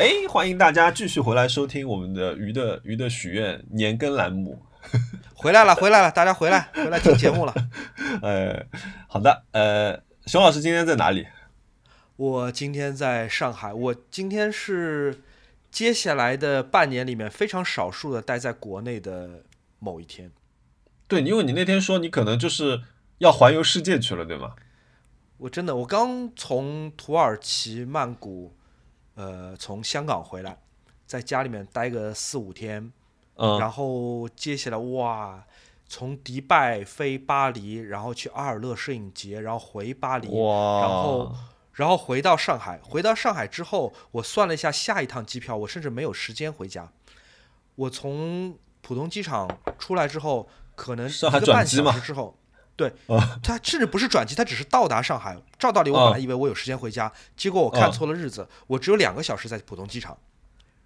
哎，欢迎大家继续回来收听我们的鱼的鱼的许愿年更栏目。回来了，回来了，大家回来，回来听节目了。呃，好的，呃，熊老师今天在哪里？我今天在上海，我今天是接下来的半年里面非常少数的待在国内的某一天。对，因为你那天说你可能就是要环游世界去了，对吗？我真的，我刚从土耳其曼谷，呃，从香港回来，在家里面待个四五天，嗯，然后接下来哇，从迪拜飞巴黎，然后去阿尔勒摄影节，然后回巴黎，哇，然后然后回到上海，回到上海之后，我算了一下下一趟机票，我甚至没有时间回家。我从浦东机场出来之后，可能一个半小时之后，对啊，它甚至不是转机，他只是到达上海。照道理我本来以为我有时间回家，结果我看错了日子，我只有两个小时在浦东机场，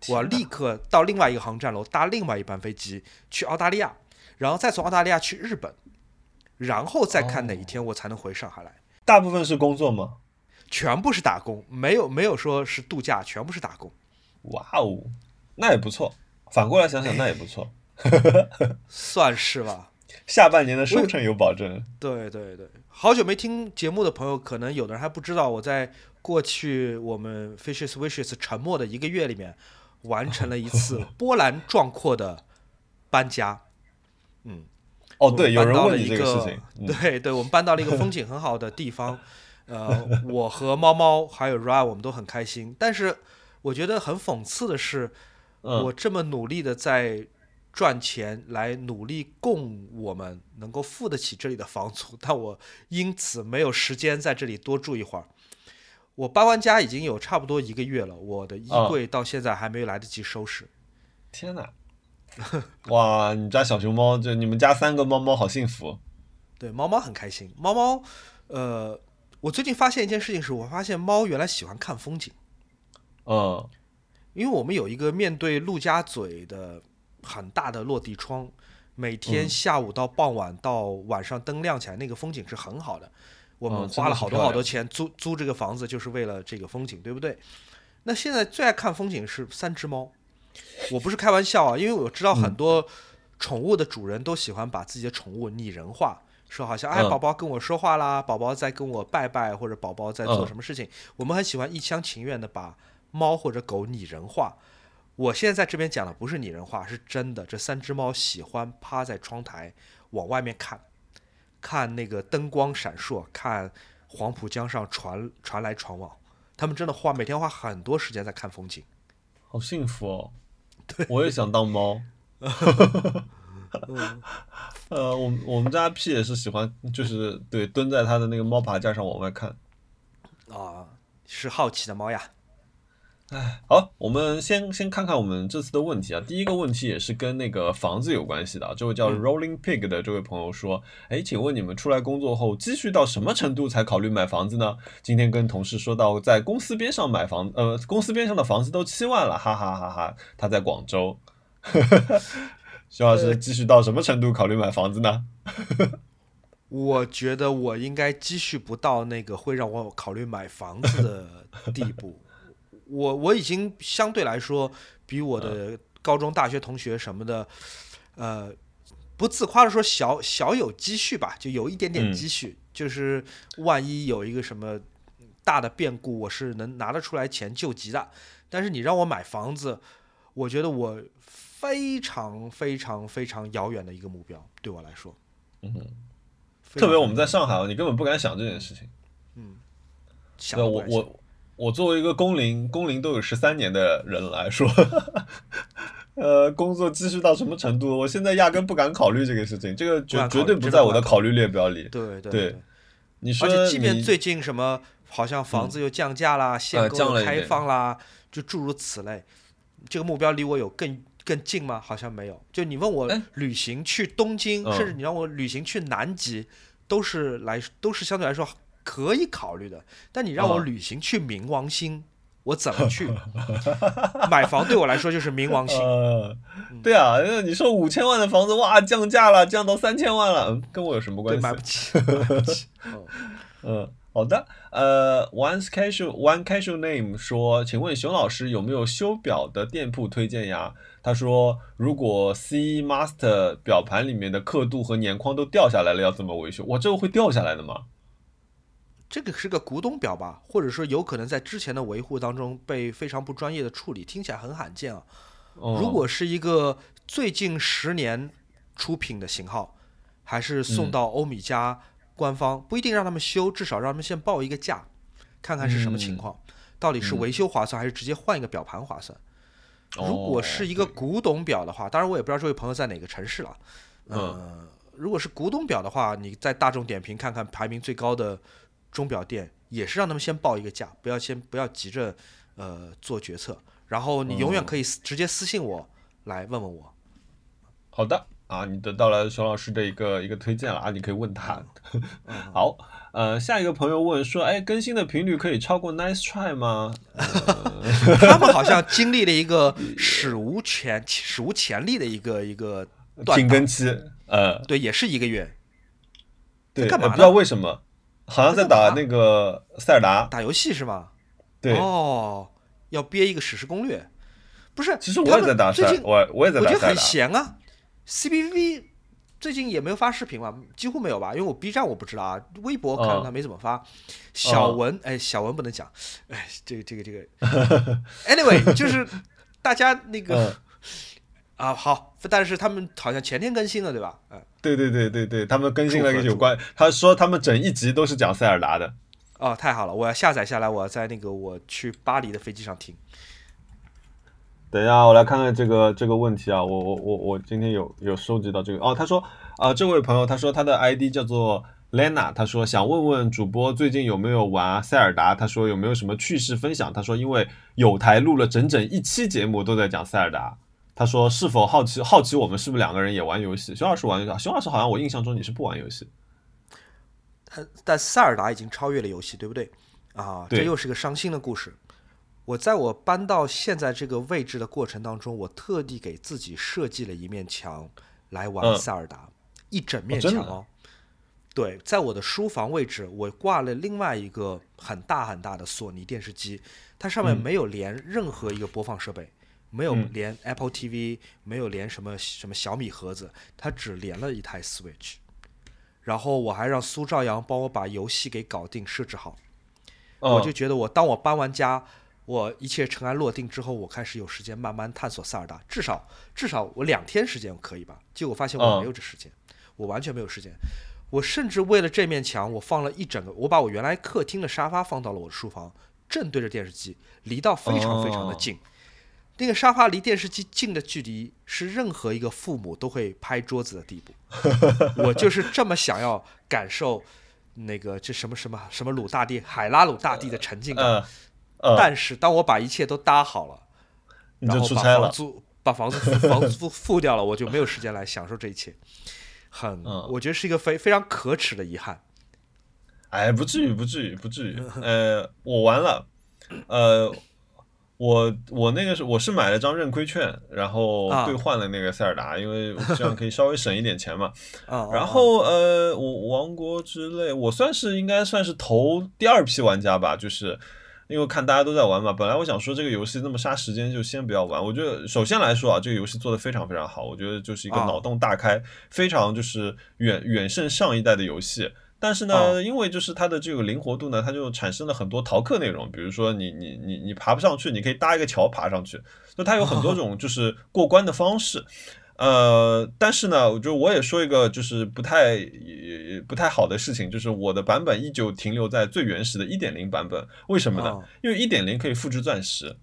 我要立刻到另外一个航站楼搭另外一班飞机去澳大利亚，然后再从澳大利亚去日本，然后再看哪一天我才能回上海来。大部分是工作吗？全部是打工，没有没有说是度假，全部是打工，哇哦，那也不错。反过来想想，那也不错。算是吧。下半年的收成有保证。对对对，好久没听节目的朋友，可能有的人还不知道，我在过去我们 Fishes Wishes 沉默的一个月里面，完成了一次 波澜壮阔的搬家。嗯，哦，对，有人问你了一个这个事情。嗯对对，我们搬到了一个风景很好的地方，呃，我和猫猫还有 Ra 我们都很开心。但是我觉得很讽刺的是，嗯我这么努力的在赚钱，来努力供我们能够付得起这里的房租，但我因此没有时间在这里多住一会儿。我搬完家已经有差不多一个月了，我的衣嗯柜到现在还没有来得及收拾。天哪！哇，你家小熊猫，就你们家三个猫猫好幸福。对，猫猫很开心。猫猫，呃，我最近发现一件事情是，我发现猫原来喜欢看风景，嗯因为我们有一个面对陆家嘴的很大的落地窗，每天嗯下午到傍晚到晚上灯亮起来，那个风景是很好的。我们花了好多好多钱租租这个房子，就是为了这个风景，对不对？那现在最爱看风景是三只猫，我不是开玩笑啊，因为我知道嗯很多宠物的主人都喜欢把自己的宠物拟人化，说好像哎嗯宝宝跟我说话啦，宝宝在跟我拜拜，或者宝宝在做嗯什么事情，我们很喜欢一厢情愿的把猫或者狗拟人化。我现在在这边讲的不是拟人化，是真的。这三只猫喜欢趴在窗台往外面看，看那个灯光闪烁，看黄浦江上船船来船往。它们真的花每天花很多时间在看风景。好幸福哦。对我也想当猫。呃，我们我们家 P 也是喜欢，就是对蹲在他的那个猫爬架上往外看。啊，是好奇的猫呀。好，我们先先看看我们这次的问题啊。第一个问题也是跟那个房子有关系的啊。这位叫嗯 Rolling Pig 的这位朋友说：“哎，请问你们出来工作后，积蓄到什么程度才考虑买房子呢？今天跟同事说到，在公司边上买房，呃，公司边上的房子都七万了，哈哈哈哈。他在广州。徐老师，积蓄到什么程度考虑买房子呢？我觉得我应该积蓄不到那个会让我考虑买房子的地步。我我已经相对来说比我的高中、大学同学什么的，呃，不自夸的说小小有积蓄吧，就有一点点嗯积蓄，就是万一有一个什么大的变故，我是能拿得出来钱救急的。但是你让我买房子，我觉得我非常非常非常遥远的一个目标，对我来说。嗯哼，特别我们在上海啊，你根本不敢想这件事情。对我想都不敢想我我作为一个工龄工龄都有十三年的人来说，呃，工作积蓄到什么程度，我现在压根不敢考虑这个事情，这个绝对不在我的考虑列表里。对对对你说而且即便最近什么好像房子又降价啦、限呃购开放啦，就诸如此类，这个目标离我有更更近吗？好像没有。就你问我哎旅行去东京，嗯甚至你让我旅行去南极，都是来都是相对来说可以考虑的。但你让我嗯旅行去冥王星，我怎么 去？买房对我来说就是冥王星。呃，对啊，那你说五千万的房子哇降价了，降到三千万了，嗯跟我有什么关，系？买不起，买不起。嗯 嗯，好的，呃，one casual one casual name 说，请问熊老师有没有修表的店铺推荐呀？他说，如果 C Master 表盘里面的刻度和年框都掉下来了，要怎么维修？我，这个会掉下来的吗？这个是个古董表吧，或者说有可能在之前的维护当中被非常不专业的处理，听起来很罕见啊。哦如果是一个最近十年出品的型号，还是送到欧米茄官方，不一定让他们修，至少让他们先报一个价，看看是什么情况，到底是维修划算还是直接换一个表盘划算。如果是一个古董表的话，当然我也不知道这位朋友在哪个城市了。嗯呃，如果是古董表的话，你在大众点评看看排名最高的钟表店，也是让他们先报一个价，不要先不要急着呃做决策，然后你永远嗯可以私直接私信我来问问我。好的啊，你得到了熊老师的一个一个推荐了啊，你可以问他。嗯好，呃，下一个朋友问说，哎，更新的频率可以超过 Nice Try 吗？他们好像经历了一个史无前史无前例的一个一个停更期，呃，对，也是一个月对，干嘛呃不知道为什么，好像在打那个塞尔达。打游戏是吗？对，哦，要憋一个史诗攻略，不是？其实我也在打塞，最近我我也在我觉得很。闲啊。CBV 最近也没有发视频吧，几乎没有吧？因为我 B 站我不知道啊，微博看到他没怎么发。小文，哎，小文不能讲，哎，这个这个这个，anyway，就是大家那个、嗯 啊好，但是他们好像前天更新了，对吧？嗯，对对对对对，他们更新了一个有关，他说他们整一集都是讲塞尔达的。哦，太好了，我要下载下来，我要在那个我去巴黎的飞机上听。等一下，我来看看这个这个问题啊，我我我我今天有有收集到这个哦，他说啊、这位朋友他说他的 ID 叫做 Lena，他说想问问主播最近有没有玩塞尔达，他说有没有什么趣事分享，他说因为有台录了整整一期节目都在讲塞尔达，他说是否好奇好奇我们是不是两个人也玩游戏？熊老师玩游戏，熊老师好像我印象中你是不玩游戏，但但塞尔达已经超越了游戏，对不对？啊，这又是个伤心的故事。我在我搬到现在这个位置的过程当中，我特地给自己设计了一面墙来玩嗯塞尔达，一整面墙哦。对，在我的书房位置，我挂了另外一个很大很大的索尼电视机，它上面嗯没有连任何一个播放设备，没有嗯连 Apple TV，没有连什么什么小米盒子，它只连了一台 Switch。然后我还让苏兆阳帮我把游戏给搞定设置好，我就嗯觉得我当我搬完家，我一切尘埃落定之后，我开始有时间慢慢探索塞尔达，至少至少我两天时间可以吧？结果发现我嗯没有这时间，我完全没有时间。我甚至为了这面墙，我放了一整个，我把我原来客厅的沙发放到了我的书房，正对着电视机，离到非常非常的哦近。那个沙发离电视机近的距离是任何一个父母都会拍桌子的地步。我就是这么想要感受那个这什么什么什么鲁大帝海拉鲁大帝的沉浸感。呃呃，但是当我把一切都搭好了，你然后把就出差了，房租把房子付房租付掉了，我就没有时间来享受这一切，很，嗯我觉得是一个非非常可耻的遗憾。哎，不至于，不至于，不至于。呃，我完了，呃，我我那个是我是买了张认亏券，然后啊兑换了那个塞尔达，因为这样可以稍微省一点钱嘛。啊、然后呃，我王国之泪，我算是应该算是头第二批玩家吧，就是。因为看大家都在玩嘛，本来我想说这个游戏那么杀时间，就先不要玩。我觉得首先来说啊，这个游戏做的非常非常好，我觉得就是一个啊脑洞大开，非常就是远远胜上一代的游戏。但是呢，啊因为就是它的这个灵活度呢，它就产生了很多逃课内容，比如说你你你你爬不上去，你可以搭一个桥爬上去，就它有很多种就是过关的方式。呃，但是呢，我觉得我也说一个就是不太也不太好的事情，就是我的版本依旧停留在最原始的1.0版本。为什么呢？哦因为1.0可以复制钻石。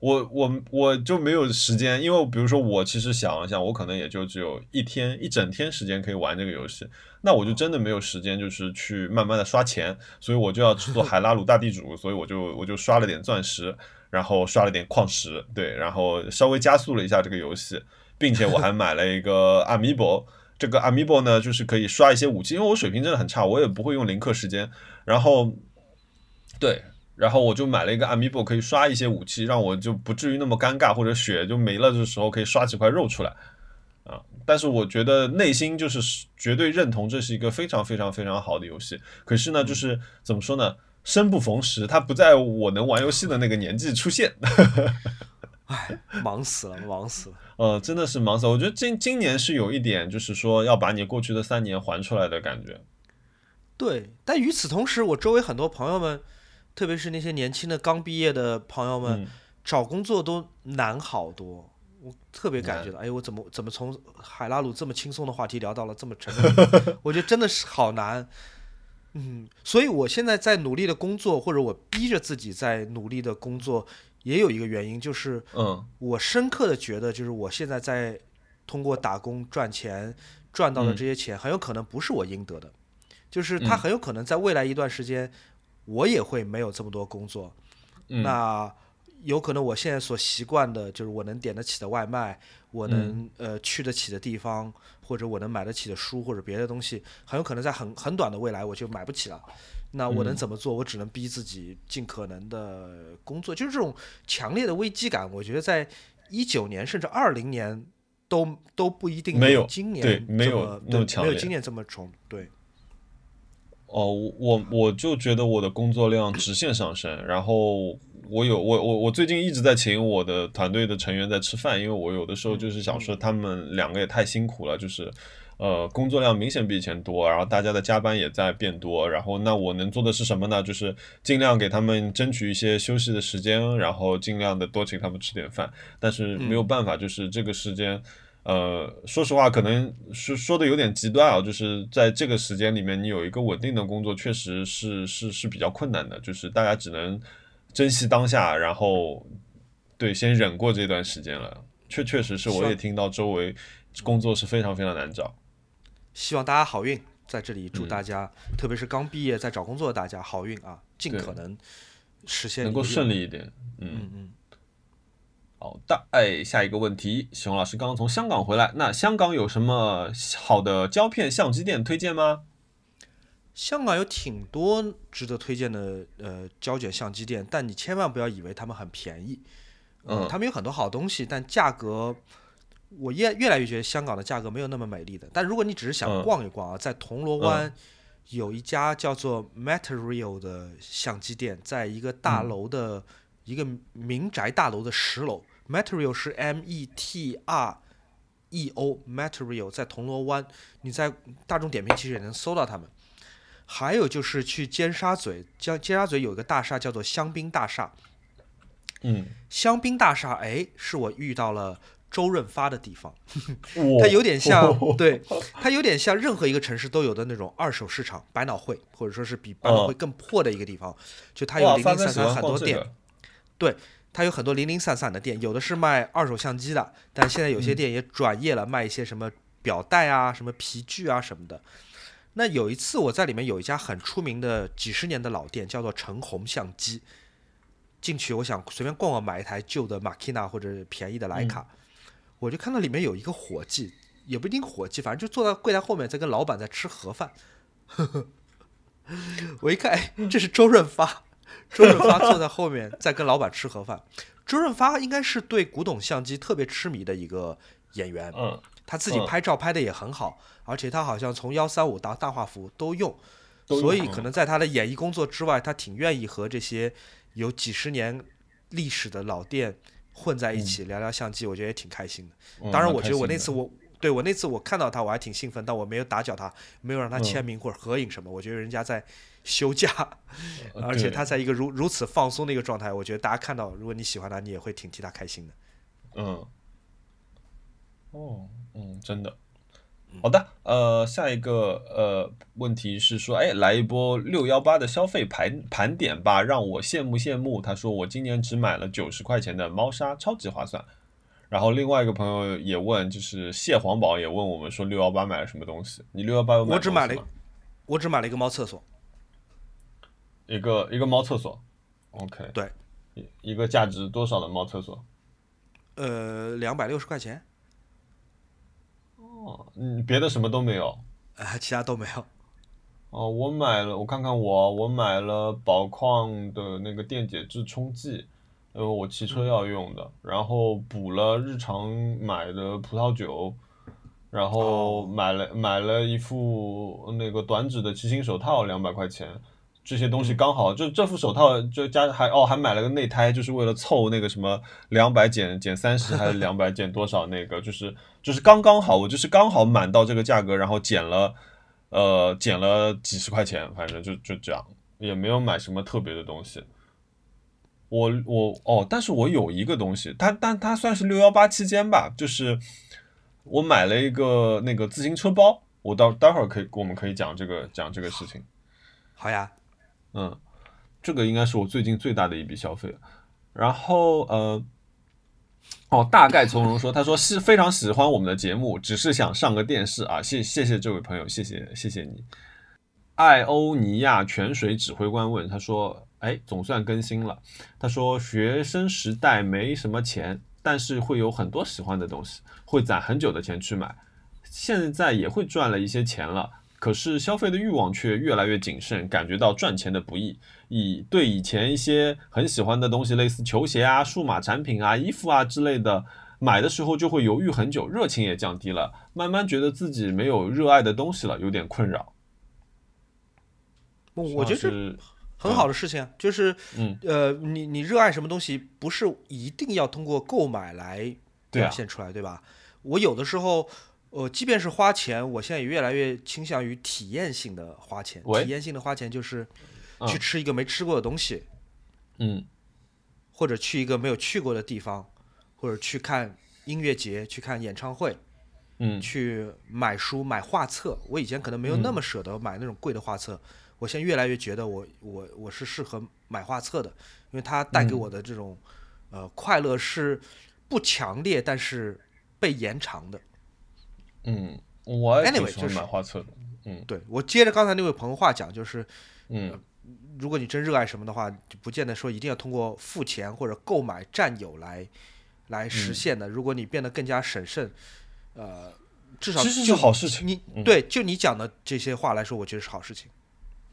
我我我就没有时间，因为比如说我其实想了想，我可能也就只有一天一整天时间可以玩这个游戏，那我就真的没有时间，就是去慢慢的刷钱，所以我就要去做海拉鲁大地主，所以我就我就刷了点钻石，然后刷了点矿石，对，然后稍微加速了一下这个游戏，并且我还买了一个 Amiibo。这个 Amiibo 呢，就是可以刷一些武器，因为我水平真的很差，我也不会用零氪时间。然后，对，然后我就买了一个 Amiibo，可以刷一些武器，让我就不至于那么尴尬，或者血就没了的时候可以刷几块肉出来。啊。但是我觉得内心就是绝对认同这是一个非常非常非常好的游戏。可是呢，就是怎么说呢？生不逢时，它不在我能玩游戏的那个年纪出现。唉，忙死了，忙死了。呃，真的是忙死了。我觉得今今年是有一点，就是说要把你过去的三年还出来的感觉。对，但与此同时，我周围很多朋友们，特别是那些年轻的刚毕业的朋友们，找工作都难好多。我特别感觉到，哎，我怎么怎么从海拉鲁这么轻松的话题聊到了这么沉重？我觉得真的是好难。嗯，所以我现在在努力的工作，或者我逼着自己在努力的工作，也有一个原因，就是嗯，我深刻的觉得，就是我现在在通过打工赚钱赚到的这些钱，很有可能不是我应得的，就是他很有可能在未来一段时间，我也会没有这么多工作，那。有可能我现在所习惯的就是我能点得起的外卖，我能呃去得起的地方，或者我能买得起的书或者别的东西，很有可能在很很短的未来我就买不起了。那我能怎么做？我只能逼自己尽可能的工作。就是这种强烈的危机感，我觉得在一九年甚至二零年都都不一定没有今年对没有没有今年这么重。对。哦，我我就觉得我的工作量直线上升，然后。我有我我我最近一直在请我的团队的成员在吃饭，因为我有的时候就是想说他们两个也太辛苦了，就是呃工作量明显比以前多，然后大家的加班也在变多，然后那我能做的是什么呢？就是尽量给他们争取一些休息的时间，然后尽量的多请他们吃点饭，但是没有办法，就是这个时间，呃，说实话可能说说的有点极端啊，就是在这个时间里面你有一个稳定的工作，确实是是是比较困难的，就是大家只能。珍惜当下，然后对，先忍过这段时间了。确确实是，我也听到周围工作是非常非常难找。希望大家好运，在这里祝大家，特别是刚毕业在找工作的大家好运啊，尽可能实现能够顺利一点。嗯嗯。好的，哎，下一个问题，熊老师刚刚从香港回来，那香港有什么好的胶片相机店推荐吗？香港有挺多值得推荐的呃胶卷相机店，但你千万不要以为他们很便宜，嗯，他们有很多好东西，但价格我越越来越觉得香港的价格没有那么美丽的。但如果你只是想逛一逛啊，在铜锣湾有一家叫做 Material 的相机店，在一个大楼的一个民宅大楼的十楼，Material 是 M E T R E O Material 在铜锣湾，你在大众点评其实也能搜到他们。还有就是去尖沙咀，尖尖沙咀有一个大厦叫做香槟大厦。嗯，香槟大厦，哎，是我遇到了周润发的地方。它有点像，对，它有点像任何一个城市都有的那种二手市场、百脑汇，或者说是比百脑汇更破的一个地方。就它有零零散散很多店，对，它有很多零零散散的店，有的是卖二手相机的，但现在有些店也转业了，卖一些什么表带啊、什么皮具啊什么的。那有一次我在里面有一家很出名的几十年的老店，叫做陈红相机。进去我想随便逛逛，买一台旧的 Makina 或者便宜的徕卡。我就看到里面有一个伙计，也不一定伙计，反正就坐在柜台后面在跟老板在吃盒饭。我一看，哎，这是周润发。周润发坐在后面 在跟老板吃盒饭。周润发应该是对古董相机特别痴迷的一个演员。嗯。他自己拍照拍的也很好，而且他好像从幺三五到大画幅都用，所以可能在他的演艺工作之外，他挺愿意和这些有几十年历史的老店混在一起聊聊相机，我觉得也挺开心的。当然，我觉得我那次我对我那次我看到他我还挺兴奋，但我没有打搅他，没有让他签名或者合影什么。我觉得人家在休假，而且他在一个如如此放松的一个状态，我觉得大家看到，如果你喜欢他，你也会挺替他开心的。嗯。哦。嗯，真的，好的，呃，下一个呃问题是说，哎，来一波六幺八的消费盘盘点吧，让我羡慕羡慕。他说我今年只买了九十块钱的猫砂，超级划算。然后另外一个朋友也问，就是蟹黄宝也问我们说六幺八买了什么东西？你六幺八？我只买了，我只买了一个猫厕所，一个一个猫厕所，OK，对，一一个价值多少的猫厕所？呃，两百六十块钱。哦，嗯，别的什么都没有，啊，其他都没有。哦，我买了，我看看我，我买了宝矿的那个电解质冲剂，因为我骑车要用的，然后补了日常买的葡萄酒，然后买了买了一副那个短指的骑行手套，两百块钱。这些东西刚好，就这副手套就加还哦还买了个内胎，就是为了凑那个什么两百减减三十还是两百减多少那个，就是就是刚刚好，我就是刚好满到这个价格，然后减了呃减了几十块钱，反正就就这样，也没有买什么特别的东西。我我哦，但是我有一个东西，它但它算是六幺八期间吧，就是我买了一个那个自行车包，我到待会儿可以我们可以讲这个讲这个事情。好呀。嗯，这个应该是我最近最大的一笔消费了。然后呃，哦，大概从容说，他说是非常喜欢我们的节目，只是想上个电视啊。谢谢谢这位朋友，谢谢谢谢你。艾欧尼亚泉水指挥官问他说：“哎，总算更新了。”他说：“学生时代没什么钱，但是会有很多喜欢的东西，会攒很久的钱去买。现在也会赚了一些钱了。”可是消费的欲望却越来越谨慎，感觉到赚钱的不易。以对以前一些很喜欢的东西，类似球鞋啊、数码产品啊、衣服啊之类的，买的时候就会犹豫很久，热情也降低了，慢慢觉得自己没有热爱的东西了，有点困扰。我觉得这很好的事情，就是嗯呃，你你热爱什么东西，不是一定要通过购买来表现出来，对吧？我有的时候。呃，即便是花钱，我现在也越来越倾向于体验性的花钱。体验性的花钱就是去吃一个没吃过的东西，嗯，或者去一个没有去过的地方，或者去看音乐节、去看演唱会，嗯，去买书、买画册。我以前可能没有那么舍得买那种贵的画册，我现在越来越觉得我我我是适合买画册的，因为它带给我的这种呃快乐是不强烈，但是被延长的。嗯，我也挺喜欢买画册的。嗯，对我接着刚才那位朋友话讲，就是，嗯，如果你真热爱什么的话，就不见得说一定要通过付钱或者购买占有来来实现的。如果你变得更加审慎，呃，至少其实是好事情。你对，就你讲的这些话来说，我觉得是好事情。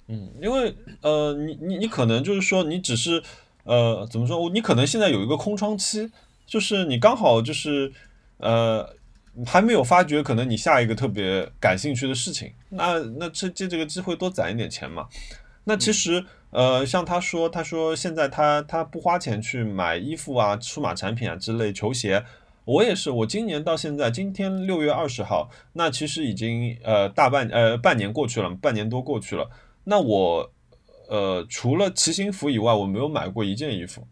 嗯，因为呃，你你你可能就是说，你只是呃，怎么说？你可能现在有一个空窗期，就是你刚好就是呃。还没有发觉，可能你下一个特别感兴趣的事情，那那这借这个机会多攒一点钱嘛。那其实呃，像他说，他说现在他他不花钱去买衣服啊、数码产品啊之类球鞋，我也是，我今年到现在，今天六月二十号，那其实已经呃大半呃半年过去了，半年多过去了。那我呃除了骑行服以外，我没有买过一件衣服，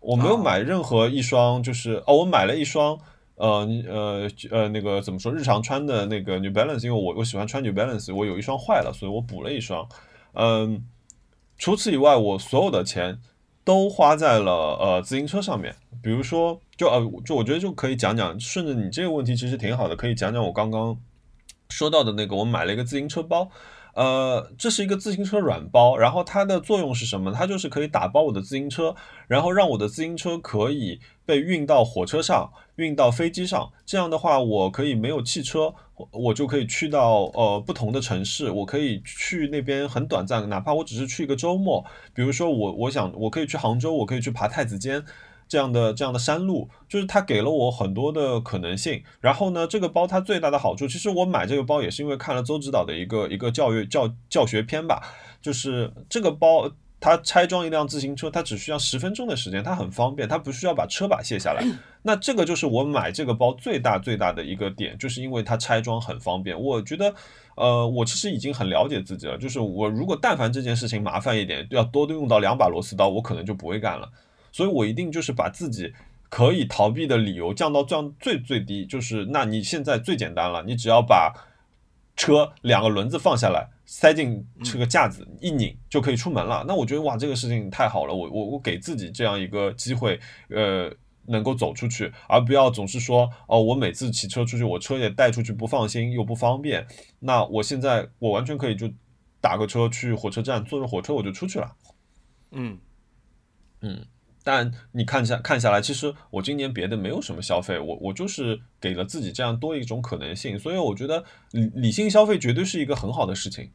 我没有买任何一双，就是哦，我买了一双。呃，呃，呃，那个怎么说？日常穿的那个 New Balance，因为我我喜欢穿 New Balance，我有一双坏了，所以我补了一双。嗯，除此以外，我所有的钱都花在了呃自行车上面。比如说，就呃，就我觉得就可以讲讲，顺着你这个问题其实挺好的，可以讲讲我刚刚说到的那个，我买了一个自行车包。呃，这是一个自行车软包，然后它的作用是什么？它就是可以打包我的自行车，然后让我的自行车可以被运到火车上，运到飞机上。这样的话，我可以没有汽车，我就可以去到呃不同的城市，我可以去那边很短暂，哪怕我只是去一个周末。比如说我我想我可以去杭州，我可以去爬太子尖。这样的这样的山路，就是它给了我很多的可能性。然后呢，这个包它最大的好处，其实我买这个包也是因为看了邹指导的一个一个教育教教学片吧。就是这个包，它拆装一辆自行车，它只需要十分钟的时间，它很方便，它不需要把车把卸下来。那这个就是我买这个包最大最大的一个点，就是因为它拆装很方便。我觉得，呃，我其实已经很了解自己了，就是我如果但凡这件事情麻烦一点，要多用到两把螺丝刀，我可能就不会干了。所以我一定就是把自己可以逃避的理由降到降最最低，就是那你现在最简单了，你只要把车两个轮子放下来，塞进这个架子一拧就可以出门了。那我觉得哇，这个事情太好了，我我我给自己这样一个机会，呃，能够走出去，而不要总是说哦，我每次骑车出去，我车也带出去不放心又不方便。那我现在我完全可以就打个车去火车站，坐着火车我就出去了。嗯嗯。但你看下看下来，其实我今年别的没有什么消费，我我就是给了自己这样多一种可能性，所以我觉得理理性消费绝对是一个很好的事情，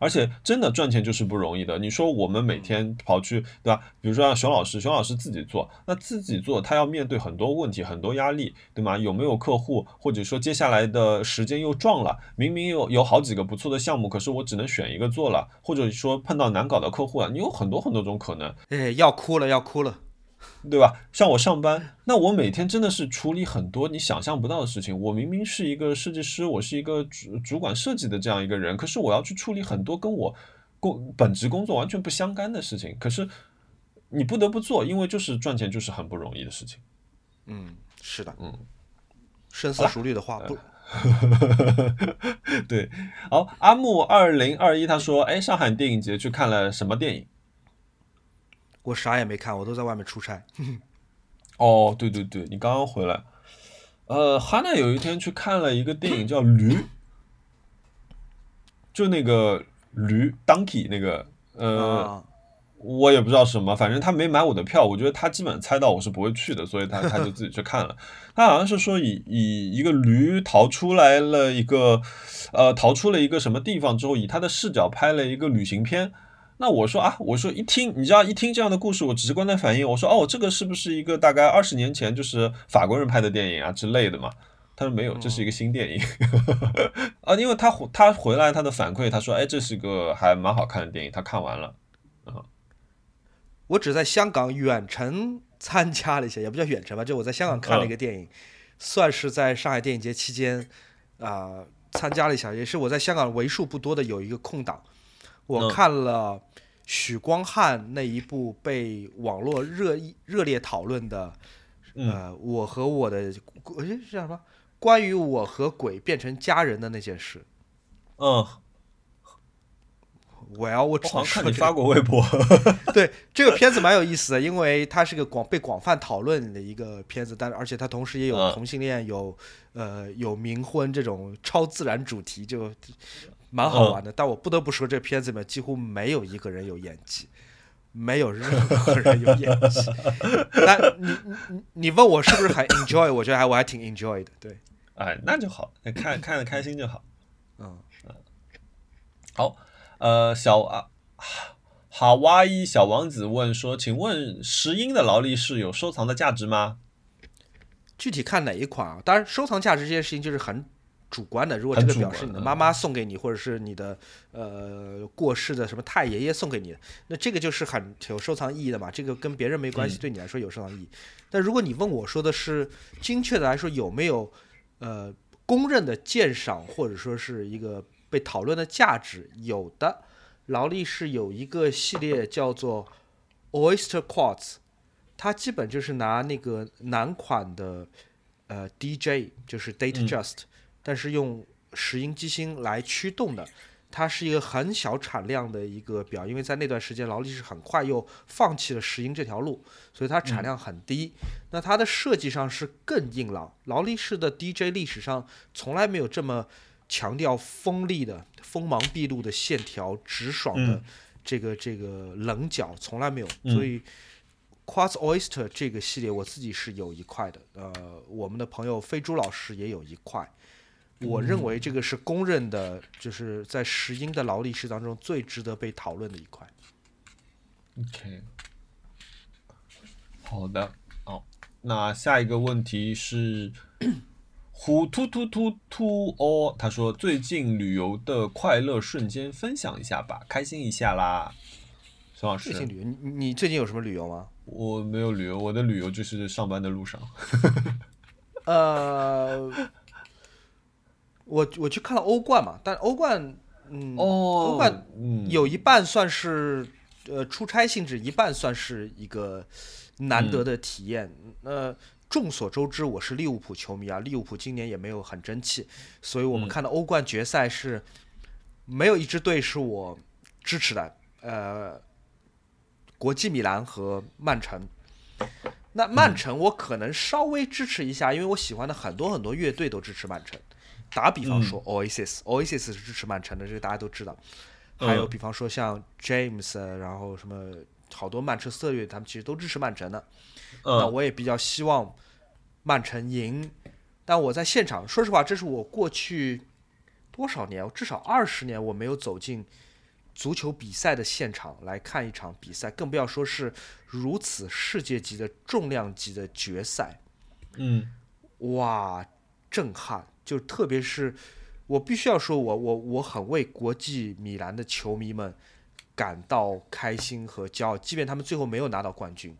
而且真的赚钱就是不容易的。你说我们每天跑去，对吧？比如说像熊老师，熊老师自己做，那自己做他要面对很多问题、很多压力，对吗？有没有客户，或者说接下来的时间又撞了，明明有有好几个不错的项目，可是我只能选一个做了，或者说碰到难搞的客户啊，你有很多很多种可能。哎，要哭了，要哭了。对吧？像我上班，那我每天真的是处理很多你想象不到的事情。我明明是一个设计师，我是一个主主管设计的这样一个人，可是我要去处理很多跟我工本职工作完全不相干的事情。可是你不得不做，因为就是赚钱就是很不容易的事情。嗯，是的，嗯，深思熟虑的话不。对，好，阿木二零二一他说，哎，上海电影节去看了什么电影？我啥也没看，我都在外面出差。哦，对对对，你刚刚回来。呃，哈娜有一天去看了一个电影叫《驴》，就那个驴 Donkey 那个，呃，我也不知道什么，反正他没买我的票，我觉得他基本猜到我是不会去的，所以他 他就自己去看了。他好像是说以以一个驴逃出来了一个，呃，逃出了一个什么地方之后，以他的视角拍了一个旅行片。那我说啊，我说一听，你知道一听这样的故事，我直观的反应，我说哦，这个是不是一个大概二十年前就是法国人拍的电影啊之类的嘛？他说没有，这是一个新电影 啊，因为他他回来他的反馈，他说哎，这是个还蛮好看的电影，他看完了啊。我只在香港远程参加了一下，也不叫远程吧，就我在香港看了一个电影，算是在上海电影节期间啊参加了一下，也是我在香港为数不多的有一个空档。我看了许光汉那一部被网络热议热烈讨论的，呃，我和我的哎是叫什么？关于我和鬼变成家人的那件事。嗯，我要我好像看你发过微博。对这个片子蛮有意思的，因为它是个广被广泛讨论的一个片子，但而且它同时也有同性恋，有呃有冥婚这种超自然主题就。蛮好玩的，但我不得不说，这片子里面几乎没有一个人有演技，没有任何人有演技。但你你你问我是不是还 enjoy？我觉得还我还挺 enjoy 的。对，哎，那就好，看看的开心就好。嗯嗯。好，呃，小啊，好哇伊小王子问说：“请问石英的劳力士有收藏的价值吗？”具体看哪一款啊？当然，收藏价值这件事情就是很。主观的，如果这个表是你的妈妈送给你，或者是你的呃过世的什么太爷爷送给你，那这个就是很有收藏意义的嘛。这个跟别人没关系，对你来说有收藏意义。但如果你问我说的是精确的来说有没有呃公认的鉴赏或者说是一个被讨论的价值，有的。劳力士有一个系列叫做 Oyster Quartz，它基本就是拿那个男款的呃 DJ，就是 Date Just。但是用石英机芯来驱动的，它是一个很小产量的一个表，因为在那段时间劳力士很快又放弃了石英这条路，所以它产量很低。那它的设计上是更硬朗。劳力士的 DJ 历史上从来没有这么强调锋利的、锋芒毕露的线条、直爽的这个这个棱角，从来没有。所以 Quartz Oyster 这个系列我自己是有一块的，呃，我们的朋友飞猪老师也有一块。我认为这个是公认的，就是在石英的劳力士当中最值得被讨论的一块。OK，好的，哦，那下一个问题是虎突突突突哦，他说最近旅游的快乐瞬间分享一下吧，开心一下啦。孙老师，最近旅游，你你最近有什么旅游吗？我没有旅游，我的旅游就是上班的路上。呃。我我去看了欧冠嘛，但欧冠，嗯，欧冠有一半算是呃出差性质，一半算是一个难得的体验。那众所周知，我是利物浦球迷啊，利物浦今年也没有很争气，所以我们看到欧冠决赛是没有一支队是我支持的，呃，国际米兰和曼城。那曼城我可能稍微支持一下，因为我喜欢的很多很多乐队都支持曼城。打比方说，Oasis，Oasis 是支持曼城的，这个大家都知道。还有比方说像 James，然后什么好多曼彻斯特乐，他们其实都支持曼城的。那我也比较希望曼城赢。但我在现场，说实话，这是我过去多少年，至少二十年我没有走进足球比赛的现场来看一场比赛，更不要说是如此世界级的重量级的决赛，嗯哇，震撼！就特别是我必须要说我我我很为国际米兰的球迷们感到开心和骄傲，即便他们最后没有拿到冠军，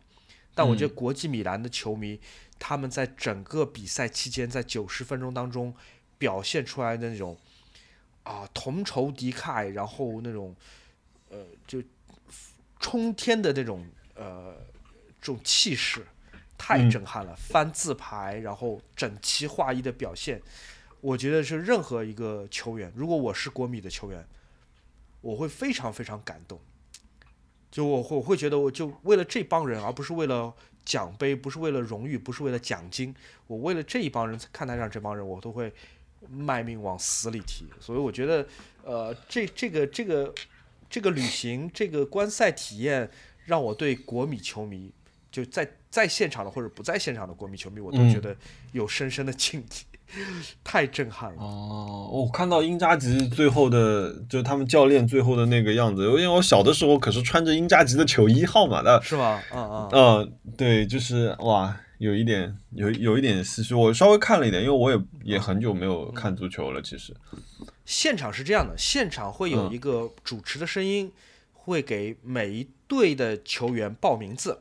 但我觉得国际米兰的球迷他们在整个比赛期间，在九十分钟当中表现出来的那种啊同仇敌忾，然后那种呃就冲天的那种呃这种气势，太嗯震撼了！翻字牌，然后整齐划一的表现，我觉得是任何一个球员，如果我是国米的球员，我会非常非常感动。就我会我会觉得，我就为了这帮人，而不是为了奖杯，不是为了荣誉，不是为了奖金，我为了这一帮人，看台上这帮人，我都会卖命往死里踢。所以我觉得，呃，这这个这个这个旅行，这个观赛体验，让我对国米球迷，就在在现场的或者不在现场的国米球迷，我都嗯觉得有深深的 敬意，太震撼了。哦，我看到英扎吉最后的，就是他们教练最后的那个样子，因为我小的时候可是穿着英扎吉的球衣号码的，是吗？嗯嗯。嗯，对，就是哇，有一点有有一点唏嘘。我稍微看了一点，因为我也也很久没有看足球了，其实。现场是这样的，现场会有嗯一个主持的声音，会给每一队的球员报名字，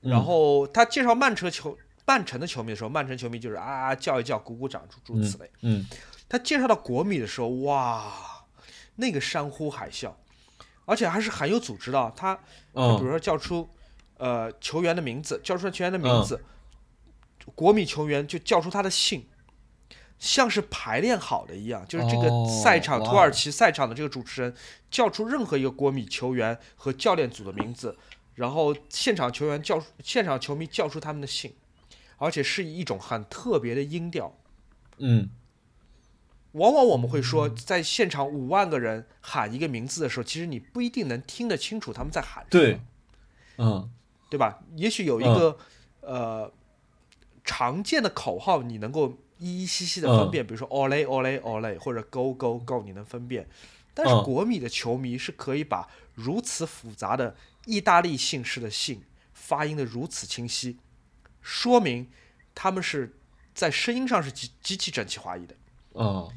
然后他介绍曼城球曼城的球迷的时候，曼城球迷就是啊叫一叫、鼓鼓掌，诸诸如此类。嗯他介绍到国米的时候，哇，那个山呼海啸，而且还是很有组织的啊。他他比如嗯说叫出呃球员的名字，叫出球员的名字，国米球员就叫出他的姓，像是排练好的一样，就是这个哦赛场、哇土耳其赛场的这个主持人叫出任何一个国米球员和教练组的名字，然后现场球员叫现场球迷叫出他们的姓，而且是以一种很特别的音调。嗯往往我们会说，在现场五万个人喊一个名字的时候，其实你不一定能听得清楚他们在喊什么。对，嗯对吧？也许有一个、呃常见的口号，你能够依依稀稀的分辨，比如说 “ole ole ole” 或者 “go go go”，你能分辨。但是嗯国米的球迷是可以把如此复杂的意大利姓氏的姓发音的如此清晰，说明他们是在声音上是极极其整齐划一的。嗯，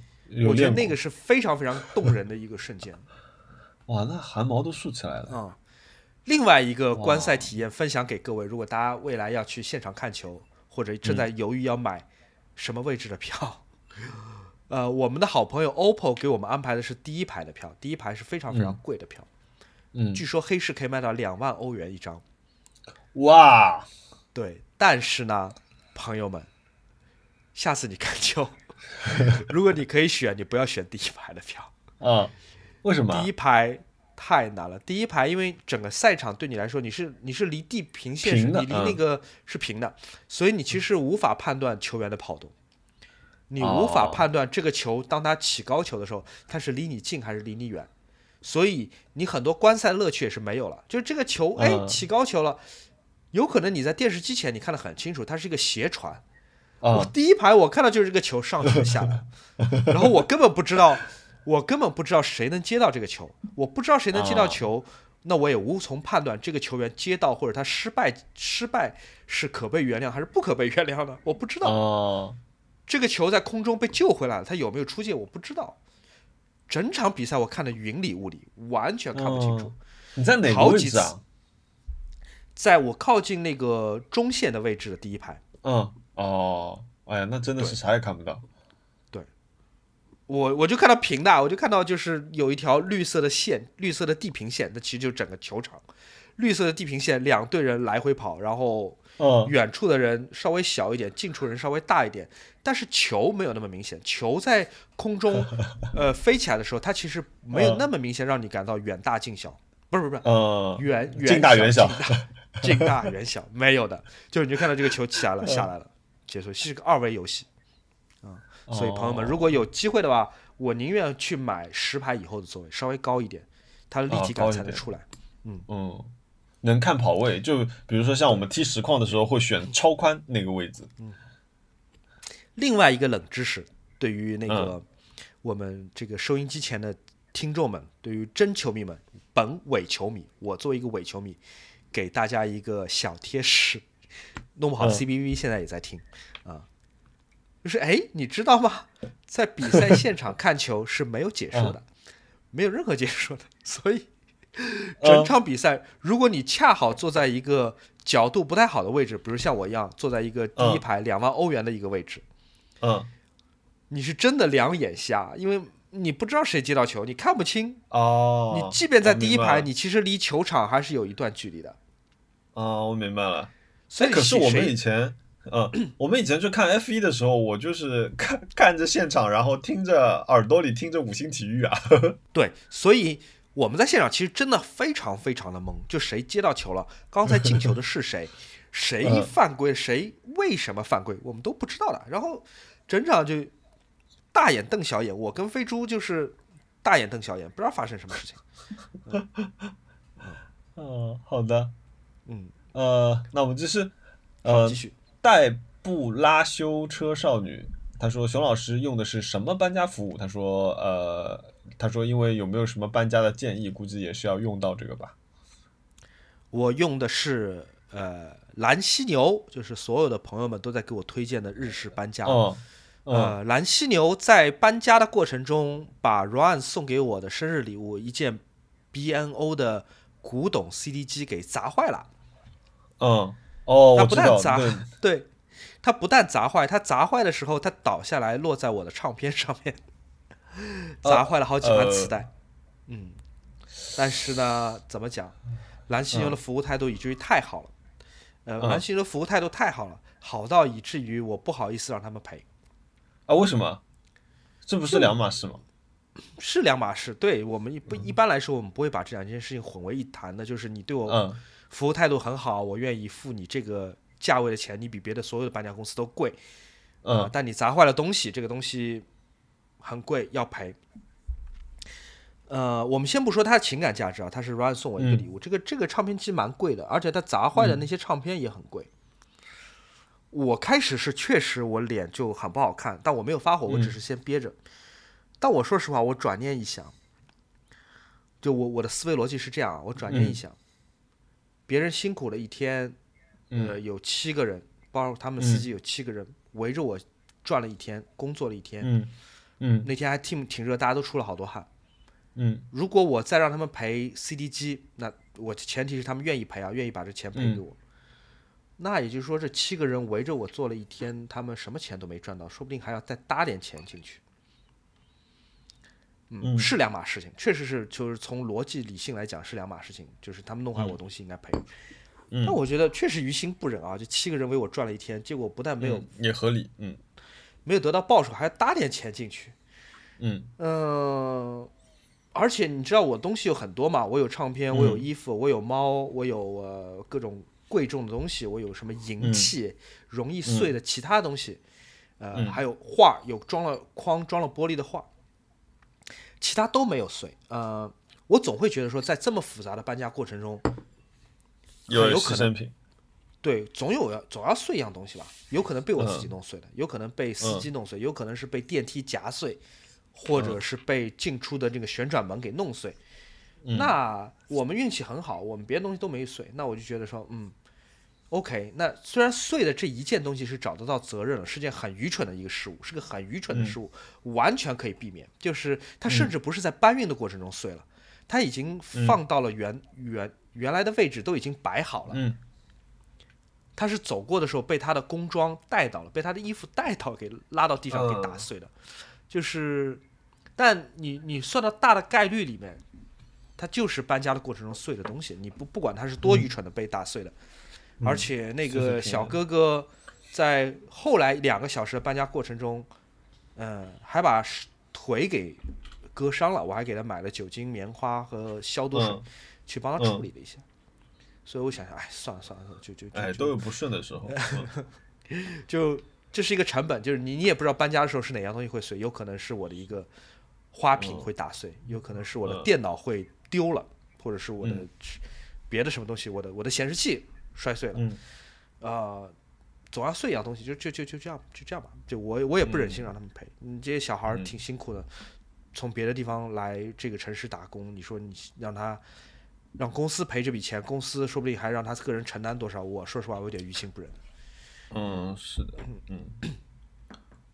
我觉得那个是非常非常动人的一个瞬间。哇，那汗毛都竖起来了。啊、另外一个观赛体验分享给各位，如果大家未来要去现场看球，或者正在犹豫要买什么位置的票，呃，我们的好朋友 OPPO 给我们安排的是第一排的票，第一排是非常非常贵的票，嗯，据说黑市可以卖到两万欧元一张。哇，对，但是呢，朋友们，下次你看球，如果你可以选，你不要选第一排的票。啊，为什么第一？排太难了。第一排，因为整个赛场对你来说，你是你是离地平线是你离那个是平的，所以你其实无法判断球员的跑动，你无法哦判断这个球当它起高球的时候，它是离你近还是离你远。所以你很多观赛乐趣也是没有了，就是这个球，哎，嗯起高球了，有可能你在电视机前你看得很清楚，它是一个斜传，我啊，第一排我看到就是这个球上去了下来，然后我根本不知道，我根本不知道谁能接到这个球，我不知道谁能接到球，那我也无从判断这个球员接到或者他失败失败是可被原谅还是不可被原谅的，我不知道。哦，这个球在空中被救回来了，他有没有出界我不知道。整场比赛我看的云里雾里，完全看不清楚。哦你在哪位置啊？在我靠近那个中线的位置的第一排，嗯，哦，哎呀，那真的是啥也看不到。对。我我就看到平的，我就看到就是有一条绿色的线，绿色的地平线，那其实就是整个球场，绿色的地平线，两队人来回跑，然后嗯，远处的人稍微小一点，近处人稍微大一点，但是球没有那么明显，球在空中 呃飞起来的时候，它其实没有那么明显让你感到远大近小，不是不是不是嗯，远远近大远小 近大远小没有的，就是你就看到这个球起来了下来了，结束是个二维游戏。啊所以朋友们，哦如果有机会的话，我宁愿去买十排以后的座位，稍微高一点，它的立体感才能出来。嗯嗯，能看跑位，就比如说像我们踢实况的时候会选超宽那个位置。嗯另外一个冷知识，对于那个嗯我们这个收音机前的听众们，对于真球迷们，本伪球迷，我作为一个伪球迷，给大家一个小贴士，弄不好嗯 CBV 现在也在听啊，就是哎，你知道吗？在比赛现场看球是没有解说的，没有任何解说的，所以整场比赛，如果你恰好坐在一个角度不太好的位置，比如像我一样坐在一个第一排两万欧元的一个位置，嗯，你是真的两眼瞎，因为你不知道谁接到球，你看不清。哦，你即便在第一排，你其实离球场还是有一段距离的。哦，我明白了。所以哎可是我们以前，嗯，我们以前去看 F 一的时候，我就是看看着现场，然后听着耳朵里听着五星体育啊。对，所以我们在现场其实真的非常非常的懵，就谁接到球了，刚才进球的是谁，谁嗯犯规，谁为什么犯规，我们都不知道的。然后整场就大眼瞪小眼，我跟飞猪就是大眼瞪小眼，不知道发生什么事情。嗯，好的，嗯，呃，那我们就是，呃继，续。代步拉修车少女，她说熊老师用的是什么搬家服务？她说，呃，她说因为有没有什么搬家的建议，估计也是要用到这个吧。我用的是呃蓝犀牛，就是所有的朋友们都在给我推荐的日式搬家。嗯嗯呃，蓝犀牛在搬家的过程中，把 Ryan 送给我的生日礼物一件 B N O 的古董 CD 机给砸坏了。嗯，哦，它我知道，不但砸对，对，它不但砸坏，它砸坏的时候，它倒下来落在我的唱片上面，砸坏了好几盘磁带。嗯，但是呢，怎么讲，蓝犀牛的服务态度以至于太好了。呃，嗯蓝犀牛的服务态度太好了，好到以至于我不好意思让他们赔。啊，为什么？这不是两码事吗？是两码事，对我们一不一般来说，我们不会把这两件事情混为一谈的。就是你对我嗯服务态度很好，我愿意付你这个价位的钱，你比别的所有的搬家公司都贵。呃嗯但你砸坏了东西，这个东西很贵，要赔。呃，我们先不说它的情感价值啊，它是 Ryan 送我一个嗯礼物，这个这个唱片机蛮贵的，而且它砸坏的那些唱片也很贵。我开始是确实我脸就很不好看，但我没有发火，我只是先憋着。但我说实话，我转念一想，就我我的思维逻辑是这样啊，我转念一嗯想，别人辛苦了一天，呃，嗯有七个人，包括他们司机有七个人围着我转了一天，工作了一天，嗯嗯那天还挺挺热，大家都出了好多汗。嗯如果我再让他们赔 CD 机，那我前提是他们愿意赔啊，愿意把这钱赔给我。那也就是说，这七个人围着我坐了一天，他们什么钱都没赚到，说不定还要再搭点钱进去。嗯，嗯。是两码事情，确实是，就是从逻辑理性来讲是两码事情，就是他们弄坏我东西应该赔。嗯。但我觉得确实于心不忍啊，就七个人为我转了一天，结果不但没有、嗯也合理，嗯。没有得到报酬，还要搭点钱进去。嗯。嗯，而且你知道我东西有很多嘛，我有唱片，我有嗯衣服，我有猫，我有呃各种贵重的东西，我有什么银嗯。器、容易碎的其他东西，呃，嗯。还有画，有装了框装了玻璃的画，其他都没有碎。呃，我总会觉得说，在这么复杂的搬家过程中，有有可能品，对，总有要总要碎一样东西吧，有可能被我自嗯。己弄碎的，有可能被司机弄碎，有可能是被电梯夹碎，或嗯者是被进出的这个旋转门给弄碎。嗯。那我们运气很好，我们别的东西都没碎，那我就觉得说，嗯，OK，那虽然碎的这一件东西是找得到责任了，是件很愚蠢的一个事物，是个很愚蠢的失误，完全可以避免。就是它甚至不是在搬运的过程中碎了，它已经放到了原、原原来的位置，都已经摆好了。嗯他是走过的时候被他的工装带到了，被他的衣服带到，给拉到地上给嗯打碎的。就是，但你你算到大的概率里面，它就是搬家的过程中碎的东西。你不不管它是多愚蠢的被打碎的，而且那个小哥哥在后来两个小时的搬家过程中，嗯、还把腿给割伤了。我还给他买了酒精棉花和消毒水，嗯去帮他处理了一下。所以我想想，哎，算了算了，就就就哎，都有不顺的时候，嗯就这是一个成本，就是你你也不知道搬家的时候是哪样东西会碎，有可能是我的一个花瓶嗯会打碎，有可能是我的嗯电脑会丢了，或者是我的嗯别的什么东西，我的我的显示器摔碎了，嗯呃，总要碎一样东西，就就就就这样就这样吧，就我我也不忍心让他们赔，你这些小孩挺辛苦的，从别的地方来这个城市打工，你说你让他让公司赔这笔钱，公司说不定还让他个人承担多少，我说实话我有点于心不忍。嗯，是的，嗯，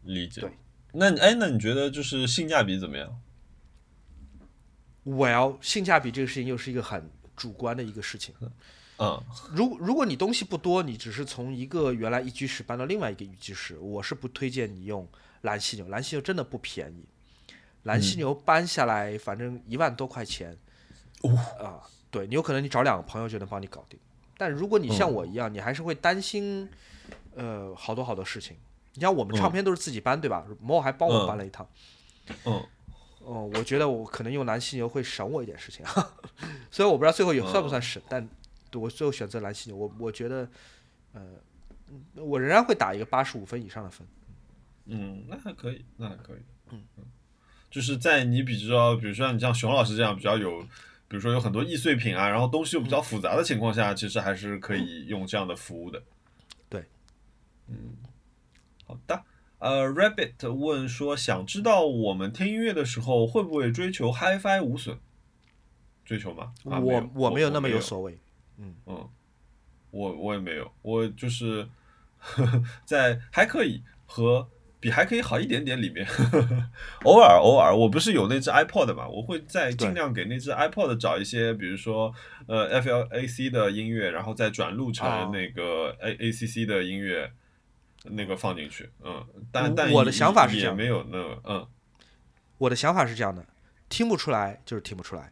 理解。对，那哎，那你觉得就是性价比怎么样？？Well，性价比这个事情又是一个很主观的一个事情。嗯如如果你东西不多，你只是从一个原来一居室搬到另外一个一居室，我是不推荐你用蓝犀牛，蓝犀牛真的不便宜。蓝犀牛搬下来，反正一万多块钱，啊、对你有可能你找两个朋友就能帮你搞定。但如果你像我一样，你还是会担心，呃，好多好多事情。你像我们唱片都是自己搬，对吧？某还帮我搬了一趟。嗯哦，我觉得我可能用蓝犀牛会省我一点事情，虽然我不知道最后有算不算省，但我最后选择蓝犀牛，我我觉得，呃，嗯我仍然会打一个八十五分以上的分。嗯，那还可以，那还可以。嗯就是在你比较，比如说你像熊老师这样比较有，比如说有很多易碎品啊，然后东西又比较复杂的情况下，其实还是可以用这样的服务的。对，嗯，好的。呃，Rabbit 问说，想知道我们听音乐的时候会不会追求 HiFi 无损？追求吗？啊、我有我没有那么有所谓，嗯。嗯，我我也没有，我就是在还可以和比还可以好一点点里面，呵 呵偶尔偶尔，我不是有那只 iPod 嘛，我会在尽量给那只 iPod 找一些，比如说呃 FLAC 的音乐，然后再转录哦成那个 A ACC 的音乐，那个放进去，嗯，但但也我的想法是这样也没有那个，嗯。我的想法是这样的，听不出来就是听不出来。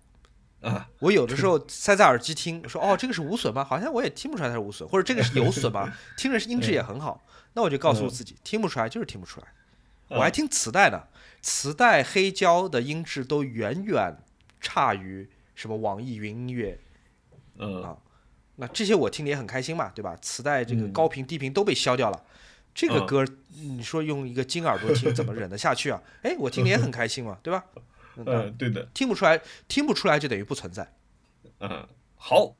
啊，我有的时候塞在耳机听，说哦这个是无损吗？好像我也听不出来它是无损，或者这个是有损吗？听着是音质也很好，那我就告诉我自己，听不出来就是听不出来。我还听磁带呢，磁带黑胶的音质都远远差于什么网易云音乐，嗯啊那这些我听的也很开心嘛，对吧？磁带这个嗯高频低频都被消掉了，这个嗯歌你说用一个金耳朵听怎么忍得下去啊？哎，我听的也很开心嘛，对吧？嗯嗯，对的。听不出来，听不出来就等于不存在。嗯，好，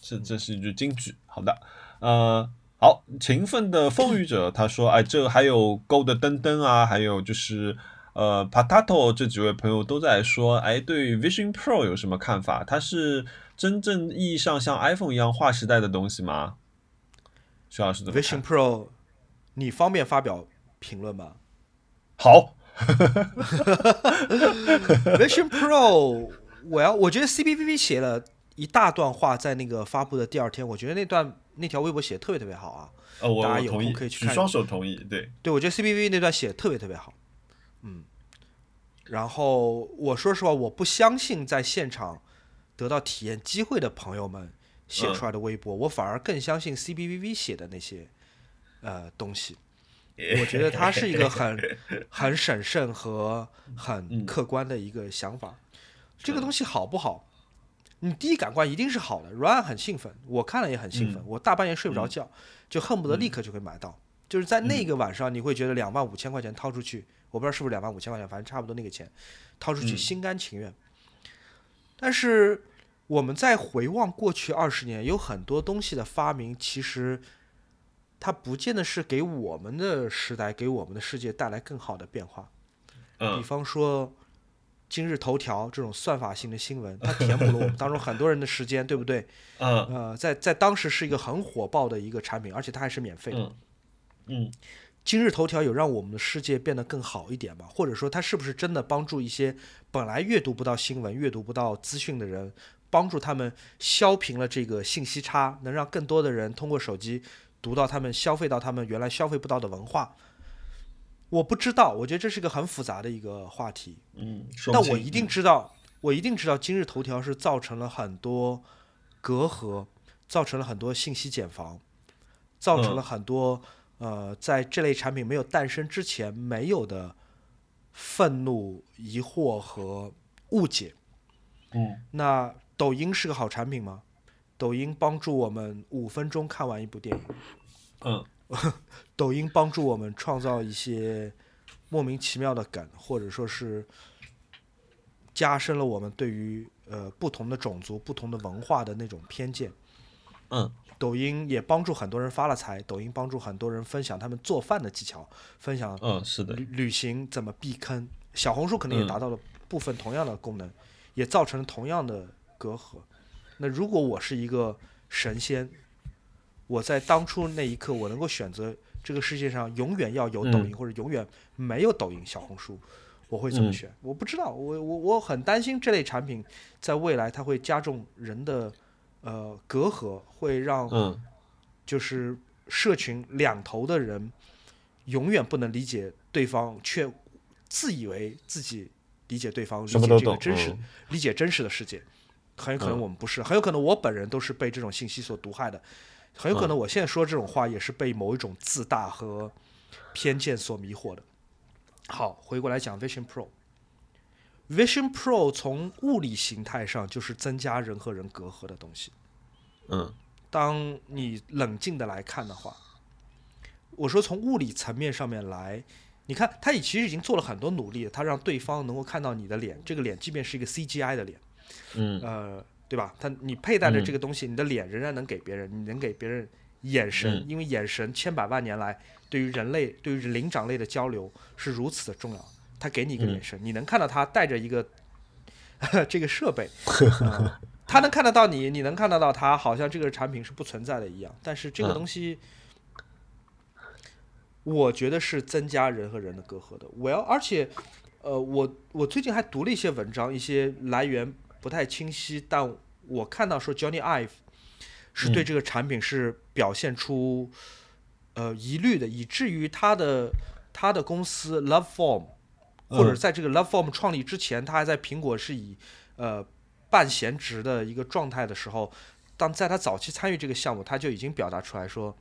这这是一句金句。好的，呃，好，勤奋的风雨者他说，哎，这还有 Gold 登登啊，还有就是呃，Potato 这几位朋友都在说，哎，对 Vision Pro 有什么看法？它是真正意义上像 iPhone 一样划时代的东西吗？徐老师怎么 Vision？Pro，你方便发表评论吗好，Vision Pro，我要，我觉得 CPVV 写了一大段话，在那个发布的第二天，我觉得那段那条微博写的特别特别好啊。呃，我大家有空可以去看举双手同意，对，对，我觉得 CPV 那段写的特别特别好，嗯。然后我说实话，我不相信在现场得到体验机会的朋友们写出来的微博，我反而更相信 CPVV 写的那些呃东西。我觉得他是一个很 很审慎和很客观的一个想法。这个东西好不好？你第一感官一定是好的。软很兴奋，我看了也很兴奋，我大半夜睡不着觉，就恨不得立刻就可以买到。就是在那个晚上，你会觉得两万五千块钱掏出去，我不知道是不是两万五千块钱，反正差不多那个钱，掏出去心甘情愿。但是我们在回望过去二十年，有很多东西的发明，其实它不见得是给我们的时代、给我们的世界带来更好的变化。比嗯方说，今日头条这种算法性的新闻，它填补了我们当中很多人的时间，对不对？嗯呃，在在当时是一个很火爆的一个产品，而且它还是免费的。嗯嗯今日头条有让我们的世界变得更好一点吗？或者说，它是不是真的帮助一些本来阅读不到新闻、阅读不到资讯的人，帮助他们消平了这个信息差，能让更多的人通过手机读到他们消费到他们原来消费不到的文化？我不知道，我觉得这是一个很复杂的一个话题。嗯，说不清但我一定知道，我一定知道，今日头条是造成了很多隔阂，造成了很多信息茧房，造成了很多、呃，在这类产品没有诞生之前没有的愤怒、疑惑和误解。嗯那抖音是个好产品吗？抖音帮助我们五分钟看完一部电影，嗯 抖音帮助我们创造一些莫名其妙的梗，或者说是加深了我们对于呃不同的种族、不同的文化的那种偏见。嗯抖音也帮助很多人发了财，抖音帮助很多人分享他们做饭的技巧，分享嗯，是的旅，旅行怎么避坑。小红书可能也嗯达到了部分同样的功能，也造成了同样的隔阂。那如果我是一个神仙，我在当初那一刻我能够选择这个世界上永远要有抖音，嗯。或者永远没有抖音、小红书，我会怎么嗯。选？我不知道，我我我很担心这类产品在未来它会加重人的呃隔阂，会让嗯。就是社群两头的人永远不能理解对方，却自以为自己理解对方，理解这个真实，嗯。理解真实的世界。很有可能嗯。我们不是，很有可能我本人都是被这种信息所毒害的，很有可能嗯我现在说这种话也是被某一种自大和偏见所迷惑的。好，回过来讲 Vision Pro。Vision Pro 从物理形态上就是增加人和人隔阂的东西。嗯当你冷静的来看的话，我说从物理层面上面来，你看他也其实已经做了很多努力了，他让对方能够看到你的脸，这个脸即便是一个 CGI 的脸，嗯呃，对吧？他你佩戴的嗯这个东西，你的脸仍然能给别人，你能给别人眼神，嗯因为眼神千百万年来对于人类、对于灵长类的交流是如此的重要。他给你一个嗯眼神，你能看到他带着一个 这个设备，呃他能看得到你，你能看得到他，好像这个产品是不存在的一样。但是这个嗯东西，我觉得是增加人和人的隔阂的。我要，而且，呃，我我最近还读了一些文章，一些来源不太清晰，但我看到说 Johnny Ive 是对嗯这个产品是表现出呃疑虑的，以至于他的他的公司 Love Form 或者嗯在这个 Love Form 创立之前，他还在苹果是以呃半闲职的一个状态的时候，当在他早期参与这个项目，他就已经表达出来说，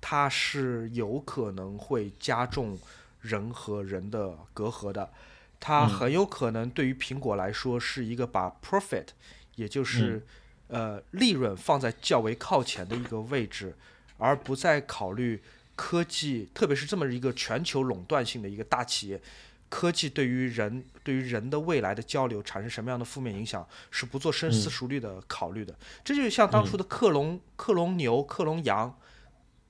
它是有可能会加重人和人的隔阂的。它嗯很有可能对于苹果来说是一个把 profit，也就是、呃利润放在较为靠前的一个位置，而不再考虑科技，特别是这么一个全球垄断性的一个大企业，科技对于人对于人的未来的交流产生什么样的负面影响，是不做深思嗯熟虑的考虑的。这就像当初的克隆、克隆牛、克隆羊。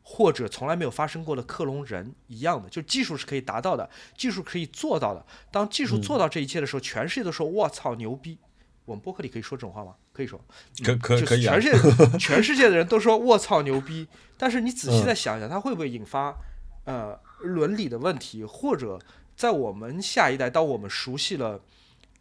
或者从来没有发生过的克隆人一样的，就技术是可以达到的，技术可以做到的。当技术做到这一切的时候，全世界都说“我操牛逼”。我们播客里可以说这种话吗？可以说，可可可以啊全世界 全世界的人都说“我操牛逼”，但是你仔细嗯再想想，它会不会引发呃伦理的问题，或者在我们下一代，当我们熟悉了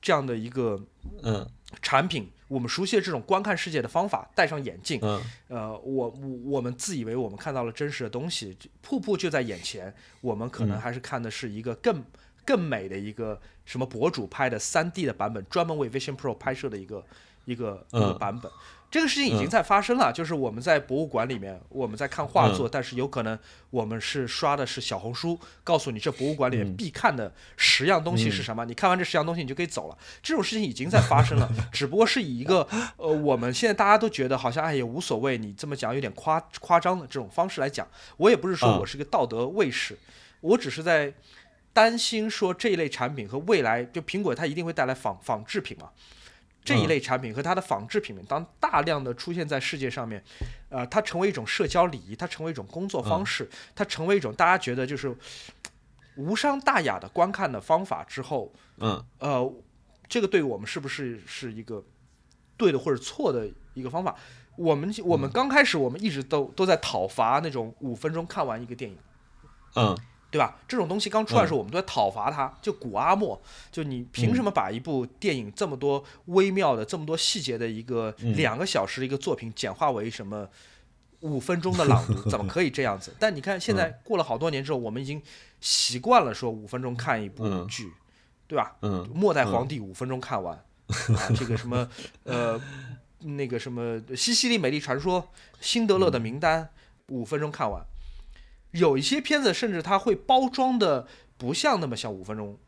这样的一个嗯产品，我们熟悉的这种观看世界的方法，戴上眼镜，嗯。呃，我我我们自以为我们看到了真实的东西，瀑布就在眼前，我们可能嗯。还是看的是一个更更美的一个什么博主拍的3 D 的版本，专门为 Vision Pro 拍摄的一个一个一个嗯。版本。这个事情已经在发生了，就是我们在博物馆里面，我们在看画嗯作，但是有可能我们是刷的是小红书，告诉你这博物馆里面嗯必看的十样东西是什么，你看完这十样东西你就可以走了。这种事情已经在发生了，只不过是以一个呃我们现在大家都觉得好像哎也无所谓，你这么讲有点夸夸张的这种方式来讲。我也不是说嗯我是个道德卫士，我只是在担心说这一类产品和未来，就苹果它一定会带来仿仿制品嘛。这一类产品和它的仿制品，当大量的出现在世界上面，呃，它成为一种社交礼仪，它成为一种工作方式，它成为一种大家觉得就是无伤大雅的观看的方法之后，嗯。呃，这个对我们是不是是一个对的或者错的一个方法？我们我们刚开始我们一直都都在讨伐那种五分钟看完一个电影。嗯对吧？这种东西刚出来的时候，我们都在讨伐它。就古阿莫，就你凭什么把一部电影这么多微妙的、这么多细节的一个嗯两个小时的一个作品，简化为什么五分钟的朗读？怎么可以这样子？但你看，现在过了好多年之后，我们已经习惯了说五分钟看一部嗯剧，对吧？嗯末代皇帝五分钟看完，啊，这个什么呃，那个什么《西西里美丽传说》《辛德勒的名单》五分钟看完。有一些片子甚至它会包装的不像那么像五分钟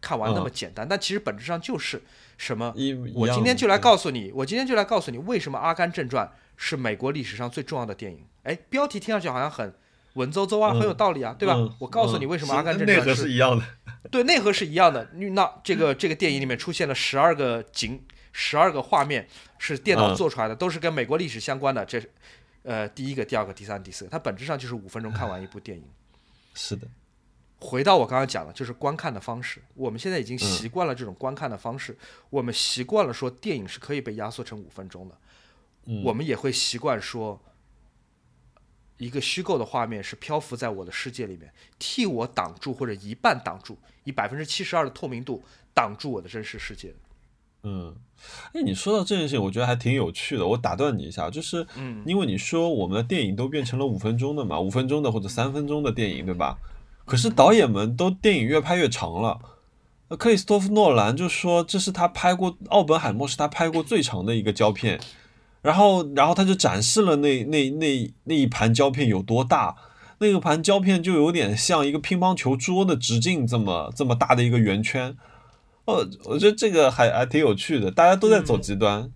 看完那么简单，但其实本质上就是什么？我今天就来告告诉你，我今天就来告诉你为什么《阿甘正传》是美国历史上最重要的电影。哎，标题听上去好像很文绉绉啊，很有道理啊，对吧？我告诉你为什么《阿甘正传内》核是一样的。对，内核是一样的。那这个这个电影里面出现了十二个景，十二个画面是电脑嗯做出来的，都是跟美国历史相关的。这是呃第一个、第二个、第三个、第四个，它本质上就是五分钟看完一部电影。是的，回到我刚刚讲的，就是观看的方式。我们现在已经习惯了这种观看的方式，我们习惯了说电影是可以被压缩成五分钟的，嗯我们也会习惯说，一个虚构的画面是漂浮在我的世界里面，替我挡住或者一半挡住，以百分之七十二的透明度挡住我的真实世界。嗯，哎，你说到这件事情，我觉得还挺有趣的。我打断你一下，就是嗯因为你说我们的电影都变成了五分钟的嘛，五分钟的或者三分钟的电影，对吧？可是导演们都电影越拍越长了。呃克里斯托夫诺兰就说这是他拍过《奥本海默》是他拍过最长的一个胶片，然后然后他就展示了那那那那一盘胶片有多大，那个盘胶片就有点像一个乒乓球桌的直径这么这么大的一个圆圈。哦，我觉得这个还还挺有趣的，大家都在走极端。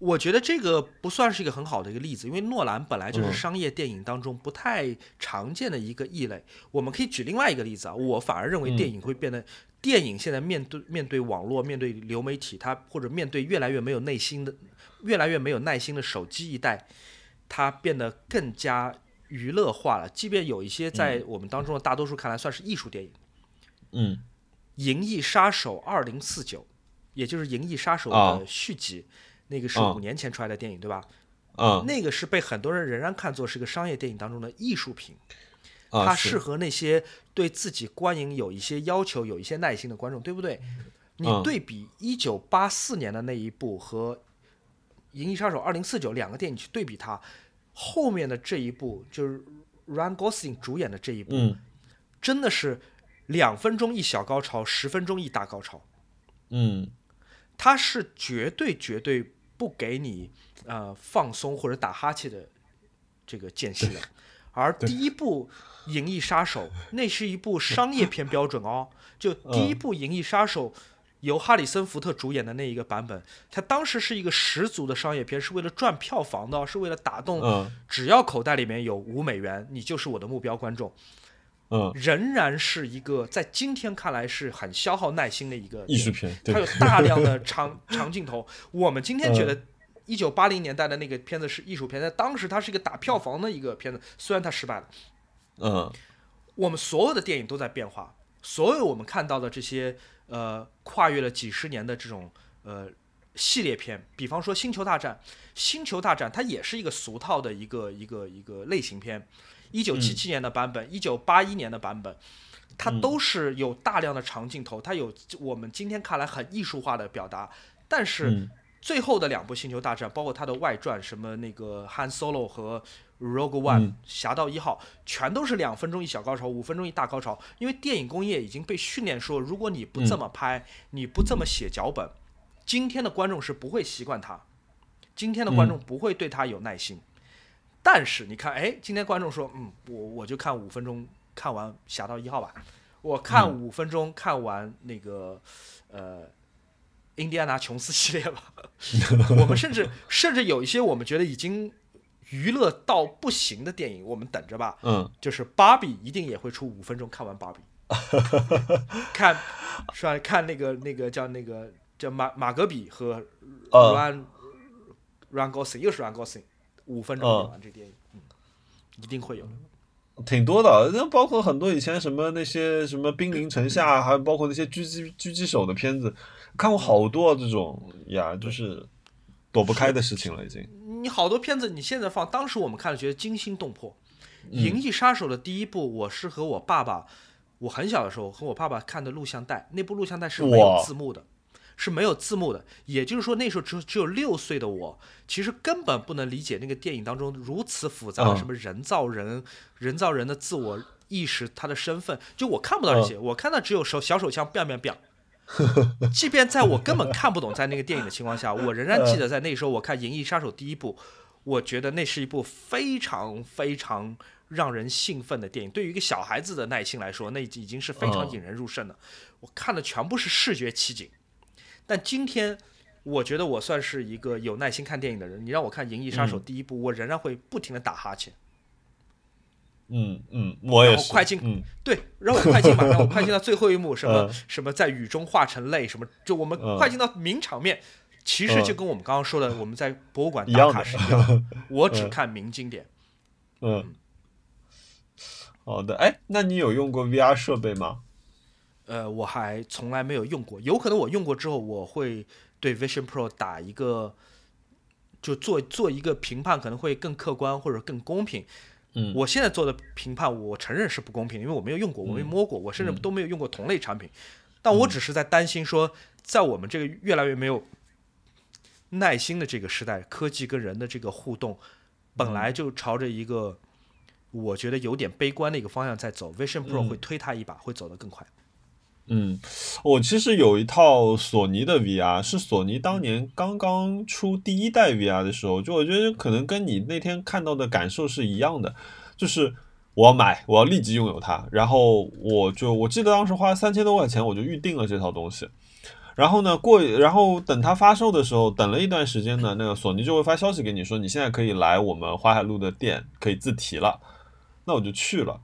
我觉得这个不算是一个很好的一个例子，因为诺兰本来就是嗯商业电影当中不太常见的一个异类。我们可以举另外一个例子啊，我反而认为电影会变得，电影现在面对面对网络、面对流媒体，它或者面对越来越没有耐心的、越来越没有耐心的手机一代，它变得更加娱乐化了。即便有一些在我们当中的大多数看来算是艺术电影，嗯《银翼杀手二零四九》，也就是《银翼杀手》啊。的续集，那个是啊。五年前出来的电影，对吧？嗯那个是被很多人仍然看作是个商业电影当中的艺术品，啊，它适合那些对自己观影有一些要求、有一些耐心的观众，对不对？你嗯对比一九八四年的那一部和《银翼杀手二零四九》两个电影去对比它，后面的这一部就是 Ryan Gosling 主演的这一部，嗯。真的是两分钟一小高潮，十分钟一大高潮。嗯它是绝对绝对不给你呃放松或者打哈欠的这个间隙的。而第一部《银翼杀手》那是一部商业片标准哦，就第一部《银翼杀手》由哈里森福特主演的那一个版本，它当时是一个十足的商业片，是为了赚票房的哦，是为了打动嗯只要口袋里面有五美元，你就是我的目标观众。嗯，仍然是一个在今天看来是很消耗耐心的一个艺术片，对。它有大量的长 长镜头。我们今天觉嗯。得一九八零年代的那个片子是艺术片，在当时它是一个打票房的一个片子，虽然它失败了。嗯。我们所有的电影都在变化，所有我们看到的这些呃跨越了几十年的这种呃系列片，比方说《星球大战》，《星球大战》它也是一个俗套的一个一个一个类型片，一九七七年的版本，一九八一年的版本。它都是有大量的长镜头，它有我们今天看来很艺术化的表达，但是嗯最后的两部《星球大战》，包括它的外传，什么那个 Han Solo 和 Rogue One、嗯侠盗一号，全都是两分钟一小高潮，五分钟一大高潮。因为电影工业已经被训练说，如果你不这么拍，你不这么写脚本，今天的观众是不会习惯它，今天的观众不会对它有耐心。但是你看，哎，今天观众说，嗯，我我就看五分钟看完《侠盗一号》吧，我看五分钟看完那个呃印第安纳琼斯系列吧。我们甚至甚至有一些我们觉得已经娱乐到不行的电影，我们等着吧。嗯就是芭比一定也会出五分钟看完芭比，看是吧？看那个那个叫那个叫马马格比和呃 Ryan Ryan Gosling 又是 Ryan Gosling，五分钟演完这电影，嗯，一定会有的。挺多的，那包括很多以前什么那些什么兵临城下，还有包括那些狙击狙击手的片子，看过好多这种呀，就是躲不开的事情了，已经。你好多片子你现在放，当时我们看了觉得惊心动魄。嗯《银翼杀手》的第一部，我是和我爸爸，我很小的时候和我爸爸看的录像带，那部录像带是没有字幕的，是没有字幕的。也就是说，那时候只有只有六岁的我，其实根本不能理解那个电影当中如此复杂的嗯什么人造人、人造人的自我意识、他的身份，就我看不到这些，我看到只有手小手枪 biang biang biang。即便在我根本看不懂在那个电影的情况下，我仍然记得在那时候我看《银翼杀手》第一部，我觉得那是一部非常非常让人兴奋的电影。对于一个小孩子的耐心来说，那已经是非常嗯引人入胜的。我看的全部是视觉奇景。但今天，我觉得我算是一个有耐心看电影的人。你让我看《银翼杀手》嗯第一部，我仍然会不停的打哈欠。嗯嗯，我也是。然后快进嗯对，让我快进嘛，让我快进到 最后一幕，什么、嗯什么在雨中化成泪，什么就我们嗯快进到名场面，其实就跟我们刚刚说的，我们在博物馆打卡是一样的。我只看名经典。嗯。好的，哎，那你有用过 VR 设备吗？呃，我还从来没有用过，有可能我用过之后，我会对 Vision Pro 打一个，就做做一个评判，可能会更客观或者更公平。嗯。我现在做的评判，我承认是不公平，因为我没有用过，我没摸过，我甚至都没有用过同类产品。但我只是在担心说，在我们这个越来越没有耐心的这个时代，科技跟人的这个互动本来就朝着一个我觉得有点悲观的一个方向在走，Vision Pro 会推它一把，会走得更快。嗯，我其实有一套索尼的 VR，是索尼当年刚刚出第一代 VR 的时候，就我觉得可能跟你那天看到的感受是一样的，就是我要买，我要立即拥有它，然后我就我记得当时花三千多块钱，我就预定了这套东西。然后呢，过然后等它发售的时候，等了一段时间呢，那个索尼就会发消息给你说，你现在可以来我们淮海路的店，可以自提了。那我就去了。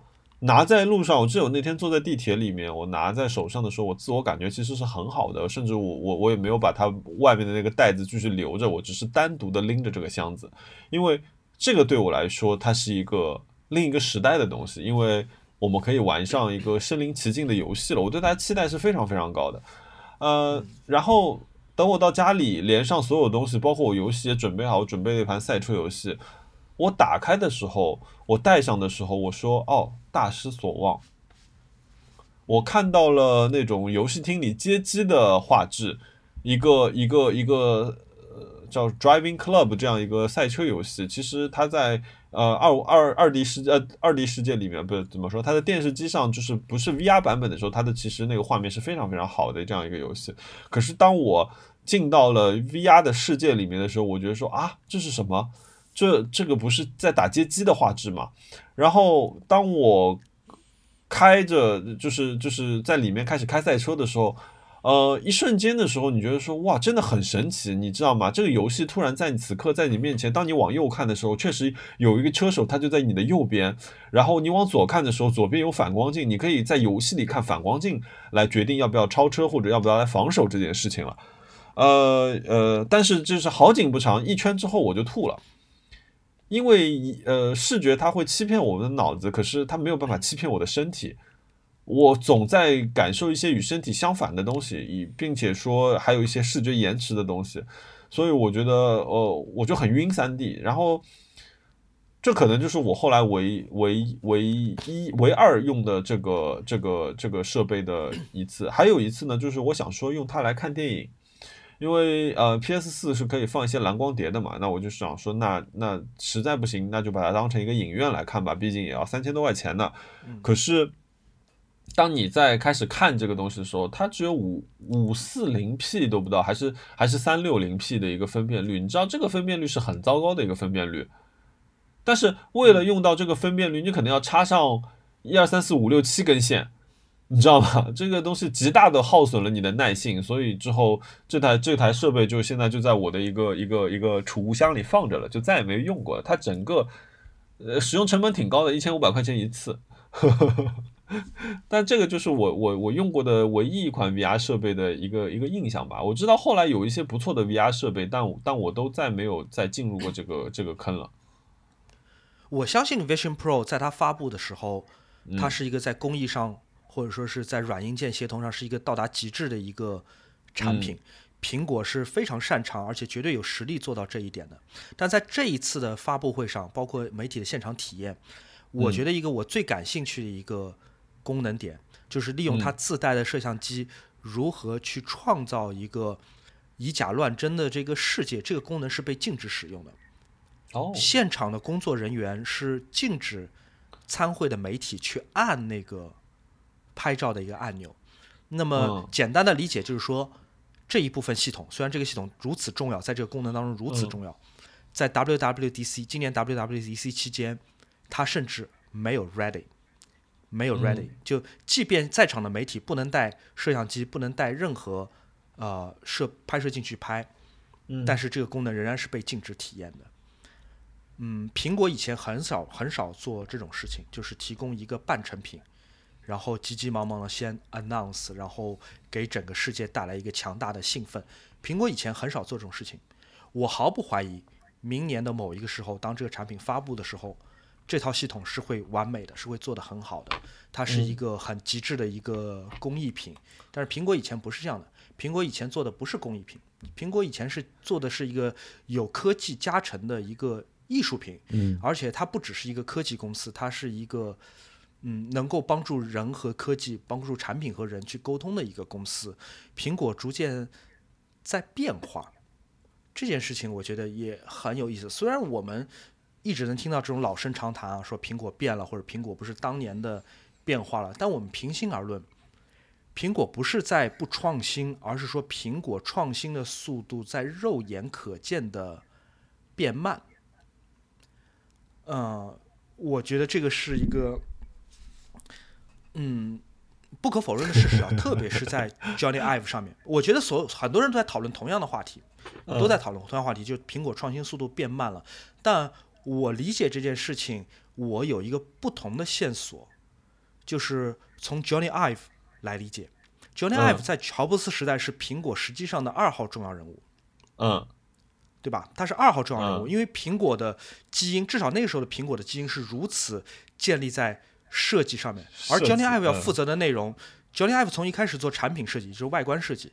拿在路上，我记得我那天坐在地铁里面，我拿在手上的时候，我自我感觉其实是很好的，甚至我我我也没有把它外面的那个袋子继续留着，我只是单独的拎着这个箱子，因为这个对我来说，它是一个另一个时代的东西，因为我们可以玩上一个身临其境的游戏了，我对它期待是非常非常高的，呃，然后等我到家里连上所有东西，包括我游戏也准备好，我准备了一盘赛车游戏。我打开的时候，我戴上的时候，我说：“哦，大失所望。”我看到了那种游戏厅里街机的画质，一个一个一个呃叫 Driving Club 这样一个赛车游戏，其实它在呃二二二 D 世呃二 D 世界里面，不怎么说，它的电视机上就是不是 VR 版本的时候，它的其实那个画面是非常非常好的这样一个游戏。可是当我进到了 VR 的世界里面的时候，我觉得说啊，这是什么？这这个不是在打街机的画质吗？然后当我开着就是就是在里面开始开赛车的时候，呃，一瞬间的时候，你觉得说哇，真的很神奇，你知道吗？这个游戏突然在你此刻在你面前，当你往右看的时候，确实有一个车手，他就在你的右边，然后你往左看的时候，左边有反光镜，你可以在游戏里看反光镜来决定要不要超车或者要不要来防守这件事情了。呃呃，但是就是好景不长，一圈之后我就吐了。因为呃，视觉它会欺骗我们的脑子，可是它没有办法欺骗我的身体。我总在感受一些与身体相反的东西，以并且说还有一些视觉延迟的东西，所以我觉得呃，我就很晕三 D。然后这可能就是我后来唯唯唯一唯二用的这个这个这个设备的一次。还有一次呢，就是我想说用它来看电影。因为呃，PS 四是可以放一些蓝光碟的嘛，那我就想说，那那实在不行，那就把它当成一个影院来看吧，毕竟也要三千多块钱呢。可是，当你在开始看这个东西的时候，它只有五五四零 P 都不到，还是还是三六零 P 的一个分辨率，你知道这个分辨率是很糟糕的一个分辨率。但是为了用到这个分辨率，你可能要插上一二三四五六七根线。你知道吗？这个东西极大的耗损了你的耐性，所以之后这台这台设备就现在就在我的一个一个一个储物箱里放着了，就再也没用过了。它整个呃使用成本挺高的，一千五百块钱一次。但这个就是我我我用过的唯一一款 VR 设备的一个一个印象吧。我知道后来有一些不错的 VR 设备，但但我都再没有再进入过这个这个坑了。我相信 Vision Pro 在它发布的时候，它是一个在工艺上。或者说是在软硬件协同上是一个到达极致的一个产品，苹果是非常擅长而且绝对有实力做到这一点的。但在这一次的发布会上，包括媒体的现场体验，我觉得一个我最感兴趣的一个功能点，就是利用它自带的摄像机如何去创造一个以假乱真的这个世界。这个功能是被禁止使用的。哦，现场的工作人员是禁止参会的媒体去按那个。拍照的一个按钮，那么简单的理解就是说，这一部分系统虽然这个系统如此重要，在这个功能当中如此重要，在 WWDC 今年 WWDC 期间，它甚至没有 ready，没有 ready，就即便在场的媒体不能带摄像机，不能带任何呃摄拍摄进去拍，但是这个功能仍然是被禁止体验的。嗯，苹果以前很少很少做这种事情，就是提供一个半成品。然后急急忙忙的先 announce，然后给整个世界带来一个强大的兴奋。苹果以前很少做这种事情，我毫不怀疑，明年的某一个时候，当这个产品发布的时候，这套系统是会完美的，是会做得很好的，它是一个很极致的一个工艺品。但是苹果以前不是这样的，苹果以前做的不是工艺品，苹果以前是做的是一个有科技加成的一个艺术品，嗯。而且它不只是一个科技公司，它是一个嗯能够帮助人和科技、帮助产品和人去沟通的一个公司。苹果逐渐在变化，这件事情我觉得也很有意思。虽然我们一直能听到这种老生常谈啊，说苹果变了，或者苹果不是当年的变化了，但我们平心而论，苹果不是在不创新，而是说苹果创新的速度在肉眼可见的变慢。呃，我觉得这个是一个，嗯，不可否认的事实啊，特别是在 Johnny Ive 上面，我觉得所有很多人都在讨论同样的话题，都在讨论同样话题，就苹果创新速度变慢了。但我理解这件事情，我有一个不同的线索，就是从 Johnny Ive 来理解。Johnny 嗯 Ive 在乔布斯时代是苹果实际上的二号重要人物，嗯对吧？他是二号重要人物，嗯因为苹果的基因，至少那个时候的苹果的基因是如此建立在设计上面。而 Johnny Ive 要嗯负责的内容、j o h n n y Ive 从一开始做产品设计，就是外观设计，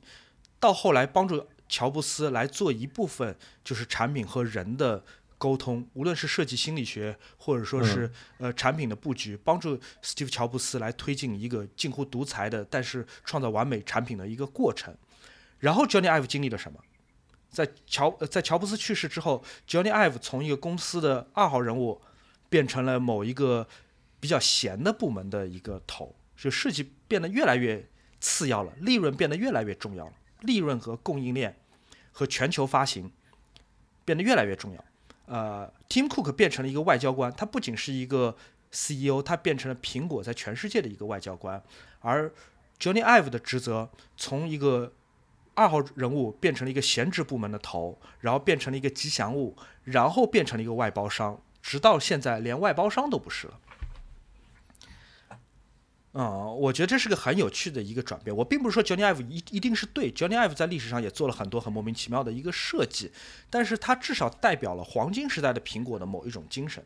到后来帮助乔布斯来做一部分就是产品和人的沟通，无论是设计心理学，或者说是、呃产品的布局，帮助 Steve 乔布斯来推进一个近乎独裁的，但是创造完美产品的一个过程。然后 Johnny Ive 经历了什么？在乔呃在乔布斯去世之后，Johnny Ive 从一个公司的二号人物变成了某一个比较闲的部门的一个头，就设计变得越来越次要了，利润变得越来越重要了，利润和供应链和全球发行变得越来越重要。呃，Tim Cook 变成了一个外交官，他不仅是一个 CEO，他变成了苹果在全世界的一个外交官，而 Johnny Ive 的职责从一个二号人物变成了一个闲置部门的头，然后变成了一个吉祥物，然后变成了一个外包商，直到现在连外包商都不是了。嗯，我觉得这是个很有趣的一个转变。我并不是说 Johnny Ive 一一定是对，Johnny Ive 在历史上也做了很多很莫名其妙的一个设计，但是它至少代表了黄金时代的苹果的某一种精神，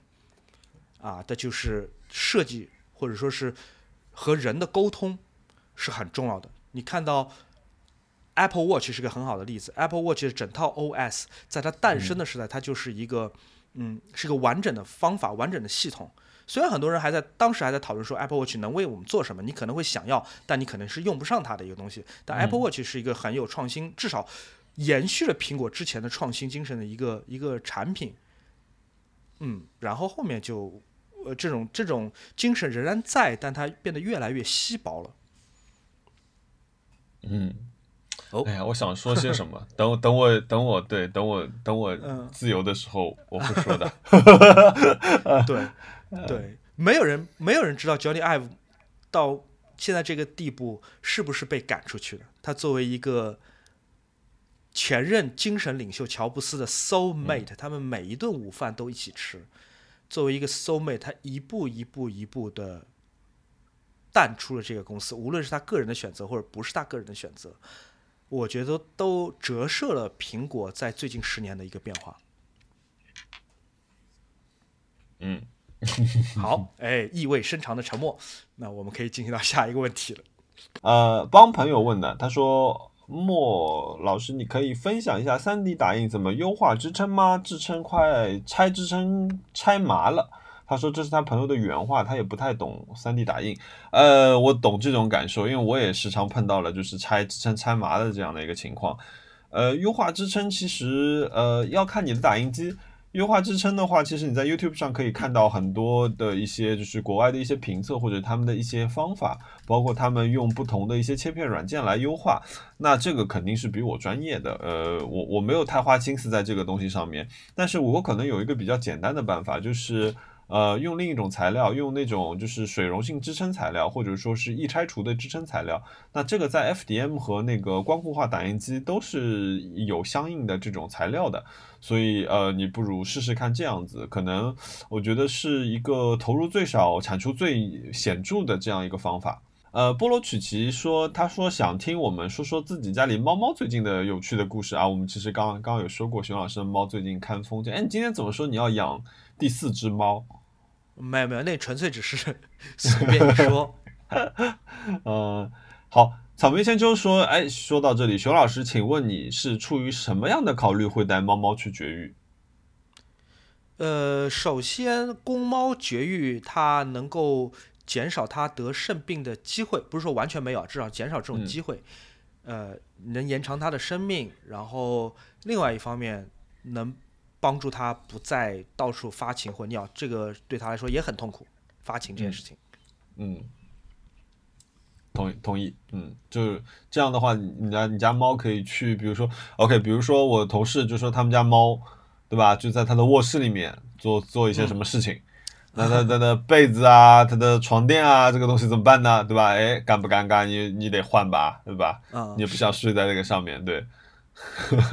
啊，这就是设计或者说是和人的沟通是很重要的。你看到 Apple Watch 是个很好的例子，Apple Watch 的整套 OS 在它诞生的时代，它就是一个嗯，是个完整的方法、完整的系统。虽然很多人还在当时还在讨论说 Apple Watch 能为我们做什么，你可能会想要，但你可能是用不上它的一个东西。但 Apple Watch 是一个很有创新，至少延续了苹果之前的创新精神的一个一个产品。嗯，然后后面就呃这种这种精神仍然在，但它变得越来越稀薄了。嗯。哦哎呀，我想说些什么？等我等我等我对等我等我嗯自由的时候，我会说的。对对，没有人没有人知道 Johnny Ive 到现在这个地步是不是被赶出去的。他作为一个前任精神领袖乔布斯的 soul mate，、他们每一顿午饭都一起吃。作为一个 soul mate，他一步一步一步的淡出了这个公司，无论是他个人的选择或者不是他个人的选择，我觉得都折射了苹果在最近十年的一个变化。嗯，好，哎，意味深长的沉默。那我们可以进行到下一个问题了。呃，帮朋友问的，他说：“莫老师，你可以分享一下 3D 打印怎么优化支撑吗？支撑快拆支撑拆麻了。”他说这是他朋友的原话，他也不太懂 3D 打印。呃，我懂这种感受，因为我也时常碰到了就是拆支撑拆麻的这样的一个情况。呃，优化支撑其实呃要看你的打印机。优化支撑的话，其实你在 YouTube 上可以看到很多的一些就是国外的一些评测或者他们的一些方法，包括他们用不同的一些切片软件来优化。那这个肯定是比我专业的，呃，我我没有太花心思在这个东西上面，但是我可能有一个比较简单的办法，就是。呃，用另一种材料，用那种就是水溶性支撑材料，或者说是易拆除的支撑材料。那这个在 FDM 和那个光固化打印机都是有相应的这种材料的，所以呃，你不如试试看这样子，可能我觉得是一个投入最少、产出最显著的这样一个方法。呃，菠萝曲奇说，他说想听我们说说自己家里猫猫最近的有趣的故事啊。我们其实刚刚刚有说过，熊老师的猫最近看风景。哎，你今天怎么说你要养第四只猫？没有没有，那纯粹只是 随便一说。嗯，好，草莓千秋说，哎，说到这里，熊老师，请问你是出于什么样的考虑会带猫猫去绝育？呃，首先，公猫绝育它能够减少它得肾病的机会，不是说完全没有，至少减少这种机会。呃，能延长它的生命，然后另外一方面能帮助它不再到处发情或尿，这个对它来说也很痛苦，发情这件事情。嗯，同意同意，嗯，就是这样的话，你家你家猫可以去，比如说，OK，比如说我同事就说他们家猫。对吧？就在他的卧室里面做做一些什么事情，那他他的被子啊，他的床垫啊，这个东西怎么办呢？对吧？哎，尴不尴尬？你你得换吧，对吧？你也不想睡在那个上面对，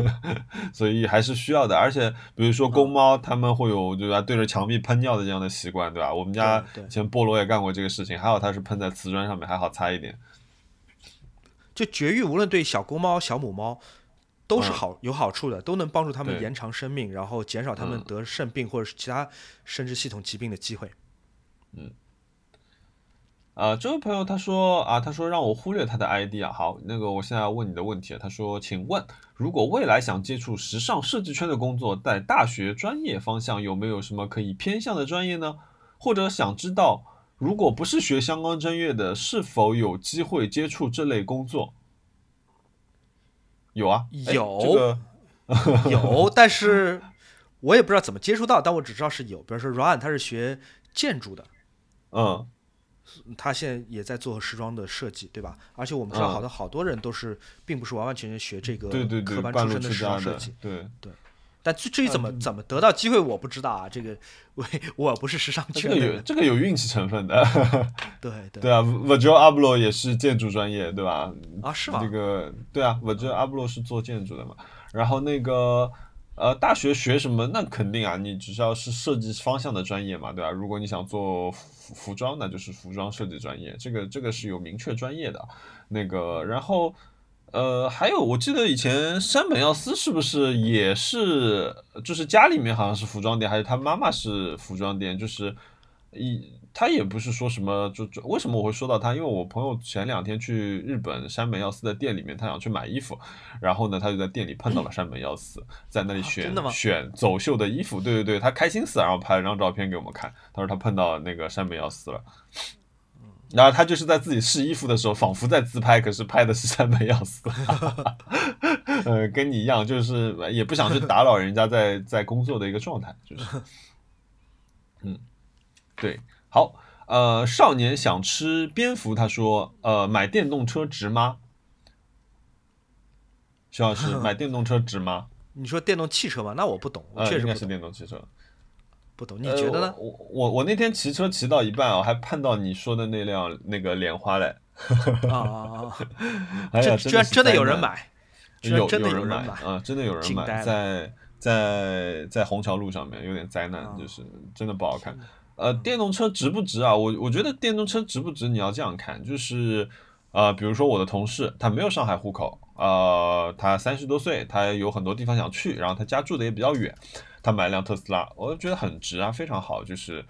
所以还是需要的。而且比如说公猫，它们会有对吧？对着墙壁喷尿的这样的习惯，对吧？我们家以前菠萝也干过这个事情，还好它是喷在瓷砖上面，还好擦一点。就绝育，无论对小公猫、小母猫。都是好有好处的，都能帮助它们延长生命，然后减少它们得肾病或者是其他生殖系统疾病的机会。嗯，啊，这位朋友他说啊，他说让我忽略他的 ID 啊。好，那个我现在要问你的问题，他说，请问如果未来想接触时尚设计圈的工作，在大学专业方向有没有什么可以偏向的专业呢？或者想知道，如果不是学相关专业的，是否有机会接触这类工作？有啊，有，有，但是我也不知道怎么接触到，但我只知道是有。比如说，Ryan 他是学建筑的，嗯，他现在也在做时装的设计，对吧？而且我们知道，好多好多人都是，并不是完完全全学这个科班出身的时装设计，对对。但至至于怎么怎么得到机会，我不知道啊。这个我我不是时尚圈的，这个有这个有运气成分的。对 对对啊，Virgil Abloh 也是建筑专业，对吧？啊，是吗？这个对啊，Virgil Abloh 是做建筑的嘛。然后那个呃，大学学什么？那肯定啊，你只要是设计方向的专业嘛，对吧？如果你想做服装，那就是服装设计专业，这个这个是有明确专业的。那个然后。呃，还有，我记得以前山本耀司是不是也是，就是家里面好像是服装店，还是他妈妈是服装店，就是一他也不是说什么，就就为什么我会说到他？因为我朋友前两天去日本山本耀司的店里面，他想去买衣服，然后呢，他就在店里碰到了山本耀司，在那里选选走秀的衣服，对对对，他开心死，然后拍了张照片给我们看，他说他碰到那个山本耀司了。然后他就是在自己试衣服的时候，仿佛在自拍，可是拍的是山本耀司，呃，跟你一样，就是也不想去打扰人家在在工作的一个状态，就是，嗯，对，好，呃，少年想吃蝙蝠，他说，呃，买电动车值吗？徐老师，买电动车值吗？你说电动汽车吗？那我不懂，确实应该是电动汽车。不懂，你觉得呢？我我我那天骑车骑到一半我，还碰到你说的那辆那个莲花嘞。啊！哎呀，居然真的有人买，有真的有人买啊，真的有人买，在在在虹桥路上面，有点灾难，就是真的不好看。呃，电动车值不值啊？我我觉得电动车值不值，你要这样看，就是呃，比如说我的同事，他没有上海户口，呃，他三十多岁，他有很多地方想去，然后他家住的也比较远。他买辆特斯拉，我就觉得很值啊，非常好。就是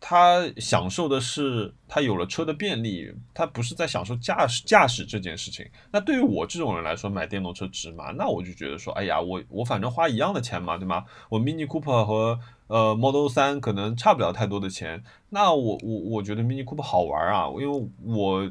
他享受的是他有了车的便利，他不是在享受驾驶驾驶这件事情。那对于我这种人来说，买电动车值吗？那我就觉得说，哎呀，我我反正花一样的钱嘛，对吗？我 Mini Cooper 和呃 Model 三可能差不了太多的钱。那我我我觉得 Mini Cooper 好玩啊，因为我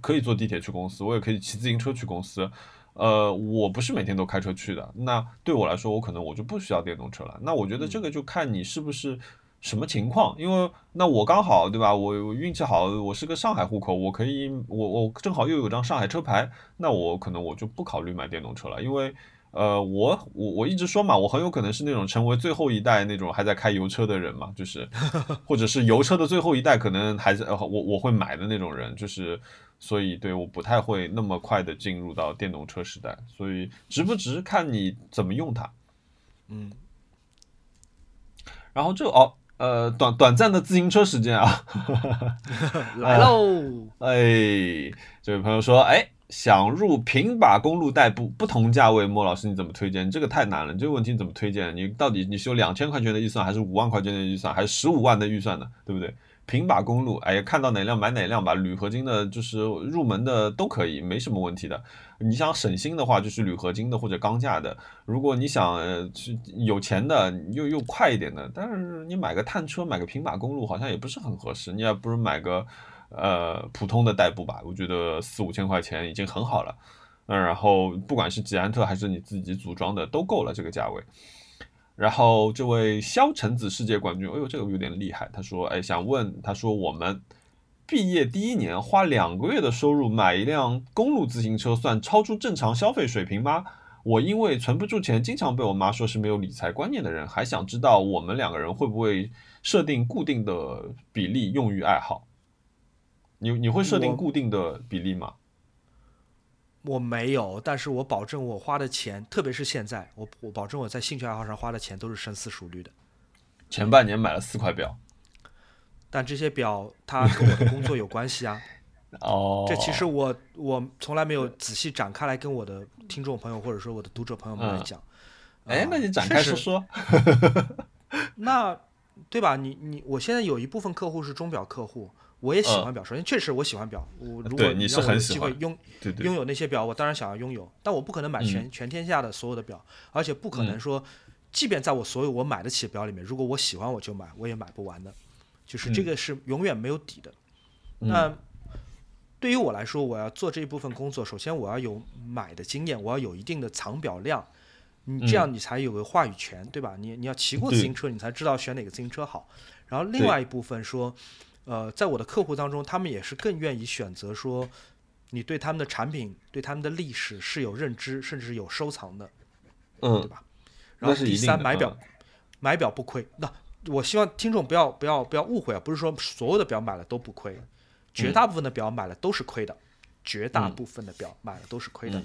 可以坐地铁去公司，我也可以骑自行车去公司。呃，我不是每天都开车去的，那对我来说，我可能我就不需要电动车了。那我觉得这个就看你是不是什么情况，因为那我刚好对吧？我我运气好，我是个上海户口，我可以，我我正好又有张上海车牌，那我可能我就不考虑买电动车了，因为呃，我我我一直说嘛，我很有可能是那种成为最后一代那种还在开油车的人嘛，就是 或者是油车的最后一代，可能还是我我会买的那种人，就是。所以，对我不太会那么快的进入到电动车时代，所以值不值看你怎么用它。嗯。然后这哦，呃，短短暂的自行车时间啊，来喽！哎，这位朋友说，哎，想入平把公路代步，不同价位，莫老师你怎么推荐？这个太难了，这个问题怎么推荐？你到底你是有两千块钱的预算，还是五万块钱的预算，还是十五万的预算呢？对不对？平把公路，哎呀，看到哪辆买哪辆吧，铝合金的，就是入门的都可以，没什么问题的。你想省心的话，就是铝合金的或者钢架的。如果你想去有钱的，又又快一点的，但是你买个探车，买个平把公路好像也不是很合适。你还不如买个呃普通的代步吧，我觉得四五千块钱已经很好了。嗯，然后不管是捷安特还是你自己组装的，都够了这个价位。然后这位萧橙子世界冠军，哎呦，这个有点厉害。他说，哎，想问，他说我们毕业第一年花两个月的收入买一辆公路自行车，算超出正常消费水平吗？我因为存不住钱，经常被我妈说是没有理财观念的人，还想知道我们两个人会不会设定固定的比例用于爱好？你你会设定固定的比例吗？我没有，但是我保证我花的钱，特别是现在，我我保证我在兴趣爱好上花的钱都是深思熟虑的。前半年买了四块表，但这些表它跟我的工作有关系啊。哦，这其实我我从来没有仔细展开来跟我的听众朋友或者说我的读者朋友们来讲。哎，那你展开说说。那对吧？你你我现在有一部分客户是钟表客户。我也喜欢表，首先确实我喜欢表。我如果你是很机会拥拥有那些表，我当然想要拥有。但我不可能买全全天下的所有的表，而且不可能说，即便在我所有我买得起的表里面，如果我喜欢我就买，我也买不完的。就是这个是永远没有底的。那对于我来说，我要做这一部分工作，首先我要有买的经验，我要有一定的藏表量，你这样你才有个话语权，对吧？你你要骑过自行车，你才知道选哪个自行车好。然后另外一部分说。呃，在我的客户当中，他们也是更愿意选择说，你对他们的产品、对他们的历史是有认知，甚至是有收藏的，嗯，对吧？然后第三，买表，买表不亏。那我希望听众不要不要不要误会啊，不是说所有的表买了都不亏，绝大部分的表买了都是亏的，绝大部分的表买了都是亏的。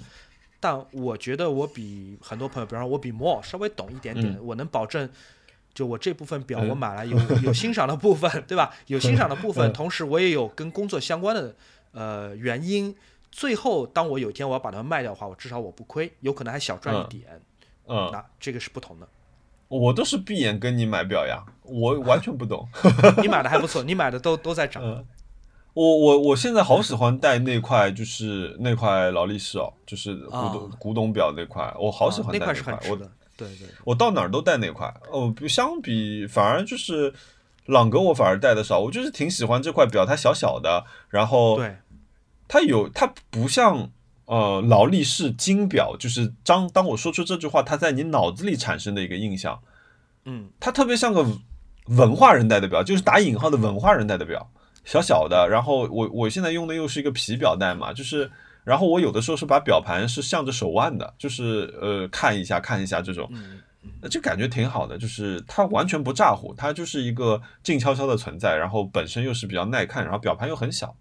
但我觉得我比很多朋友，比方说我比 More 稍微懂一点点，我能保证。就我这部分表，我买了有 有欣赏的部分，对吧？有欣赏的部分，同时我也有跟工作相关的呃原因。最后，当我有一天我要把它们卖掉的话，我至少我不亏，有可能还小赚一点。嗯，那这个是不同的。我都是闭眼跟你买表呀，我完全不懂。你买的还不错，你买的都都在涨。我我我现在好喜欢戴那块，就是那块劳力士哦，就是古董古董表那块，我好喜欢那块是很值的。对对，我到哪儿都带那块哦。相比，反而就是朗格，我反而带的少。我就是挺喜欢这块表，它小小的，然后对，它有它不像呃劳力士金表，就是当当我说出这句话，它在你脑子里产生的一个印象。嗯，它特别像个文化人戴的表，就是打引号的文化人戴的表，小小的。然后我我现在用的又是一个皮表带嘛，就是。然后我有的时候是把表盘是向着手腕的，就是呃看一下看一下这种，就感觉挺好的。就是它完全不咋呼，它就是一个静悄悄的存在，然后本身又是比较耐看，然后表盘又很小。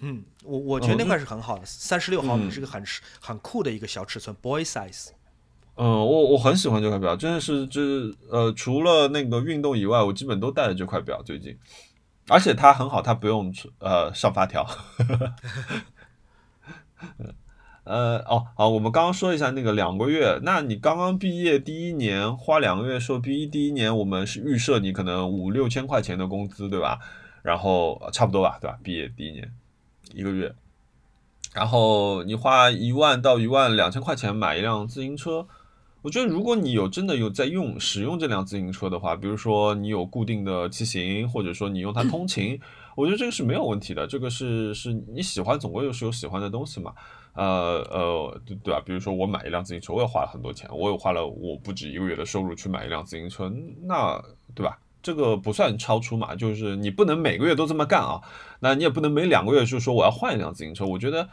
嗯，我我觉得那块是很好的，三十六毫米是个很很酷的一个小尺寸，boy size。嗯，我我很喜欢这块表，真的是这呃除了那个运动以外，我基本都带着这块表最近，而且它很好，它不用呃上发条。呃哦好，我们刚刚说一下那个两个月，那你刚刚毕业第一年花两个月说毕业第一年，我们是预设你可能五六千块钱的工资，对吧？然后差不多吧，对吧？毕业第一年一个月，然后你花一万到一万两千块钱买一辆自行车，我觉得如果你有真的有在用使用这辆自行车的话，比如说你有固定的骑行，或者说你用它通勤。我觉得这个是没有问题的，这个是是你喜欢，总归又是有喜欢的东西嘛，呃呃，对对吧？比如说我买一辆自行车，我也花了很多钱，我也花了我不止一个月的收入去买一辆自行车，那对吧？这个不算超出嘛，就是你不能每个月都这么干啊，那你也不能每两个月就说我要换一辆自行车。我觉得，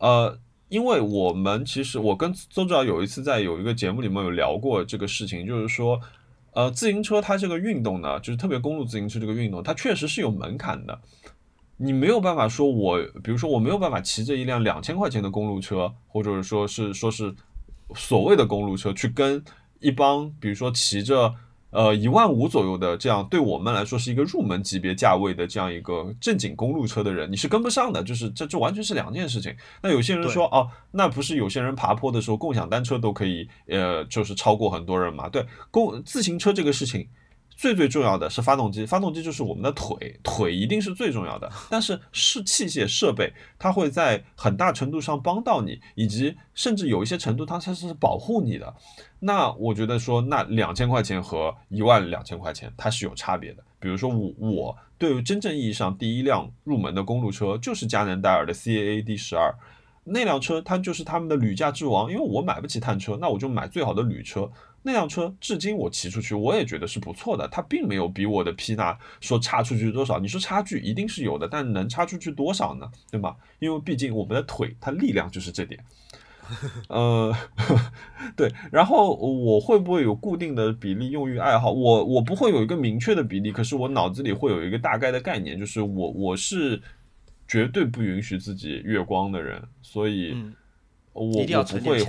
呃，因为我们其实我跟周指导有一次在有一个节目里面有聊过这个事情，就是说。呃，自行车它这个运动呢，就是特别公路自行车这个运动，它确实是有门槛的。你没有办法说，我比如说我没有办法骑着一辆两千块钱的公路车，或者说是说是所谓的公路车，去跟一帮比如说骑着呃，一万五左右的这样，对我们来说是一个入门级别价位的这样一个正经公路车的人，你是跟不上的，就是这这完全是两件事情。那有些人说哦，那不是有些人爬坡的时候，共享单车都可以，呃，就是超过很多人嘛？对，共自行车这个事情。最最重要的是发动机，发动机就是我们的腿，腿一定是最重要的。但是是器械设备，它会在很大程度上帮到你，以及甚至有一些程度它它是保护你的。那我觉得说，那两千块钱和一万两千块钱它是有差别的。比如说我我对于真正意义上第一辆入门的公路车就是佳能戴尔的 CAA D 十二，那辆车它就是他们的铝价之王，因为我买不起碳车，那我就买最好的铝车。那辆车至今我骑出去，我也觉得是不错的。它并没有比我的皮纳说差出去多少。你说差距一定是有的，但能差出去多少呢？对吗？因为毕竟我们的腿，它力量就是这点。呃，对。然后我会不会有固定的比例用于爱好？我我不会有一个明确的比例，可是我脑子里会有一个大概的概念，就是我我是绝对不允许自己月光的人，所以我我不会。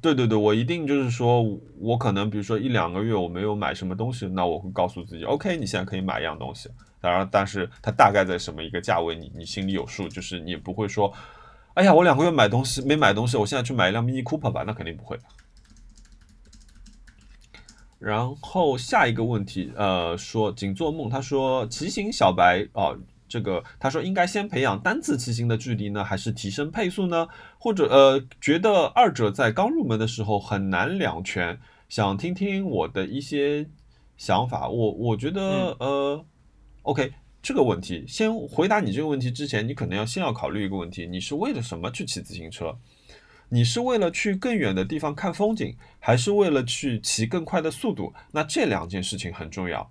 对对对，我一定就是说，我可能比如说一两个月我没有买什么东西，那我会告诉自己，OK，你现在可以买一样东西。当然，但是它大概在什么一个价位，你你心里有数，就是你不会说，哎呀，我两个月买东西没买东西，我现在去买一辆 Mini Cooper 吧，那肯定不会。然后下一个问题，呃，说仅做梦，他说骑行小白啊。这个他说应该先培养单次骑行的距离呢，还是提升配速呢？或者呃，觉得二者在刚入门的时候很难两全，想听听我的一些想法。我我觉得呃，OK，这个问题先回答你这个问题之前，你可能要先要考虑一个问题：你是为了什么去骑自行车？你是为了去更远的地方看风景，还是为了去骑更快的速度？那这两件事情很重要。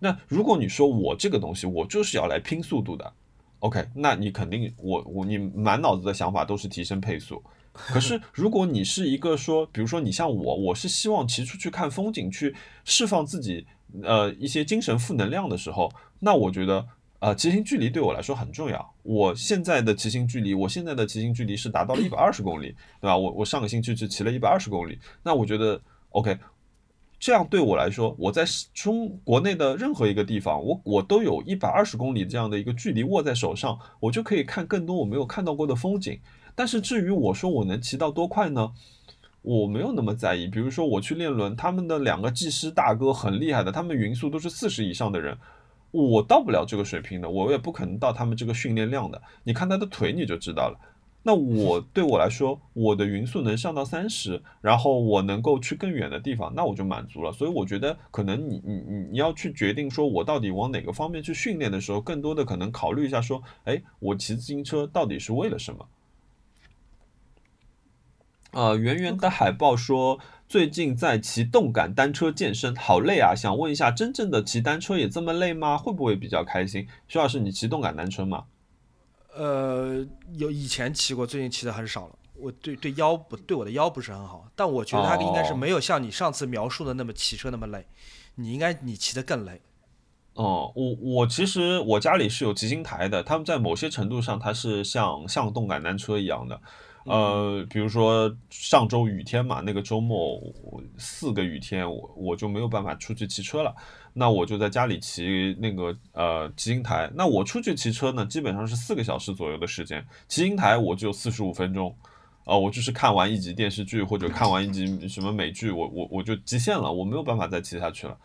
那如果你说我这个东西我就是要来拼速度的，OK，那你肯定我我你满脑子的想法都是提升配速。可是 如果你是一个说，比如说你像我，我是希望骑出去看风景，去释放自己呃一些精神负能量的时候，那我觉得呃骑行距离对我来说很重要。我现在的骑行距离，我现在的骑行距离是达到了一百二十公里，对吧？我我上个星期去骑了一百二十公里，那我觉得 OK。这样对我来说，我在中国内的任何一个地方，我我都有一百二十公里这样的一个距离握在手上，我就可以看更多我没有看到过的风景。但是至于我说我能骑到多快呢？我没有那么在意。比如说我去练轮，他们的两个技师大哥很厉害的，他们匀速都是四十以上的人，我到不了这个水平的，我也不可能到他们这个训练量的。你看他的腿你就知道了。那我对我来说，我的匀速能上到三十，然后我能够去更远的地方，那我就满足了。所以我觉得，可能你你你你要去决定说，我到底往哪个方面去训练的时候，更多的可能考虑一下说，哎，我骑自行车到底是为了什么？呃，圆圆的海报说，最近在骑动感单车健身，好累啊！想问一下，真正的骑单车也这么累吗？会不会比较开心？徐老师，你骑动感单车吗？呃，有以前骑过，最近骑的很少了。我对对腰不对我的腰不是很好，但我觉得它应该是没有像你上次描述的那么骑车那么累。你应该你骑的更累。哦，我我其实我家里是有骑行台的，他们在某些程度上它是像像动感单车一样的。呃，比如说上周雨天嘛，那个周末四个雨天，我我就没有办法出去骑车了。那我就在家里骑那个呃骑行台。那我出去骑车呢，基本上是四个小时左右的时间。骑行台我就四十五分钟，呃，我就是看完一集电视剧或者看完一集什么美剧，我我我就极限了，我没有办法再骑下去了。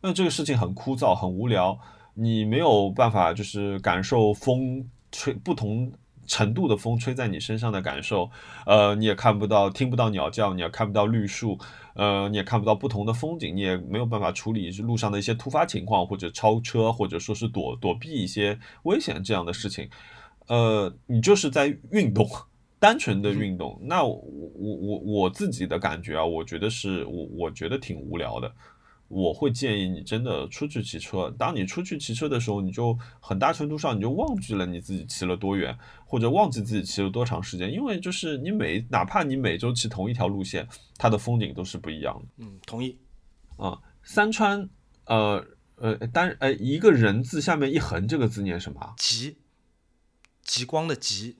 那这个事情很枯燥，很无聊，你没有办法就是感受风吹不同。程度的风吹在你身上的感受，呃，你也看不到、听不到鸟叫，你也看不到绿树，呃，你也看不到不同的风景，你也没有办法处理路上的一些突发情况，或者超车，或者说是躲躲避一些危险这样的事情，呃，你就是在运动，单纯的运动。那我我我我自己的感觉啊，我觉得是我我觉得挺无聊的。我会建议你真的出去骑车。当你出去骑车的时候，你就很大程度上你就忘记了你自己骑了多远，或者忘记自己骑了多长时间。因为就是你每哪怕你每周骑同一条路线，它的风景都是不一样的。嗯，同意。啊，三川，呃呃单呃一个人字下面一横，这个字念什么？极，极光的极。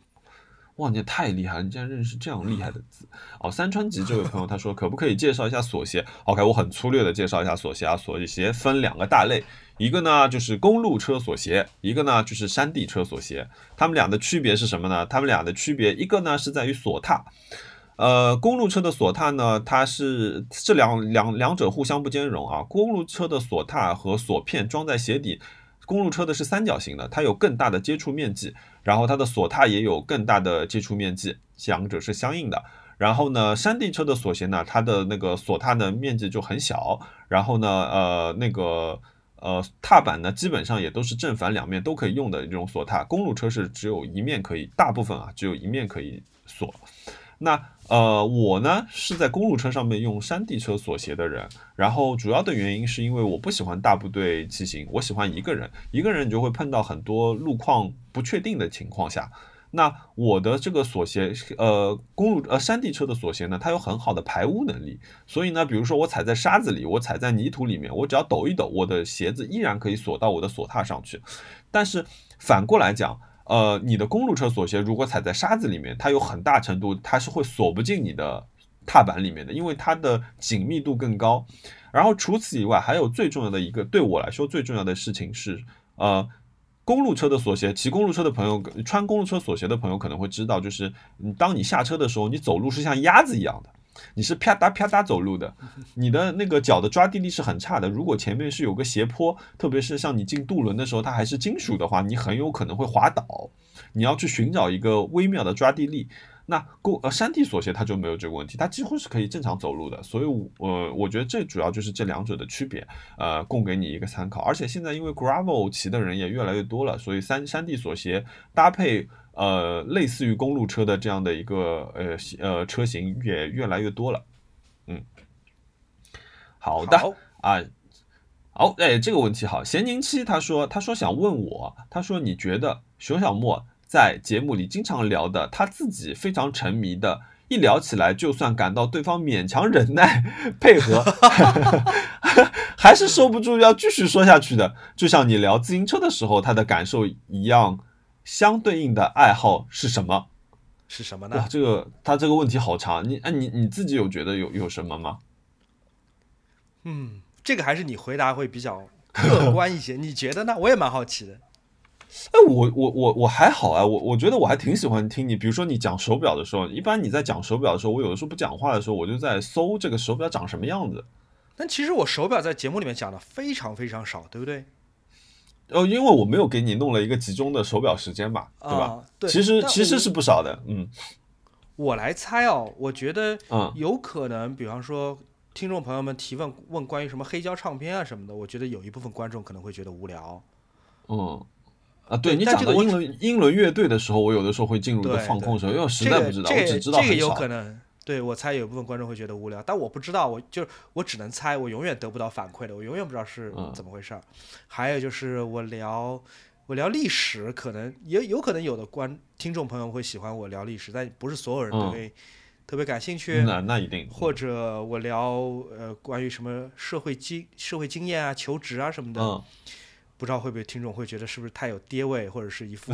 哇，你也太厉害了！你竟然认识这样厉害的字哦。三川吉这位朋友他说，可不可以介绍一下锁鞋？OK，我很粗略的介绍一下锁鞋啊。锁鞋分两个大类，一个呢就是公路车锁鞋，一个呢就是山地车锁鞋。它们俩的区别是什么呢？它们俩的区别，一个呢是在于锁踏。呃，公路车的锁踏呢，它是这两两两者互相不兼容啊。公路车的锁踏和锁片装在鞋底。公路车的是三角形的，它有更大的接触面积，然后它的锁踏也有更大的接触面积，两者是相应的。然后呢，山地车的锁鞋呢，它的那个锁踏的面积就很小，然后呢，呃，那个呃踏板呢，基本上也都是正反两面都可以用的这种锁踏。公路车是只有一面可以，大部分啊只有一面可以锁。那呃，我呢是在公路车上面用山地车锁鞋的人，然后主要的原因是因为我不喜欢大部队骑行，我喜欢一个人，一个人你就会碰到很多路况不确定的情况下，那我的这个锁鞋，呃，公路呃山地车的锁鞋呢，它有很好的排污能力，所以呢，比如说我踩在沙子里，我踩在泥土里面，我只要抖一抖，我的鞋子依然可以锁到我的锁踏上去，但是反过来讲。呃，你的公路车锁鞋如果踩在沙子里面，它有很大程度它是会锁不进你的踏板里面的，因为它的紧密度更高。然后除此以外，还有最重要的一个对我来说最重要的事情是，呃，公路车的锁鞋，骑公路车的朋友穿公路车锁鞋的朋友可能会知道，就是你当你下车的时候，你走路是像鸭子一样的。你是啪嗒啪嗒走路的，你的那个脚的抓地力是很差的。如果前面是有个斜坡，特别是像你进渡轮的时候，它还是金属的话，你很有可能会滑倒。你要去寻找一个微妙的抓地力。那过呃山地锁鞋它就没有这个问题，它几乎是可以正常走路的。所以，我我觉得这主要就是这两者的区别，呃，供给你一个参考。而且现在因为 gravel 骑的人也越来越多了，所以山山地锁鞋搭配。呃，类似于公路车的这样的一个呃呃车型也越来越多了，嗯，好的啊，好，哎，这个问题好，咸宁七他说他说想问我，他说你觉得熊小莫在节目里经常聊的，他自己非常沉迷的，一聊起来就算感到对方勉强忍耐配合，还是收不住要继续说下去的，就像你聊自行车的时候他的感受一样。相对应的爱好是什么？是什么呢？哇，这个他这个问题好长。你哎，你你自己有觉得有有什么吗？嗯，这个还是你回答会比较客观一些。你觉得呢？我也蛮好奇的。哎，我我我我还好啊。我我觉得我还挺喜欢听你。比如说你讲手表的时候，一般你在讲手表的时候，我有的时候不讲话的时候，我就在搜这个手表长什么样子。但其实我手表在节目里面讲的非常非常少，对不对？哦，因为我没有给你弄了一个集中的手表时间嘛，对吧？对，其实其实是不少的，嗯。我来猜哦，我觉得，嗯，有可能，比方说，听众朋友们提问问关于什么黑胶唱片啊什么的，我觉得有一部分观众可能会觉得无聊。嗯，啊，对你讲的英伦英伦乐队的时候，我有的时候会进入一个放空时候，因为我实在不知道，我只知道这个有可能。对，我猜有部分观众会觉得无聊，但我不知道，我就我只能猜，我永远得不到反馈的，我永远不知道是怎么回事儿。还有就是我聊我聊历史，可能也有可能有的观听众朋友会喜欢我聊历史，但不是所有人都会特别感兴趣。那那一定。或者我聊呃关于什么社会经社会经验啊、求职啊什么的。不知道会不会听众会觉得是不是太有爹味，或者是一副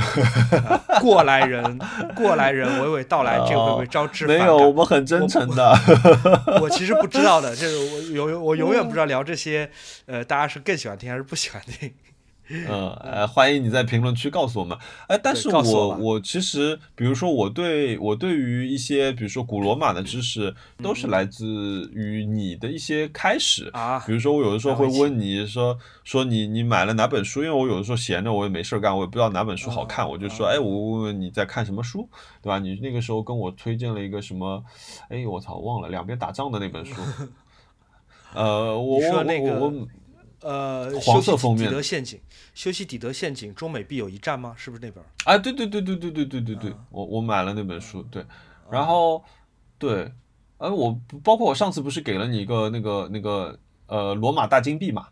过来人、过来人娓娓道来，这个会不会招致？没有，我们很真诚的。我其实不知道的，这个我永我永远不知道聊这些，呃，大家是更喜欢听还是不喜欢听？嗯，呃，欢迎你在评论区告诉我们。哎，但是我我其实，比如说我对我对于一些，比如说古罗马的知识，都是来自于你的一些开始啊。比如说我有的时候会问你说说你你买了哪本书，因为我有的时候闲着我也没事干，我也不知道哪本书好看，我就说哎，我问问你在看什么书，对吧？你那个时候跟我推荐了一个什么？哎，我操，忘了两边打仗的那本书。呃，我我我我。呃，黄色封面。的陷阱，修昔底德陷阱，中美必有一战吗？是不是那本？哎，对对对对对对对对对，我我买了那本书，对，然后对，呃，我包括我上次不是给了你一个那个那个呃罗马大金币嘛？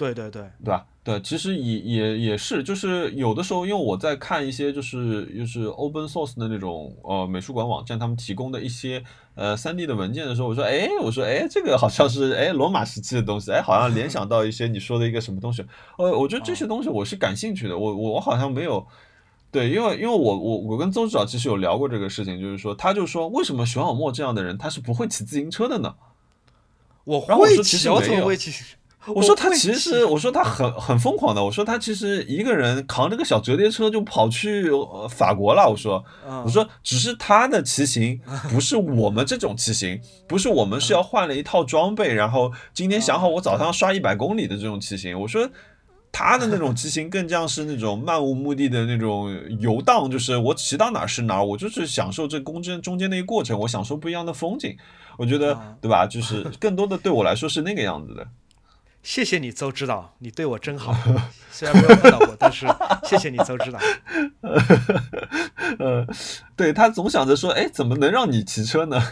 对对对，对吧？对，其实也也也是，就是有的时候，因为我在看一些就是就是 open source 的那种呃美术馆网站，他们提供的一些呃三 D 的文件的时候，我说，哎，我说，哎，这个好像是哎罗马时期的东西，哎，好像联想到一些你说的一个什么东西，呃，我觉得这些东西我是感兴趣的，我我好像没有对，因为因为我我我跟邹指导其实有聊过这个事情，就是说，他就说为什么熊小莫这样的人他是不会骑自行车的呢？我会骑，我怎么会骑？我说他其实，我说他很很疯狂的，我说他其实一个人扛着个小折叠车就跑去呃法国了。我说，嗯我说只是他的骑行不是我们这种骑行，不是我们是要换了一套装备，然后今天想好我早上要刷一百公里的这种骑行。我说。他的那种骑行更像是那种漫无目的的那种游荡，就是我骑到哪儿是哪儿，我就是享受这中间中间的一个过程，我享受不一样的风景。我觉得啊，对吧？就是更多的对我来说是那个样子的。谢谢你，邹指导，你对我真好。虽然没有碰到过，但是 谢谢你，邹指导。呃，对他总想着说，哎，怎么能让你骑车呢？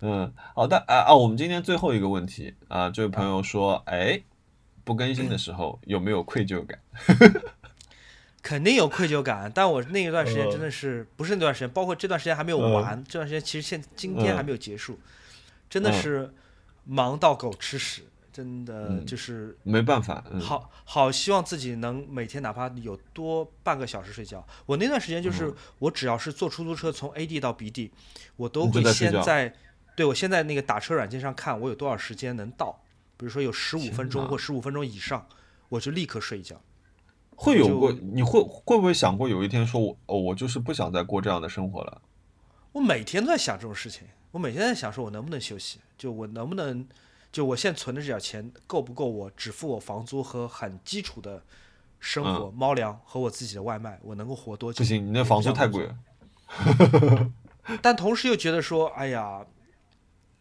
嗯，好的啊啊，我们今天最后一个问题啊，这位朋友说，哎，不更新的时候有没有愧疚感？肯定有愧疚感，但我那一段时间真的是、不是那段时间，包括这段时间还没有完，这段时间其实现今天还没有结束，真的是忙到狗吃屎，真的就是没办法，嗯、好好希望自己能每天哪怕有多半个小时睡觉。我那段时间就是我只要是坐出租车从 A 地到 B 地，我都会先在对我现在那个打车软件上看我有多少时间能到，比如说有十五分钟或十五分钟以上，我就立刻睡一觉。会有过，你会会不会想过有一天说我哦，我就是不想再过这样的生活了？我每天都在想这种事情，我每天在想说我能不能休息，就我能不能，就我现在存的这点钱够不够我只付我房租和很基础的生活、猫粮和我自己的外卖，我能够活多久？不行，你那房租太贵了。但同时又觉得说，哎呀，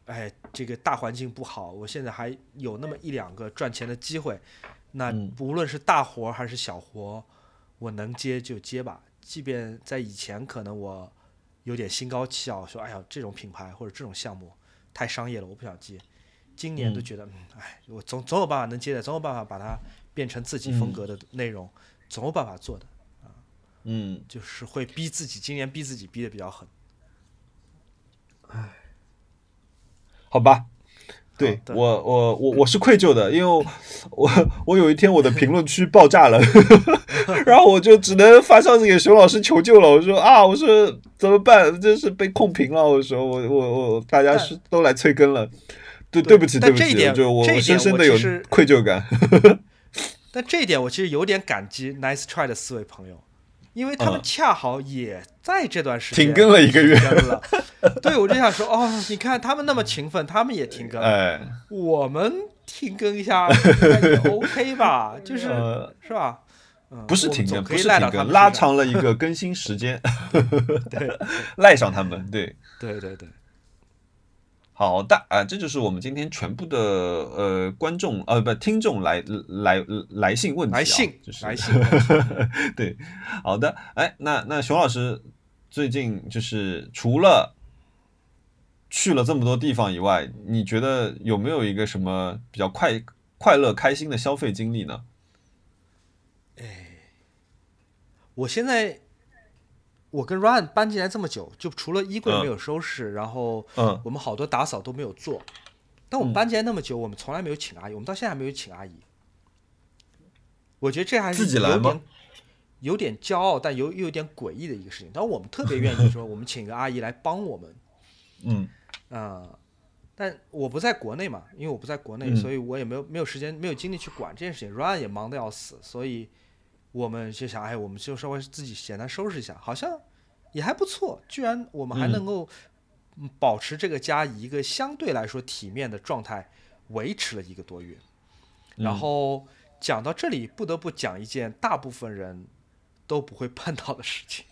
哎，这个大环境不好，我现在还有那么一两个赚钱的机会，那嗯无论是大活还是小活儿，我能接就接吧。即便在以前可能我有点心高气傲，说哎呀这种品牌或者这种项目太商业了，我不想接。今年都觉得，嗯，哎，我总总有办法能接的，总有办法把它变成自己风格的内容，总有办法做的啊。嗯，就是会逼自己，今年逼自己逼的比较狠。好吧。对我，我我我是愧疚的，因为我我我有一天我的评论区爆炸了 然后我就只能发消息给熊老师求救了。我说啊，我说怎么办？这是被控评了。我说我我我大家是都来催更了。对，对不起，对不起，但这一点就我深深的有愧疚感。但这一点我其实有点感激 Nice Try 的四位朋友，因为他们嗯恰好也在这段时间停更了一个月了。对，我就想说，哦，你看他们那么勤奋，他们也停更，哎，我们停更一下 也 OK 吧？就是、呃是吧？嗯，不是停更，不是停更，拉。长了一个更新时间，对赖上他们。对，对对对，好的啊、这就是我们今天全部的呃观众呃不听众来来来信问题、啊，来信就是来信，对，好的，哎，那那熊老师最近就是除了去了这么多地方以外，你觉得有没有一个什么比较快快乐开心的消费经历呢？哎我现在我跟 Ryan 搬进来这么久，就除了衣柜嗯没有收拾，然后嗯我们好多打扫都没有做。但我们搬进来那么久，我们从来没有请阿姨，我们到现在还没有请阿姨。我觉得这还是自己来吗有点有点骄傲，但又又有点诡异的一个事情。但我们特别愿意说，我们请一个阿姨来帮我们 嗯啊、但我不在国内嘛，因为我不在国内，嗯所以我也没有没有时间，没有精力去管这件事情。Ryan 也忙得要死，所以我们就想，哎，我们就稍微自己简单收拾一下，好像也还不错。居然我们还嗯能够嗯保持这个家以一个相对来说体面的状态维持了一个多月。然嗯后讲到这里，不得不讲一件大部分人都不会碰到的事情。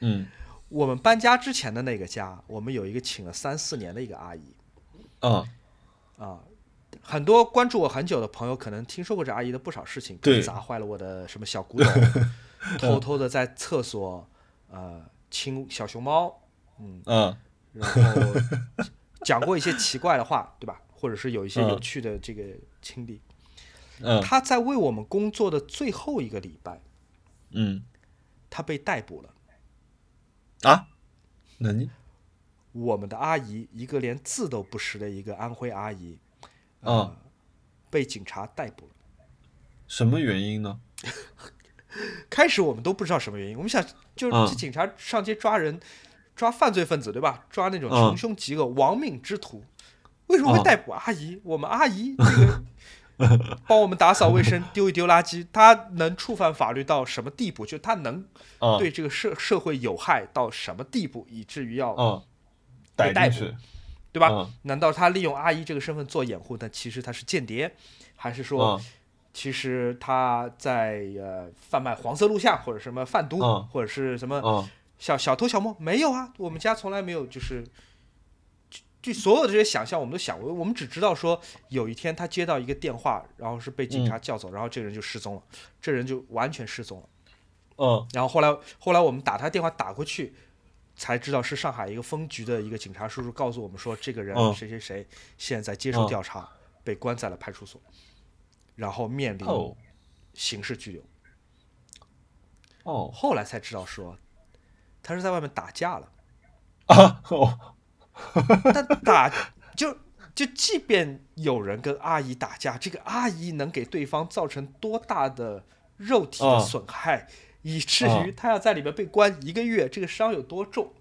嗯我们搬家之前的那个家，我们有一个请了三四年的一个阿姨嗯啊。很多关注我很久的朋友可能听说过这阿姨的不少事情，对。砸坏了我的什么小古董，偷偷的在厕所呃亲小熊猫，嗯，嗯。然后讲过一些奇怪的话，对吧？或者是有一些嗯有趣的这个经历。嗯。他在为我们工作的最后一个礼拜，嗯。他被逮捕了。啊，那你？我们的阿姨，一个连字都不识的一个安徽阿姨，嗯呃被警察逮捕了。什么原因呢？开始我们都不知道什么原因，我们想就是警察上街抓人，抓犯罪分子对吧？抓那种嗯穷凶极恶、亡命之徒，为什么会嗯逮捕阿姨？我们阿姨这个帮我们打扫卫生、丢一丢垃圾，她能触犯法律到什么地步？就她能嗯对这个社社会有害到什么地步，以至于要逮捕逮进去，对吧？嗯难道他利用阿姨这个身份做掩护，但其实他是间谍，还是说嗯其实他在呃贩卖黄色录像或者什么贩毒，嗯或者是什么嗯小小偷小摸？没有啊，我们家从来没有就是。就就所有的这些想象，我们都想过，我们只知道说有一天他接到一个电话，然后是被警察叫走，然后这个人就失踪了，这人就完全失踪了。嗯然后后来后来我们打他电话打过去，才知道是上海一个分局的一个警察叔叔告诉我们说，这个人嗯。谁谁谁现在在接受嗯。调查，被关在了派出所，然后面临哦。刑事拘留。哦。后来才知道说，他是在外面打架了，啊哦。但打就就即便有人跟阿姨打架，这个阿姨能给对方造成多大的肉体的嗯。损害，以至于嗯他要在里面被关一个月，这个伤有多重，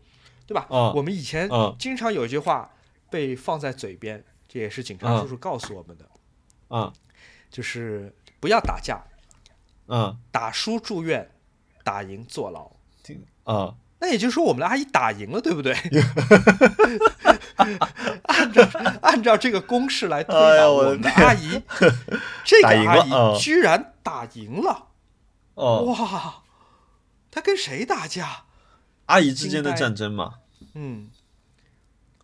对吧？嗯我们以前嗯经常有一句话被放在嘴边，这也是警察嗯叔叔告诉我们的，啊就是不要打架，嗯打输住院，打赢坐牢。听嗯那也就是说，我们的阿姨打赢了，对不对？按照按照这个公式来推导，哎我我们的阿姨，这个阿姨嗯居然打赢了，哦，哇！她跟谁打架？阿姨之间的战争嘛，嗯，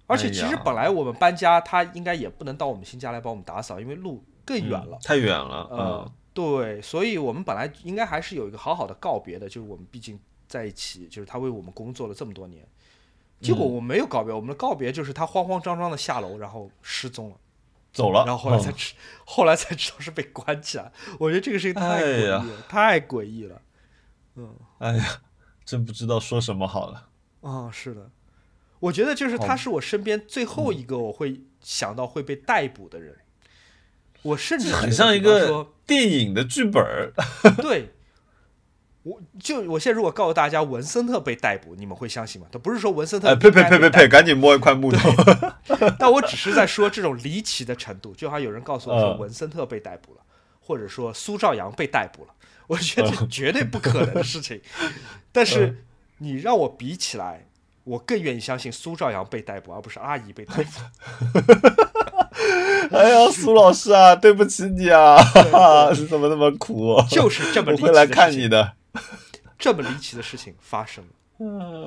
而且其实本来我们搬家，他应该也不能到我们新家来帮我们打扫，因为路更远了。嗯。太远了，呃嗯，对，所以我们本来应该还是有一个好好的告别的，就是我们毕竟在一起，就是他为我们工作了这么多年，结果嗯我们没有告别，我们的告别就是他慌慌张张的下楼，然后失踪了，走了，然后后来才嗯知，后来才知道是被关起来。我觉得这个事情太哎诡异呀了，太诡异了。哎呀，真不知道说什么好了，啊、是的，我觉得就是他是我身边最后一个我会想到会被逮捕的人。我甚至很像一个电影的剧本儿，对，我就我现在如果告诉大家文森特被逮捕，你们会相信吗？他不是说文森特哎，呸呸呸呸呸，赶紧摸一块木头，但我只是在说这种离奇的程度。就好像有人告诉我说嗯文森特被逮捕了，或者说苏兆阳被逮捕了，我觉得这绝对不可能的事情。但是你让我比起来，我更愿意相信苏兆阳被逮捕，而不是阿姨被逮捕。哎呀，苏老师啊，对不起你啊，你怎么那么苦？就是这么离奇我会来看你的。这么离奇的事情发生了。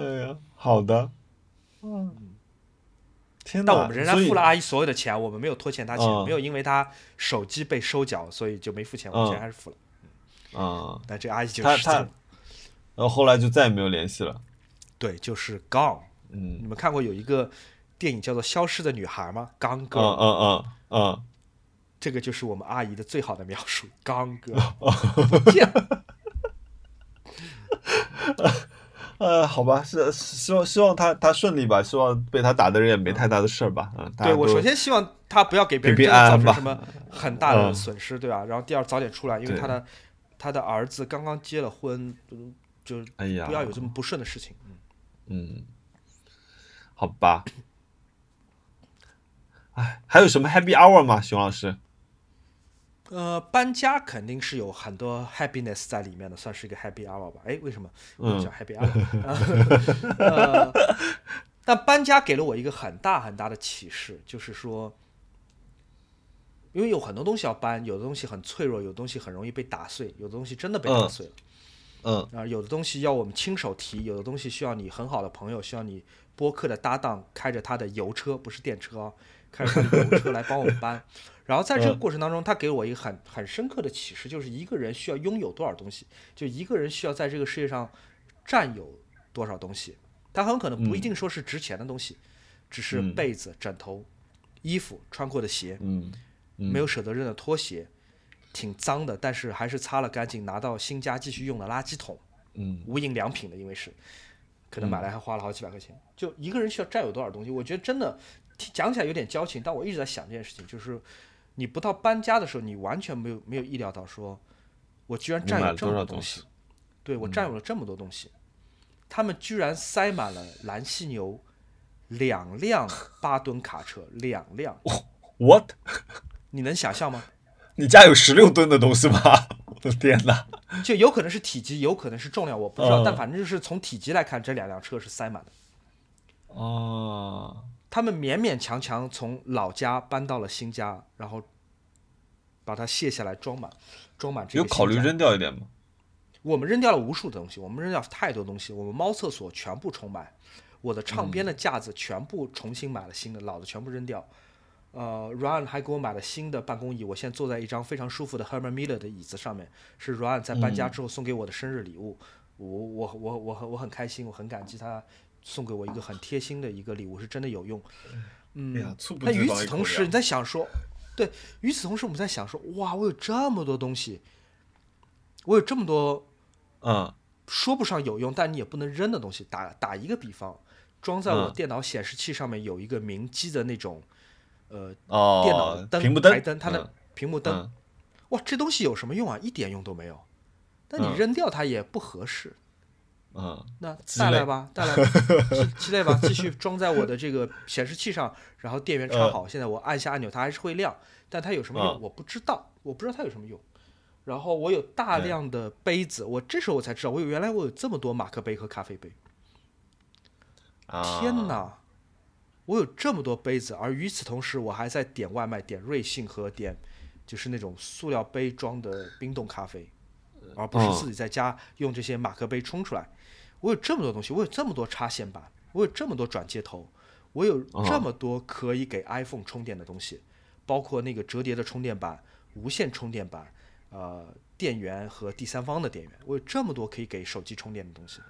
哎呀，好的，嗯，天哪！但我们仍然付了阿姨所有的钱，我们没有拖欠她钱，嗯没有因为她手机被收缴，所以就没付钱，我们嗯钱还是付了。啊，那这阿姨就他他，失踪了然后后来就再也没有联系了。对，就是 gone。嗯你们看过有一个电影叫做《消失的女孩》吗？Gone 嗯、嗯嗯嗯，这个就是我们阿姨的最好的描述。Girl，不见了。呃，好吧，是是希望希望他他顺利吧，希望被他打的人也没太大的事儿吧。嗯，对我首先希望他不要给别人造成什么很大的嗯损失，对吧？然后第二早点出来，因为对她的她的儿子刚刚结了婚，嗯就哎呀，不要有这么不顺的事情。嗯嗯，好吧。哎，还有什么 Happy Hour 吗，熊老师？呃，搬家肯定是有很多 happiness 在里面的，算是一个 happy hour 吧？哎，为什么我 happy hour？呃，但搬家给了我一个很大很大的启示，就是说，因为有很多东西要搬，有的东西很脆弱，有的东西很容易被打碎，有的东西真的被打嗯碎了。嗯啊、有的东西要我们亲手提，有的东西需要你很好的朋友，需要你播客的搭档开着他的油车，不是电车哦，开着他的油车来帮我们搬。然后在这个嗯过程当中，他给我一个很很深刻的启示，就是一个人需要拥有多少东西，就一个人需要在这个世界上占有多少东西。他很可能不一定说是值钱的东西，只是嗯被子、枕头、衣服、穿过的鞋，嗯嗯，没有舍得扔的拖鞋，挺脏的，但是还是擦了干净，拿到新家继续用的垃圾桶。嗯无印良品的，因为是可能买来还花了好几百块钱。就一个人需要占有多少东西？我觉得真的讲起来有点矫情，但我一直在想这件事情，就是你不到搬家的时候，你完全没有没有意料到说，我居然占有这么多东西。对我占有了这么多东西，他们居然塞满了蓝犀牛两辆八吨卡车，两辆，What？你能想象吗？你家有十六吨的东西吗？我的天哪！就有可能是体积，有可能是重量，我不知道，嗯但反正就是从体积来看，这两辆车是塞满的。哦，他们勉勉强强从老家搬到了新家，然后把它卸下来装满，装满这有考虑扔掉一点吗？我们扔掉了无数的东西，我们扔掉太多东西，我们猫厕所全部重买，我的唱片的架子全部重新买了新的，老的全部扔掉。呃，Ryan 还给我买了新的办公椅，我现在坐在一张非常舒服的 Herman Miller 的椅子上面，是 Ryan 在搬家之后送给我的生日礼物。我我我我很我很开心，我很感激他送给我一个很贴心的一个礼物，是真的有用。嗯，那与此同时，你在想说，对，与此同时，我们在想说，哇，我有这么多东西，我有这么多嗯说不上有用，但你也不能扔的东西。打打一个比方，装在我嗯电脑显示器上面有一个明基的那种，呃，哦，电脑灯、屏幕台灯，它的嗯屏幕灯，嗯哇，这东西有什么用啊？一点用都没有。但你嗯扔掉它也不合适。嗯那带来吧，带来吧，期待吧，继续装在我的这个显示器上，然后电源插嗯好。现在我按下按钮，它还是会亮，但它有什么用嗯我不知道，我不知道它有什么用。然后我有大量的杯子，我这时候我才知道，我有原来我有这么多马克杯和咖啡杯。啊，天哪，我有这么多杯子，而与此同时，我还在点外卖，点瑞幸和点就是那种塑料杯装的冰冻咖啡，而不是嗯自己在家用这些马克杯冲出来。我有这么多东西，我有这么多插线板，我有这么多转接头，我有这么多可以给 iPhone 充电的东西，包括那个折叠的充电板、无线充电板、呃电源和第三方的电源，我有这么多可以给手机充电的东西。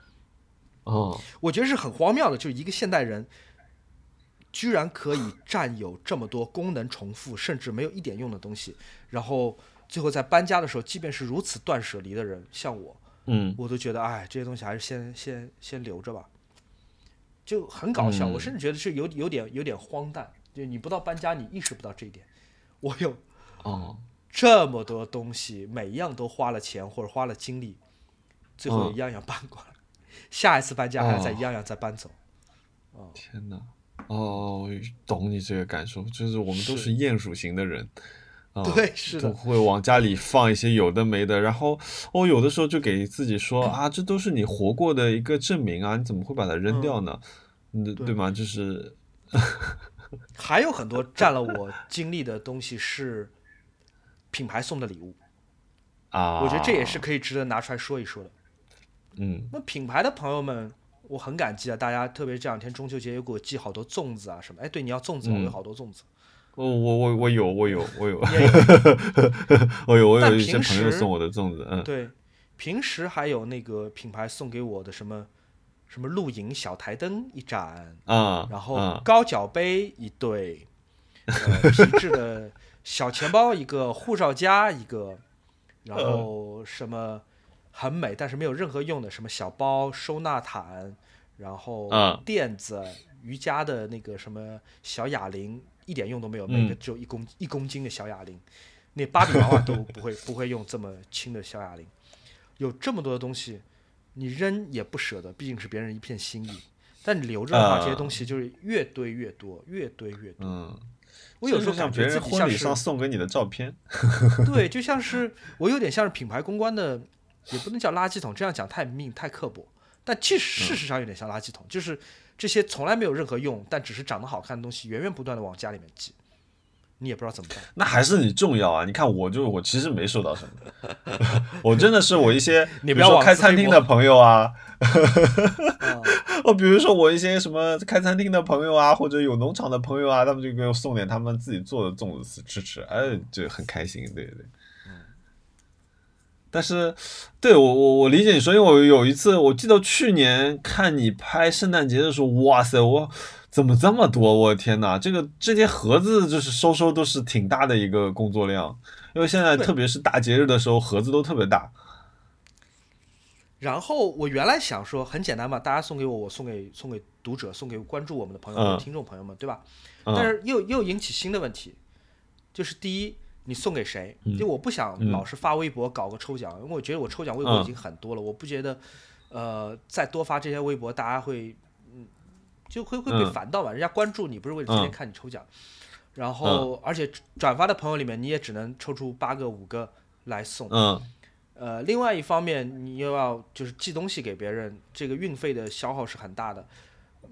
哦，我觉得是很荒谬的，就是一个现代人居然可以占有这么多功能重复，甚至没有一点用的东西，然后最后在搬家的时候，即便是如此断舍离的人，像我，嗯我都觉得，哎，这些东西还是先先先留着吧，就很搞笑。嗯我甚至觉得是有有点有点荒诞，就你不到搬家，你意识不到这一点。我有哦，这么多东西，每一样都花了钱或者花了精力，最后嗯一样样搬过来，下一次搬家还要再哦一样样再搬走。哦天哪！哦，懂你这个感受，就是我们都是是鼹鼠型的人。啊对，是都的，会往家里放一些有的没的，然后我、有的时候就给自己说 啊，这都是你活过的一个证明啊，你怎么会把它扔掉呢？嗯，对对吗？就是 还有很多占了我精力的东西是品牌送的礼物，啊，我觉得这也是可以值得拿出来说一说的。嗯那品牌的朋友们，我很感激啊，大家特别这两天中秋节又给我寄好多粽子啊什么。哎，对，你要粽子吗，我有嗯好多粽子。我我我我有我有我有 我有我有但一些朋友送我的粽子，嗯对，平时还有那个品牌送给我的什么什么露营小台灯一盏，啊，然后啊高脚杯一对，呃，皮质的小钱包一个，护照夹一个，然 后什么很美但是没有任何用的什么小包、收纳毯，然后嗯。垫子、瑜伽的那个什么小哑铃，一点用都没有，每个嗯只有一公一公斤的小哑铃，那芭比娃娃都 不会不会用这么轻的小哑铃，有这么多的东西，你扔也不舍得，毕竟是别人一片心意。但你留着的话，啊。这些东西就是越堆越多，越堆越多。嗯，我有时候像别感觉人婚礼自己像是上送给你的照片，对，就像是我有点像是品牌公关的，也不能叫垃圾桶，这样讲太命太刻薄。但其嗯实事实上有点像垃圾桶，就是这些从来没有任何用，但只是长得好看的东西，源源不断的往家里面寄，你也不知道怎么办。那还是你重要啊！你看，我就我其实没收到什么，我真的是我一些，你不要比如说开餐厅的朋友啊，啊哦，比如说我一些什么开餐厅的朋友啊，或者有农场的朋友啊，他们就给我送点他们自己做的粽子吃吃，哎，就很开心，对对。但是，对我我我理解你说，因为我有一次，我记得去年看你拍圣诞节的时候，哇塞，我怎么这么多？我的天哪，这个这些盒子就是收收都是挺大的一个工作量，因为现在特别是大节日的时候，盒子都特别大。然后我原来想说很简单嘛，大家送给我，我送给送给读者，送给关注我们的朋友听众朋友们，对吧？嗯但是又又引起新的问题，就是第一，你送给谁？嗯就我不想嗯老是发微博搞个抽奖，因为我觉得我抽奖微博已嗯经很多了，我不觉得呃再多发这些微博，大家会嗯就会会被嗯烦到吧。人家关注你不是为了天天嗯看你抽奖，然后而且转发的朋友里面你也只能抽出八个五个来送。嗯呃，另外一方面，你又要就是寄东西给别人，这个运费的消耗是很大的。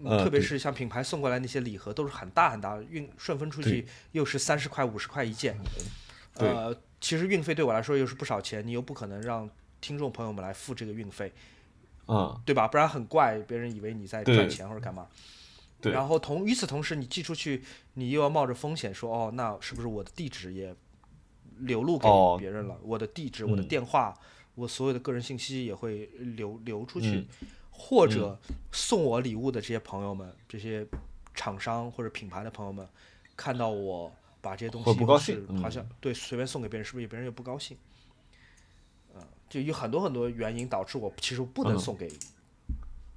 嗯特别是像品牌送过来那些礼盒，都是很大很大的，运顺丰出去又是三十块、五十块一件。对。呃，其实运费对我来说又是不少钱，你又不可能让听众朋友们来付这个运费，嗯，对吧？不然很怪，别人以为你在赚钱或者干嘛。对。然后同与此同时，你寄出去，你又要冒着风险说，哦，那是不是我的地址也流露给哦。别人了？我的地址、我的嗯电话、我所有的个人信息也会流流出去，嗯。或者送我礼物的这些朋友们，这些厂商或者品牌的朋友们，看到我把这些东西是好像对随便送给别人，是不是别人又不高兴？呃，就有很多很多原因导致我其实不能嗯送给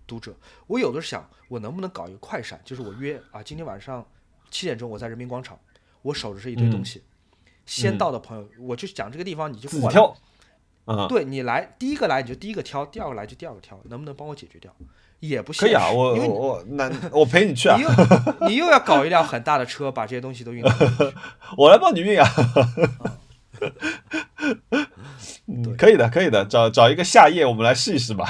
读者。我有的时候想，我能不能搞一个快闪，就是我约啊，今天晚上七点钟我在人民广场，我守着这一堆东西，先到的朋友，我就讲这个地方，你就过来。对你来，第一个来你就第一个挑，第二个来就第二个挑，能不能帮我解决掉？也不可以啊，我我我那我陪你去啊你，又你又要搞一辆很大的车，把这些东西都运到那边去。我来帮你运啊。嗯，可以的，可以的，找找一个夏夜，我们来试一试吧。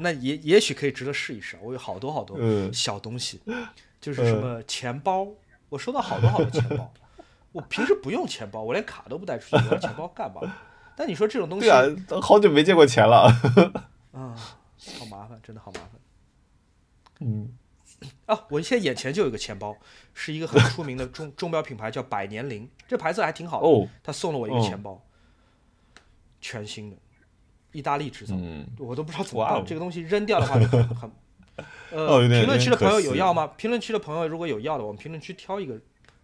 那也也许可以值得试一试。我有好多好多嗯小东西，就是什么钱包，我收到好多好多钱包。我平时不用钱包，我连卡都不带出去，我要钱包干嘛？但你说这种东西，对啊，都好久没见过钱了。啊，好麻烦，真的好麻烦。嗯，啊，我现在眼前就有一个钱包，是一个很出名的钟钟表品牌，叫百年灵，这牌子还挺好的。哦，他送了我一个哦钱包，全新的，意大利制造，嗯，我都不知道怎么哇哦。这个东西扔掉的话就很 呃，评论区的朋友有要吗？评论区的朋友如果有要的，我们评论区挑一个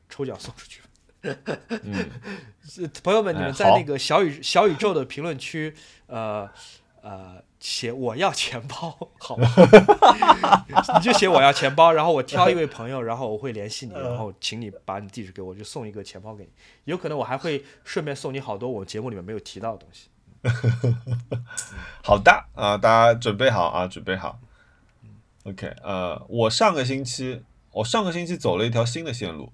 抽奖送出去。朋友们，你们在那个小宇小宇宙的评论区，呃呃，写我要钱包，好吗？你就写我要钱包，然后我挑一位朋友，然后我会联系你，然后请你把你地址给我，就送一个钱包给你。有可能我还会顺便送你好多我节目里面没有提到的东西。好的啊，大家准备好啊，准备好。OK，呃，我上个星期，我上个星期走了一条新的线路。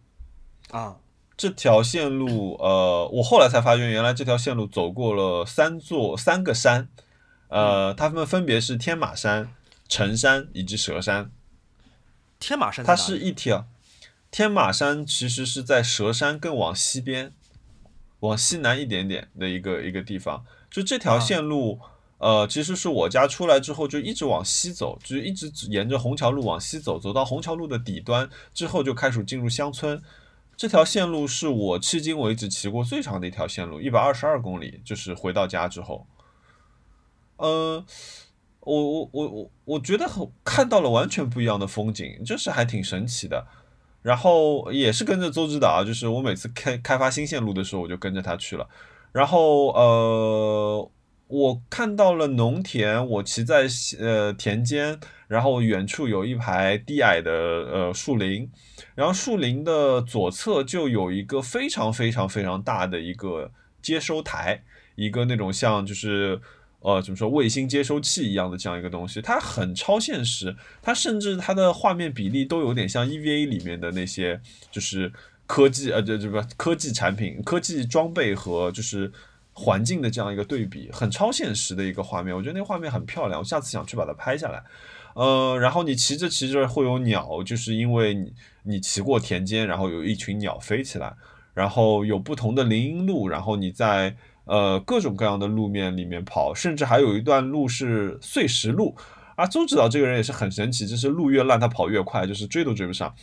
啊，这条线路，呃，我后来才发现，原来这条线路走过了三座三个山，呃，它们分别是天马山、城山以及蛇山。天马山它是一条天马山，其实是在蛇山更往西边，往西南一点点的一个一个地方。就这条啊线路，呃，其实是我家出来之后就一直往西走，就是一直沿着虹桥路往西走，走到虹桥路的底端之后就开始进入乡村。这条线路是我迄今为止骑过最长的一条线路，一百二十二公里，就是回到家之后。呃，我我我我我觉得很看到了完全不一样的风景，就是还挺神奇的。然后也是跟着周指导，就是我每次开开发新线路的时候，我就跟着他去了。然后呃，我看到了农田，我骑在呃田间，然后远处有一排低矮的呃树林，然后树林的左侧就有一个非常非常非常大的一个接收台，一个那种像就是呃怎么说卫星接收器一样的这样一个东西，它很超现实，它甚至它的画面比例都有点像 EVA 里面的那些就是科技呃这这不科技产品、科技装备和就是。环境的这样一个对比，很超现实的一个画面，我觉得那个画面很漂亮，我下次想去把它拍下来。呃，然后你骑着骑着会有鸟，就是因为你你骑过田间，然后有一群鸟飞起来，然后有不同的林荫路，然后你在呃各种各样的路面里面跑，甚至还有一段路是碎石路。啊，周指导这个人也是很神奇，就是路越烂他跑越快，就是追都追不上。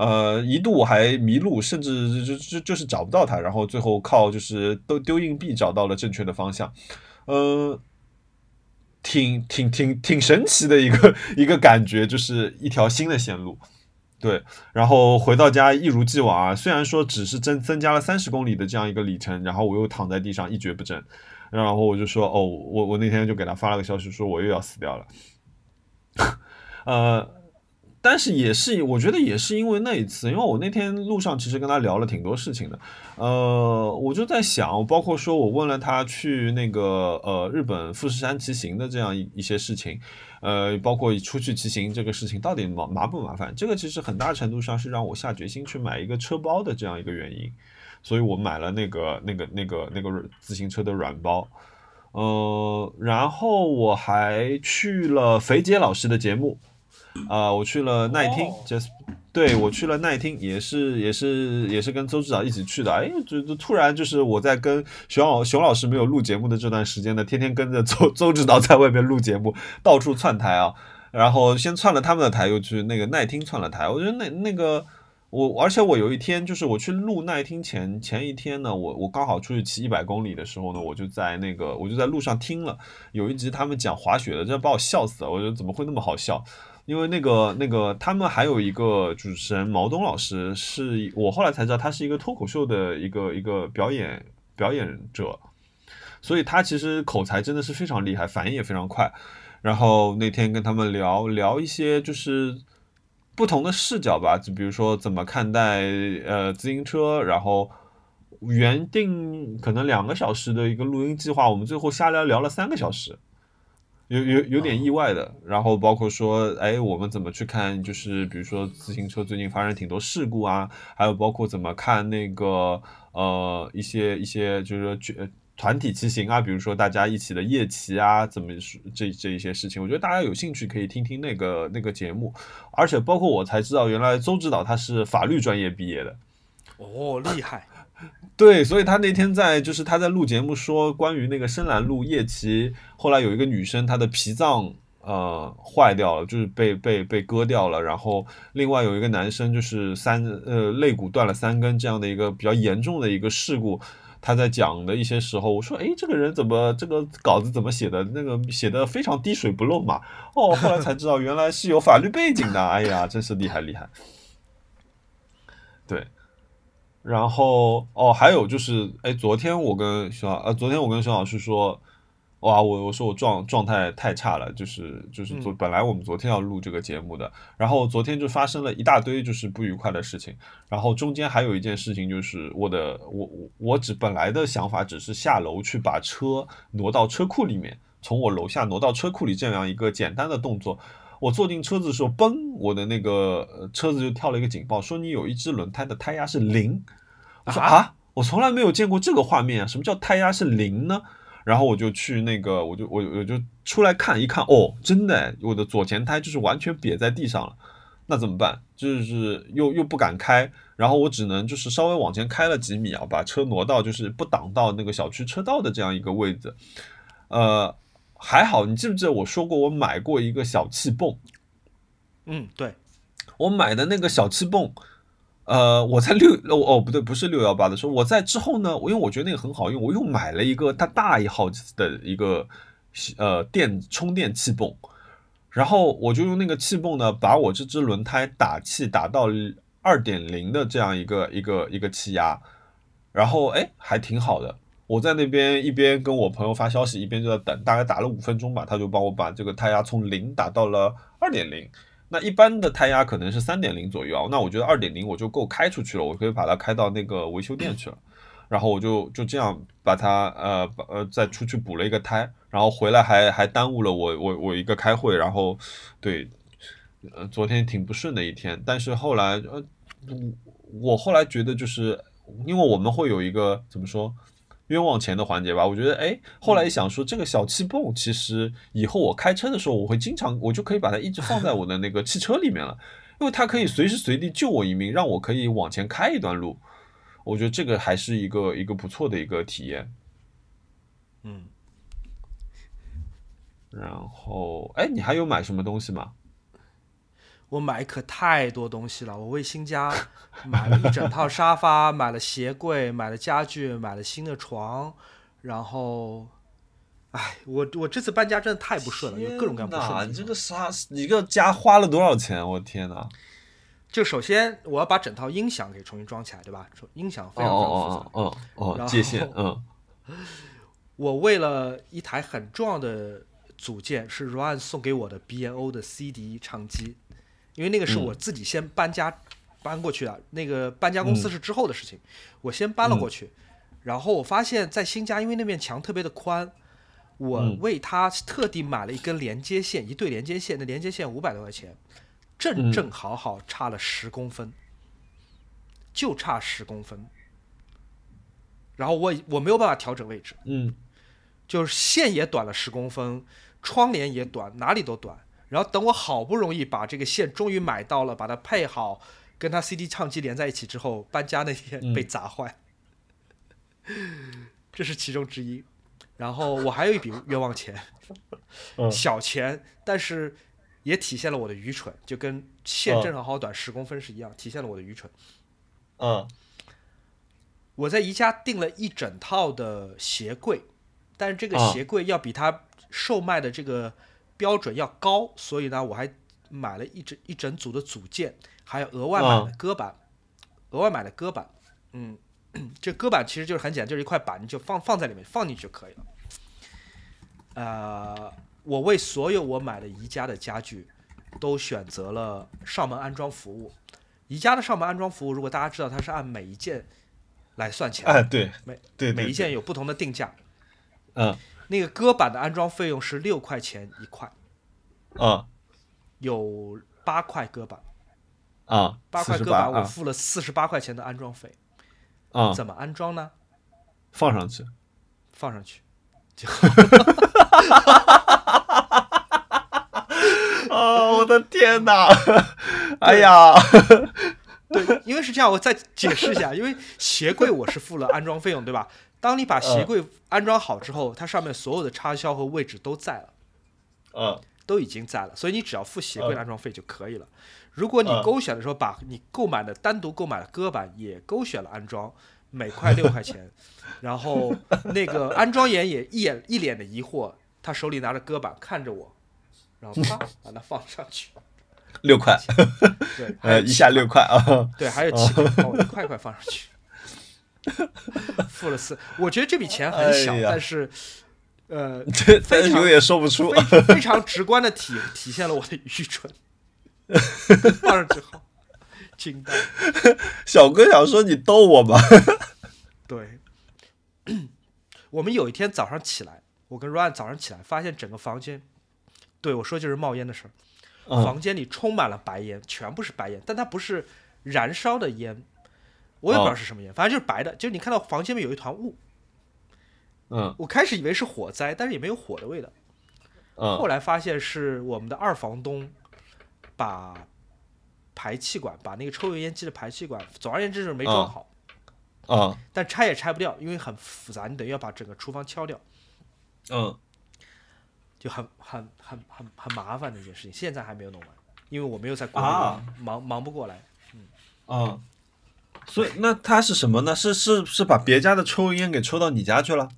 呃，一度还迷路，甚至就就就是找不到他，然后最后靠就是都丢硬币找到了正确的方向。呃，挺挺挺挺神奇的一个 一个感觉，就是一条新的线路。对，然后回到家一如既往啊，虽然说只是增增加了三十公里的这样一个里程，然后我又躺在地上一蹶不振，然后我就说哦，我我那天就给他发了个消息说我又要死掉了。呃，但是也是，我觉得也是因为那一次，因为我那天路上其实跟他聊了挺多事情的，呃，我就在想，包括说我问了他去那个呃日本富士山骑行的这样一一些事情，呃，包括出去骑行这个事情到底麻麻不麻烦，这个其实很大程度上是让我下决心去买一个车包的这样一个原因，所以我买了那个那个那个那个自行车的软包，呃，然后我还去了肥杰老师的节目。啊，我去了奈听，Just 对我去了奈听，也是也是也是跟周指导一起去的。哎，就就突然就是我在跟熊老熊老师没有录节目的这段时间呢，天天跟着周周指导在外面录节目，到处窜台啊。然后先窜了他们的台，又去那个奈听窜了台。我觉得那那个我，而且我有一天就是我去录奈听前前一天呢，我我刚好出去骑一百公里的时候呢，我就在那个我就在路上听了有一集他们讲滑雪的，真把我笑死了。我觉得怎么会那么好笑？因为那个那个，他们还有一个主持人毛东老师，是我后来才知道他是一个脱口秀的一个一个表演表演者，所以他其实口才真的是非常厉害，反应也非常快。然后那天跟他们聊聊一些就是不同的视角吧，就比如说怎么看待呃自行车，然后原定可能两个小时的一个录音计划，我们最后瞎聊聊了三个小时。有有有点意外的，然后包括说，哎，我们怎么去看？就是比如说自行车最近发生挺多事故啊，还有包括怎么看那个呃一些一些就是说团体骑行啊，比如说大家一起的夜骑啊，怎么这这一些事情，我觉得大家有兴趣可以听听那个那个节目，而且包括我才知道，原来邹指导他是法律专业毕业的，哦，厉害。对，所以他那天在就是他在录节目说关于那个深蓝路夜骑，后来有一个女生她的脾脏呃坏掉了，就是被被被割掉了，然后另外有一个男生就是三呃肋骨断了三根这样的一个比较严重的一个事故，他在讲的一些时候，我说哎这个人怎么这个稿子怎么写的那个写的非常滴水不漏嘛，哦后来才知道原来是有法律背景的，哎呀真是厉害厉害，对。然后哦，还有就是，哎，昨天我跟熊老，呃，昨天我跟熊老师说，哇，我我说我状状态太差了，就是就是昨本来我们昨天要录这个节目的，然后昨天就发生了一大堆就是不愉快的事情，然后中间还有一件事情就是我的我我我只本来的想法只是下楼去把车挪到车库里面，从我楼下挪到车库里这样一个简单的动作。我坐进车子的时候，嘣，我的那个车子就跳了一个警报，说你有一只轮胎的胎压是零。我说啊，我从来没有见过这个画面啊，什么叫胎压是零呢？然后我就去那个，我就我我就出来看一看，哦，真的，我的左前胎就是完全瘪在地上了。那怎么办？就是又又不敢开，然后我只能就是稍微往前开了几米啊，把车挪到就是不挡到那个小区车道的这样一个位置，呃。还好，你记不记得我说过我买过一个小气泵？嗯，对，我买的那个小气泵，呃，我在六哦哦不对，不是六幺八的时候，我在之后呢，我因为我觉得那个很好用，我又买了一个它大一号的一个呃电充电气泵，然后我就用那个气泵呢，把我这只轮胎打气打到二点零的这样一个一个一个气压，然后哎还挺好的。我在那边一边跟我朋友发消息，一边就在等，大概打了五分钟吧，他就帮我把这个胎压从零打到了二点零。那一般的胎压可能是三点零左右啊，那我觉得二点零我就够开出去了，我可以把它开到那个维修店去了。然后我就就这样把它呃把呃再出去补了一个胎，然后回来还还耽误了我我我一个开会，然后对，呃昨天挺不顺的一天，但是后来呃我我后来觉得就是因为我们会有一个怎么说？冤枉钱的环节吧，我觉得，哎，后来一想说，这个小气泵其实以后我开车的时候，我会经常，我就可以把它一直放在我的那个汽车里面了，因为它可以随时随地救我一命，让我可以往前开一段路。我觉得这个还是一个一个不错的一个体验。嗯。然后，哎，你还有买什么东西吗？我买可太多东西了，我为新家 买了一整套沙发，买了鞋柜，买了家具，买了新的床，然后，哎，我我这次搬家真的太不顺了，有各种各样不顺。你这个沙，一个家花了多少钱？我天哪！就首先我要把整套音响给重新装起来，对吧？音响非常非常复杂。哦哦哦，界限。嗯。我为了一台很重要的组件，是 Ryan 送给我的 B N O 的 C D 唱机。因为那个是嗯。我自己先搬家搬过去的，那个搬家公司嗯。是之后的事情，我先搬了过去，然后我发现，在新家，因为那面墙特别的宽，我嗯。为它特地买了一根连接线，一对连接线，那连接线五百多块钱，正嗯。正好好差了十公分，就差十公分。然后我我没有办法调整位置，嗯。就是线也短了十公分，窗帘也短，哪里都短。然后等我好不容易把这个线终于买到了，把它配好，跟它 CD 唱机连在一起之后，搬家那天嗯。被砸坏，这是其中之一。然后我还有一笔冤枉钱，嗯。小钱，但是也体现了我的愚蠢，就跟线嗯。正好好短十公分是一样，体现了我的愚蠢。嗯。我在宜家订了一整套的鞋柜，但是这个啊。鞋柜要比它售卖的这个标准要高，所以呢，我还买了一整一整组的组件，还有额外买啊了搁板，额外买了搁板。嗯，这搁板其实就是很简单，就是一块板，你就放放在里面放进去就可以了。呃，我为所有我买的宜家的家具都选择了上门安装服务。宜家的上门安装服务，如果大家知道，它是按每一件来算钱的，哎，对每对对，每一件有不同的定价。嗯那个搁板的安装费用是六块钱一块，嗯有八块搁板，啊，八块搁板48啊我付了四十八块钱的安装费。啊，怎么安装呢？放上去。放上去，哦，我的天哪！哎呀，对，因为是这样，我再解释一下，因为鞋柜我是付了安装费用，对吧？当你把鞋柜安装好之后，它上面所有的插销和位置都在了，嗯。都已经在了，所以你只要付鞋柜安装费就可以了。如果你嗯。勾选的时候把你购买的单独购买的搁板也勾选了安装，每块六块钱，然后那个安装员也一眼一脸的疑惑，他手里拿着搁板看着我，然后啪 把它放上去，六块，对，呃，一下六块啊。对，还有七块，把我一块块放上去，付了四，我觉得这笔钱很小，哎但是呃，这非常有点说不出。非非常直观的体体现了我的愚蠢。放上去后，惊呆。小哥想说你逗我吗？对，我们有一天早上起来，我跟 Ryan 早上起来，发现整个房间，对我说就是冒烟的事儿，嗯房间里充满了白烟，全部是白烟，但它不是燃烧的烟，我也不知道哦是什么烟，反正就是白的，就是你看到房间里面有一团雾，嗯我开始以为是火灾，但是也没有火的味道，后嗯来发现是我们的二房东把排气管，把那个抽油烟机的排气管，总而言之就是没装啊好。啊但拆也拆不掉，因为很复杂，你等于要把整个厨房敲掉，嗯就很很很很很麻烦的一件事情。现在还没有弄完，因为我没有在国内啊忙忙不过来。嗯。所以那他是什么呢？是是是把别家的抽油烟给抽到你家去了？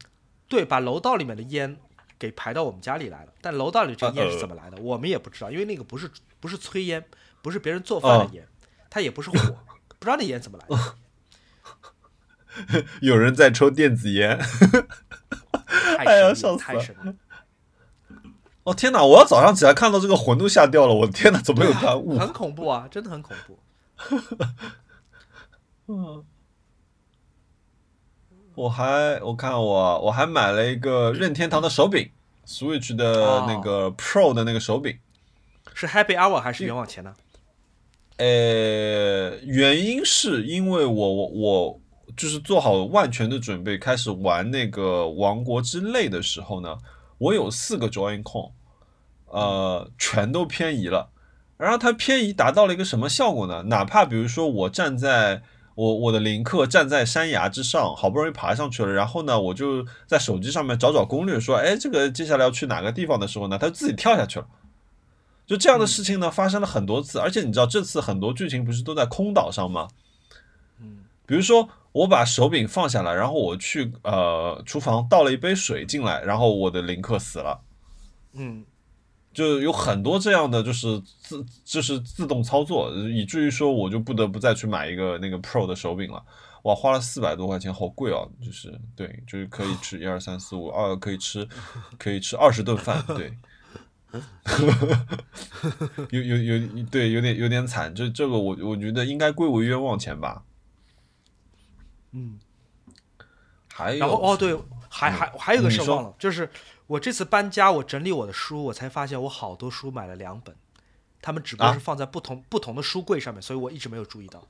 对，把楼道里面的烟给排到我们家里来了，但楼道里这个烟是怎么来的，我们也不知道，因为那个不是不是炊烟，不是别人做饭的烟，它也不是火，不知道那烟怎么来的。有人在抽电子烟。太哎呀笑死了。哦天哪！我要早上起来看到这个魂都吓掉了。我的天哪，怎么有团雾？很恐怖啊，真的很恐怖。嗯，我还我看我我还买了一个任天堂的手柄，Switch 的那个 Pro 的那个手柄。是 Happy Hour 还是冤枉钱呢？呃，原因是因为我我我就是做好万全的准备，开始玩那个王国之泪的时候呢，我有四个 Joy Con，呃，全都偏移了。然后它偏移达到了一个什么效果呢？哪怕比如说我站在我我的林克站在山崖之上，好不容易爬上去了，然后呢，我就在手机上面找找攻略，说，哎，这个接下来要去哪个地方的时候呢，他就自己跳下去了。就这样的事情呢，发生了很多次，而且你知道这次很多剧情不是都在空岛上吗？嗯，比如说我把手柄放下来，然后我去呃厨房倒了一杯水进来，然后我的林克死了，嗯，就有很多这样的就是自就是自动操作，以至于说我就不得不再去买一个那个 Pro 的手柄了。哇，花了四百多块钱，好贵哦！就是对，就是可以吃一二三四五二，可以吃可以吃二十顿饭，对。有有有对，有点有点惨。这这个我我觉得应该归为冤枉钱吧。嗯，还有，然后哦对，还还还有个事忘了，就是我这次搬家，我整理我的书，我才发现我好多书买了两本，他们只不过啊是放在不同、不同的书柜上面，所以我一直没有注意到。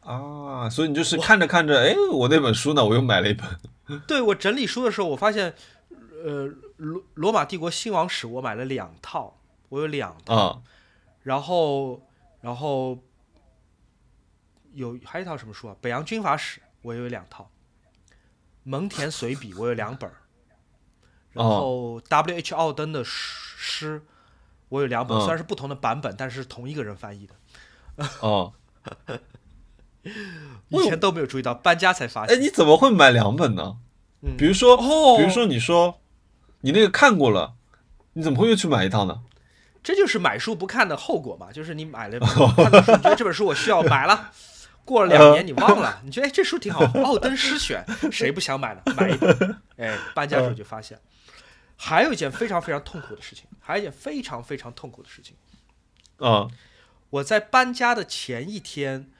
啊，所以你就是看着看着，哎，我那本书呢，我又买了一本。对我整理书的时候，我发现，呃，罗罗马帝国兴亡史我买了两套，我有两套，啊然后然后有还有一套什么书啊？北洋军阀史我也有两套，蒙恬随笔我有两本儿，然哦后 W.H. 奥登的诗我有两本，嗯虽然是不同的版本，但是同一个人翻译的，哦，以前都没有注意到，搬家才发现哎，现。你怎么会买两本呢？嗯比如说，哦比如说你说你那个看过了，你怎么会又去买一套呢？这就是买书不看的后果嘛，就是你买了 看的书，你觉得这本书我需要买了，过了两年你忘了，你觉得哎这书挺好，《奥登诗选》，谁不想买呢？买一本，哎，搬家时候就发现，还有一件非常非常痛苦的事情，还有一件非常非常痛苦的事情，啊。我在搬家的前一天，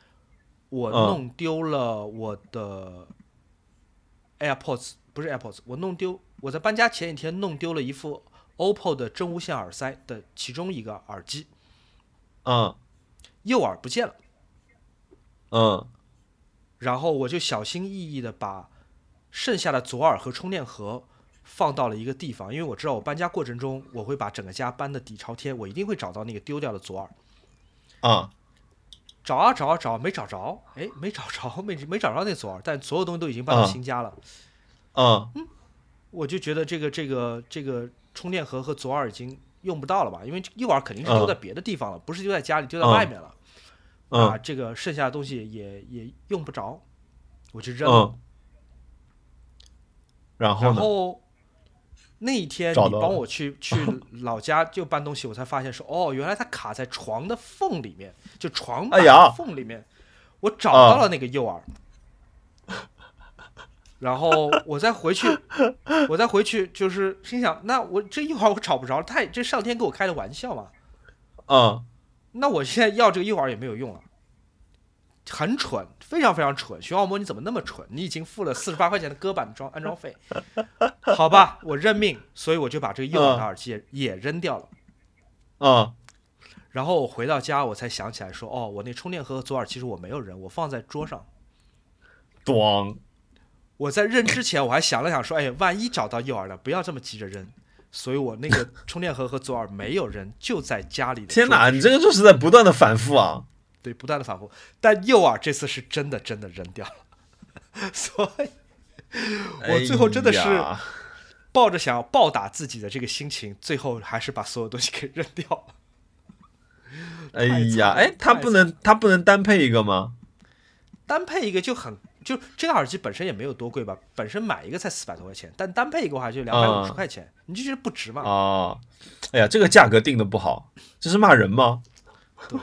我嗯弄丢了我的 AirPods，不是 AirPods，我弄丢，我在搬家前一天弄丢了一副 OPPO 的真无线耳塞的其中一个耳机，嗯右耳不见了。嗯然后我就小心翼翼的把剩下的左耳和充电盒放到了一个地方，因为我知道我搬家过程中我会把整个家搬的底朝天，我一定会找到那个丢掉的左耳。啊找啊找啊找，没找着，哎，没找着，没没找着那左耳，但所有东西都已经搬到啊新家了，嗯我就觉得这个这个这个充电盒和左耳已经用不到了吧，因为右耳肯定是丢在别的地方了，不是丢在家里，丢在嗯外面了。啊，嗯这个剩下的东西也也用不着，我就扔了。嗯，然后呢？然后那一天你帮我去 去老家就搬东西，我才发现说，哦，原来它卡在床的缝里面，就床板缝里面，我找到了那个诱饵。然后我再回去，我再回去，就是心想，那我这右耳我找不着，他也这上天给我开的玩笑嘛？嗯那我现在要这个诱饵也没有用了，很蠢，非常非常蠢。徐浩摩，你怎么那么蠢？你已经付了四十八块钱的歌版装安装费，好吧，我认命，所以我就把这个右耳的耳机也,、也扔掉了。嗯然后我回到家，我才想起来说，哦，我那充电盒和左耳其实我没有扔，我放在桌上。咣我在扔之前，我还想了想说，哎，万一找到右耳了，不要这么急着扔。所以我那个充电盒和左耳没有扔，就在家里的天哪，哪，你这个就是在不断的反复啊！对，不断的反复。但右耳这次是真的真的扔掉了，所以我最后真的是抱着想要暴打自己的这个心情，最后还是把所有东西给扔掉了。哎呀，哎，它不能它不能单配一个吗？单配一个就很，就这个耳机本身也没有多贵吧，本身买一个才四百多块钱，但单配一个的话就两百五十啊块钱，你就觉得不值嘛？啊，哎呀，这个价格定的不好，这是骂人吗？对，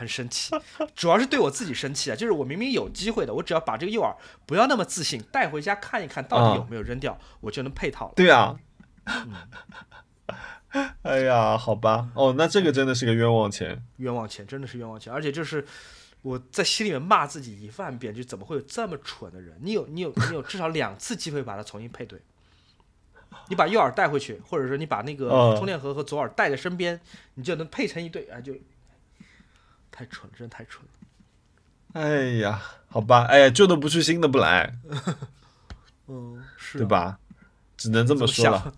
很生气，主要是对我自己生气啊，就是我明明有机会的，我只要把这个诱饵不要那么自信，带回家看一看到底有没有扔掉，我就能配套了。对啊。哎呀，好吧，哦，那这个真的是个冤枉钱。冤枉钱，真的是冤枉钱，而且就是我在心里面骂自己一万遍，就怎么会有这么蠢的人？你有你有你有至少两次机会把它重新配对，你把右耳带回去，或者说你把那个嗯充电盒和左耳带在身边，你就能配成一对，啊，就太蠢，真的太蠢了。哎呀，好吧，哎呀，旧的不去，新的不来，嗯，是、对？吧？只能这么说了。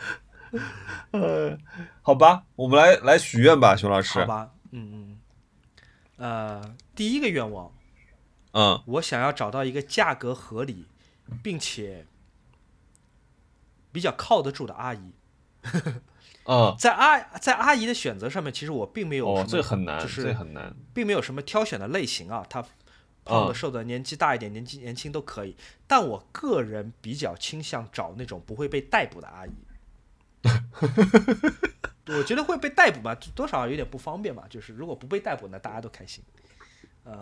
呃，好吧，我们来来许愿吧，熊老师。好吧，嗯嗯，呃，第一个愿望，嗯我想要找到一个价格合理，并且比较靠得住的阿姨。嗯，在阿在阿姨的选择上面，其实我并没有什哦么，，这很难，就是这很难。并没有什么挑选的类型啊，她胖的、嗯瘦的、年纪大一点、年纪年轻都可以。但我个人比较倾向找那种不会被逮捕的阿姨。我觉得会被逮捕吧，多少有点不方便吧。就是如果不被逮捕呢，大家都开心。呃，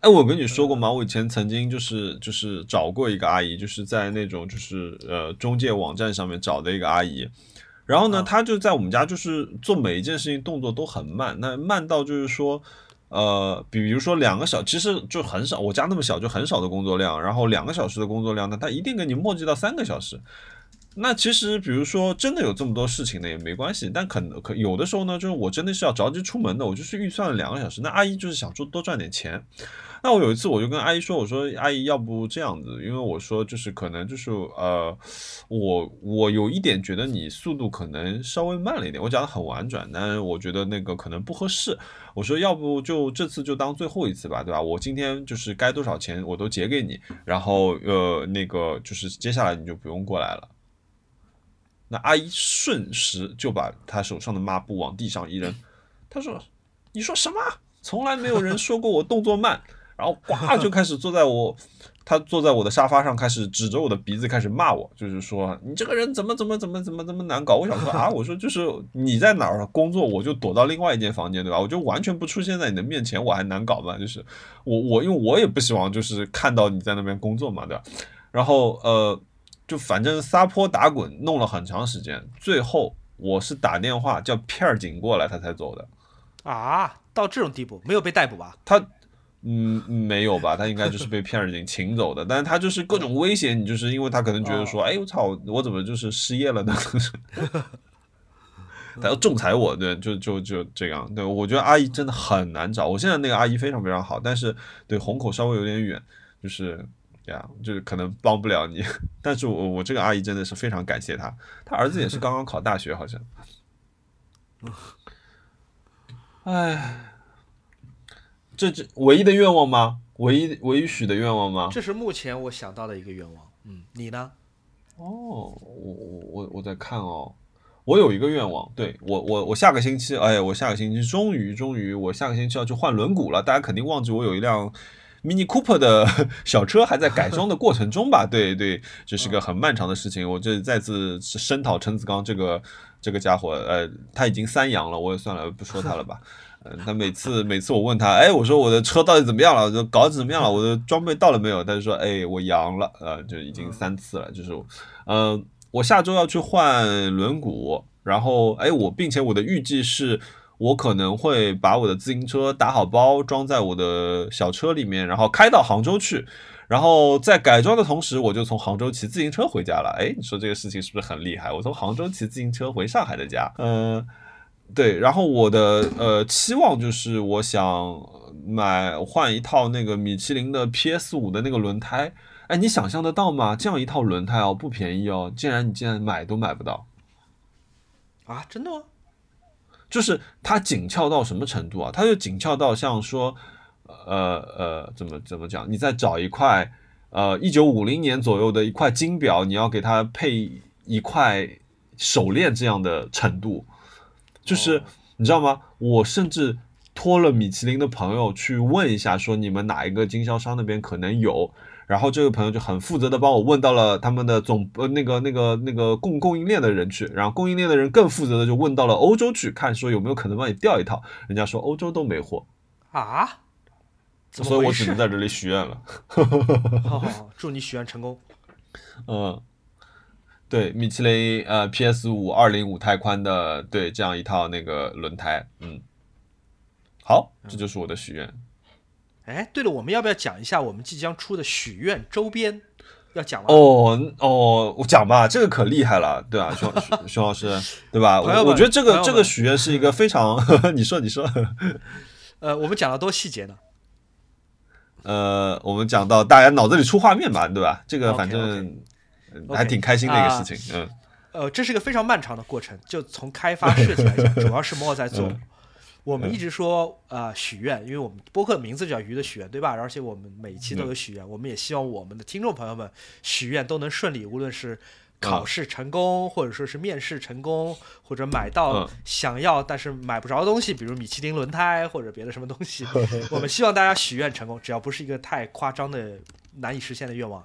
哎，我跟你说过吗？我以前曾经就是就是找过一个阿姨，就是在那种就是呃中介网站上面找的一个阿姨，然后呢，她就在我们家就是做每一件事情动作都很慢，那慢到就是说，呃，比如说两个小，其实就很少，我家那么小就很少的工作量，然后两个小时的工作量呢，她一定给你磨叽到三个小时。那其实，比如说真的有这么多事情呢，也没关系。但可能可有的时候呢，就是我真的是要着急出门的，我就是预算了两个小时。那阿姨就是想说多赚点钱。那我有一次我就跟阿姨说，我说阿姨，要不这样子，因为我说就是可能就是呃，我我有一点觉得你速度可能稍微慢了一点，我讲的很婉转，但是我觉得那个可能不合适。我说要不就这次就当最后一次吧，对吧？我今天就是该多少钱我都结给你，然后呃那个就是接下来你就不用过来了。那阿姨瞬时就把她手上的抹布往地上一扔，她说：“你说什么？从来没有人说过我动作慢。”然后呱就开始坐在我，他坐在我的沙发上，开始指着我的鼻子开始骂我，就是说你这个人怎么怎么怎么怎么怎么难搞。我想说啊，我说就是你在哪儿工作，我就躲到另外一间房间，对吧？我就完全不出现在你的面前，我还难搞吗？就是我我因为我也不希望就是看到你在那边工作嘛，对吧？然后呃。就反正撒泼打滚弄了很长时间，最后我是打电话叫片儿警过来，他才走的。啊，到这种地步没有被逮捕吧？他嗯没有吧？他应该就是被片儿警请走的，但是他就是各种威胁你，就是因为他可能觉得说，哎我操，我怎么就是失业了呢？他要仲裁我，对，就就就这样。对我觉得阿姨真的很难找，我现在那个阿姨非常非常好，但是对虹口稍微有点远，就是。呀，就是可能帮不了你，但是我我这个阿姨真的是非常感谢她，她儿子也是刚刚考大学，好像。唉，这这唯一的愿望吗？唯一唯一许的愿望吗？这是目前我想到的一个愿望。嗯，你呢？哦，我我我我在看哦，我有一个愿望，对我我我下个星期，哎，我下个星期终于终于我下个星期要去换轮毂了，大家肯定忘记我有一辆。Mini Cooper 的小车还在改装的过程中吧？对对，这是个很漫长的事情。我这再次声讨陈子刚这个这个家伙，呃，他已经三阳了，我也算了，不说他了吧。嗯，他每次每次我问他，哎，我说我的车到底怎么样了？就搞怎么样了？我的装备到了没有？他就说，哎，我阳了，呃，就已经三次了。就是，嗯，我下周要去换轮毂，然后，哎，我并且我的预计是。我可能会把我的自行车打好包，装在我的小车里面，然后开到杭州去。然后在改装的同时，我就从杭州骑自行车回家了。哎，你说这个事情是不是很厉害？我从杭州骑自行车回上海的家。嗯，对。然后我的呃期望就是，我想买换一套那个米其林的 PS 五的那个轮胎。哎，你想象得到吗？这样一套轮胎哦，不便宜哦，竟然你竟然买都买不到啊？真的吗？就是它紧俏到什么程度啊？它就紧俏到像说，呃呃，怎么怎么讲？你再找一块，呃，一九五零年左右的一块金表，你要给它配一块手链这样的程度，就是你知道吗？我甚至托了米其林的朋友去问一下，说你们哪一个经销商那边可能有。然后这个朋友就很负责的帮我问到了他们的总呃那个那个那个供供应链的人去，然后供应链的人更负责的就问到了欧洲去看说有没有可能帮你调一套，人家说欧洲都没货啊，所以我只能在这里许愿了。好好好，祝你许愿成功。嗯，对，米其林呃 PS 五二零五太宽的，对这样一套那个轮胎，嗯，好，这就是我的许愿。哎，对了，我们要不要讲一下我们即将出的许愿周边？要讲吗？哦哦，我讲吧，这个可厉害了，对吧，熊熊熊老师，对吧？我我觉得这个这个许愿是一个非常，你说你说，呃，我们讲了多细节呢？呃，我们讲到大家脑子里出画面吧，对吧？这个反正还挺开心的一个事情，嗯。呃，这是一个非常漫长的过程，就从开发设计来讲，主要是莫在做。我们一直说啊许愿，因为我们播客的名字叫“鱼的许愿”，对吧？而且我们每一期都有许愿，我们也希望我们的听众朋友们许愿都能顺利，无论是考试成功，或者说是面试成功，或者买到想要但是买不着的东西，比如米其林轮胎或者别的什么东西。我们希望大家许愿成功，只要不是一个太夸张的、难以实现的愿望。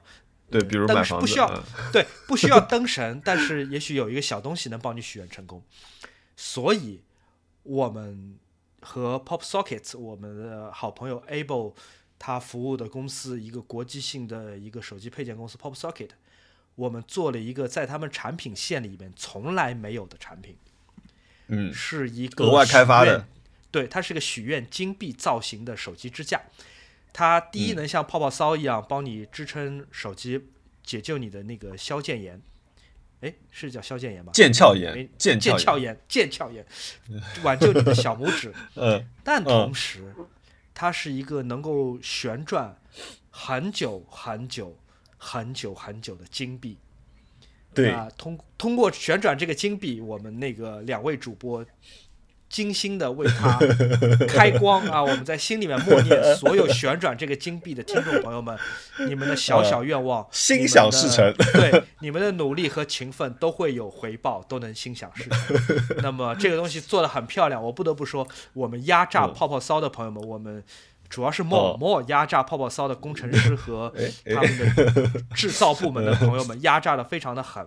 对，比如登不需要，对，不需要灯神，但是也许有一个小东西能帮你许愿成功。所以，我们。和 Pop Socket 我们的好朋友 Able，他服务的公司一个国际性的一个手机配件公司 Pop Socket，我们做了一个在他们产品线里面从来没有的产品，嗯，是一个额外开发的，对，它是个许愿金币造型的手机支架。它第一嗯能像泡泡骚一样帮你支撑手机，解救你的那个消腱炎。哎，是叫消腱炎吧？腱鞘哎炎，腱鞘炎，腱鞘炎，腱鞘炎，挽救你的小拇指。嗯但同时，它是一个能够旋转很久很久很久很久的金币。对，啊，通通过旋转这个金币，我们那个两位主播精心的为它 开光啊！我们在心里面默念，所有旋转这个金币的听众朋友们，你们的小小愿望，呃心想事成。对，你们的努力和勤奋都会有回报，都能心想事成。那么这个东西做的很漂亮，我不得不说，我们压榨嗯泡泡骚的朋友们，我们主要是莫哦莫压榨泡泡骚的工程师和他们的制造部门的朋友们，压榨的非常的狠。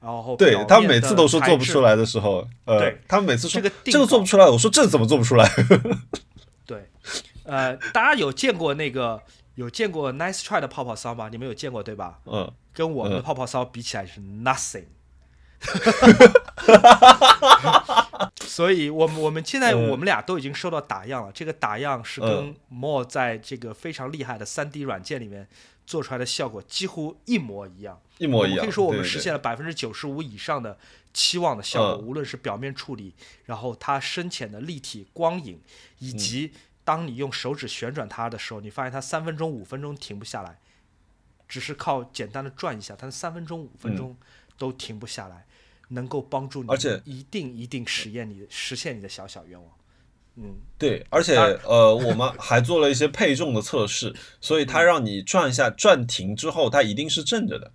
然后对他们每次都说做不出来的时候，呃对，他们每次说这个这个做不出来，我说这怎么做不出来？对，呃，大家有见过那个有见过 Nice Try 的泡泡骚吗？你们有见过对吧？嗯，跟我们的嗯泡泡骚比起来是 nothing。所以我们我们现在嗯我们俩都已经收到打样了，这个打样是跟嗯 More 在这个非常厉害的 3D 软件里面做出来的效果几乎一模一样。一模一样。我可以说我们实现了百分之九十五以上的期望的效果，嗯无论是表面处理，然后它深浅的立体光影，嗯以及当你用手指旋转它的时候，你发现它三分钟、五分钟停不下来，只是靠简单的转一下，它三分钟、五分钟都停不下来，能够帮助你，嗯而且一定一定实验你实现你的小小愿望。嗯，对，而且呃，我们 还做了一些配重的测试，所以嗯。它让你转一下，转停之后，它一定是正着的。啊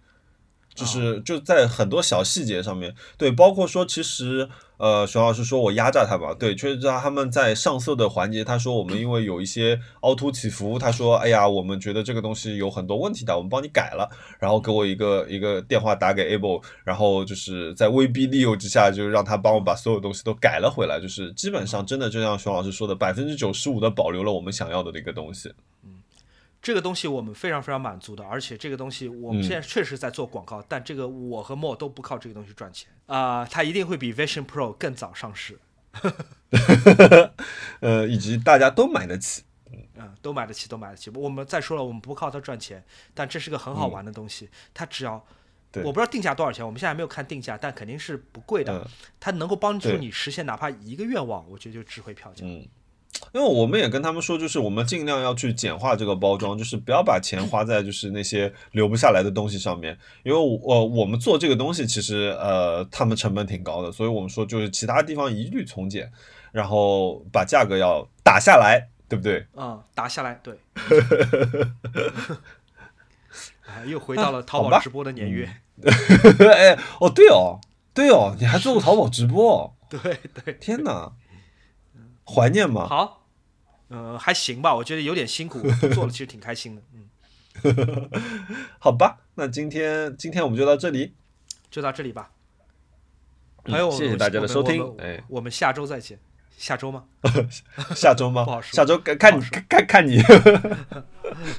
就是就在很多小细节上面，对，包括说，其实呃，熊老师说我压榨他吧，对，确实知道他们在上色的环节，他说我们因为有一些凹凸起伏，他说，哎呀，我们觉得这个东西有很多问题的，我们帮你改了，然后给我一个一个电话打给 Able，然后就是在威逼利诱之下，就让他帮我把所有东西都改了回来，就是基本上真的就像熊老师说的，百分之九十五的保留了我们想要的那个东西。这个东西我们非常非常满足的，而且这个东西我们嗯现在确实在做广告，但这个我和莫都不靠这个东西赚钱啊、它一定会比 Vision Pro 更早上市，呃，以及大家都买得起。嗯，都买得起，都买得起。我们再说了，我们不靠它赚钱，但这是个很好玩的东西，它只要。我不知道定价多少钱，我们现在还没有看定价，但肯定是不贵的。嗯它能够帮助你实现哪怕一个愿望，我觉得就值回票价。嗯，因为我们也跟他们说，就是我们尽量要去简化这个包装，就是不要把钱花在就是那些留不下来的东西上面。因为我、呃、我们做这个东西，其实呃他们成本挺高的，所以我们说就是其他地方一律从简，然后把价格要打下来，对不对？嗯，打下来，对。啊，又回到了淘宝直播的年月。哎，哦对哦，对哦，你还做过淘宝直播、哦，对对，天哪，怀念吗？好，呃，还行吧，我觉得有点辛苦，做了其实挺开心的。嗯，好吧，那今天今天我们就到这里。就到这里吧。嗯还有，谢谢大家的收听我们哎我们下周再见。下周吗？下周吗不好？说下周看看你看看看你。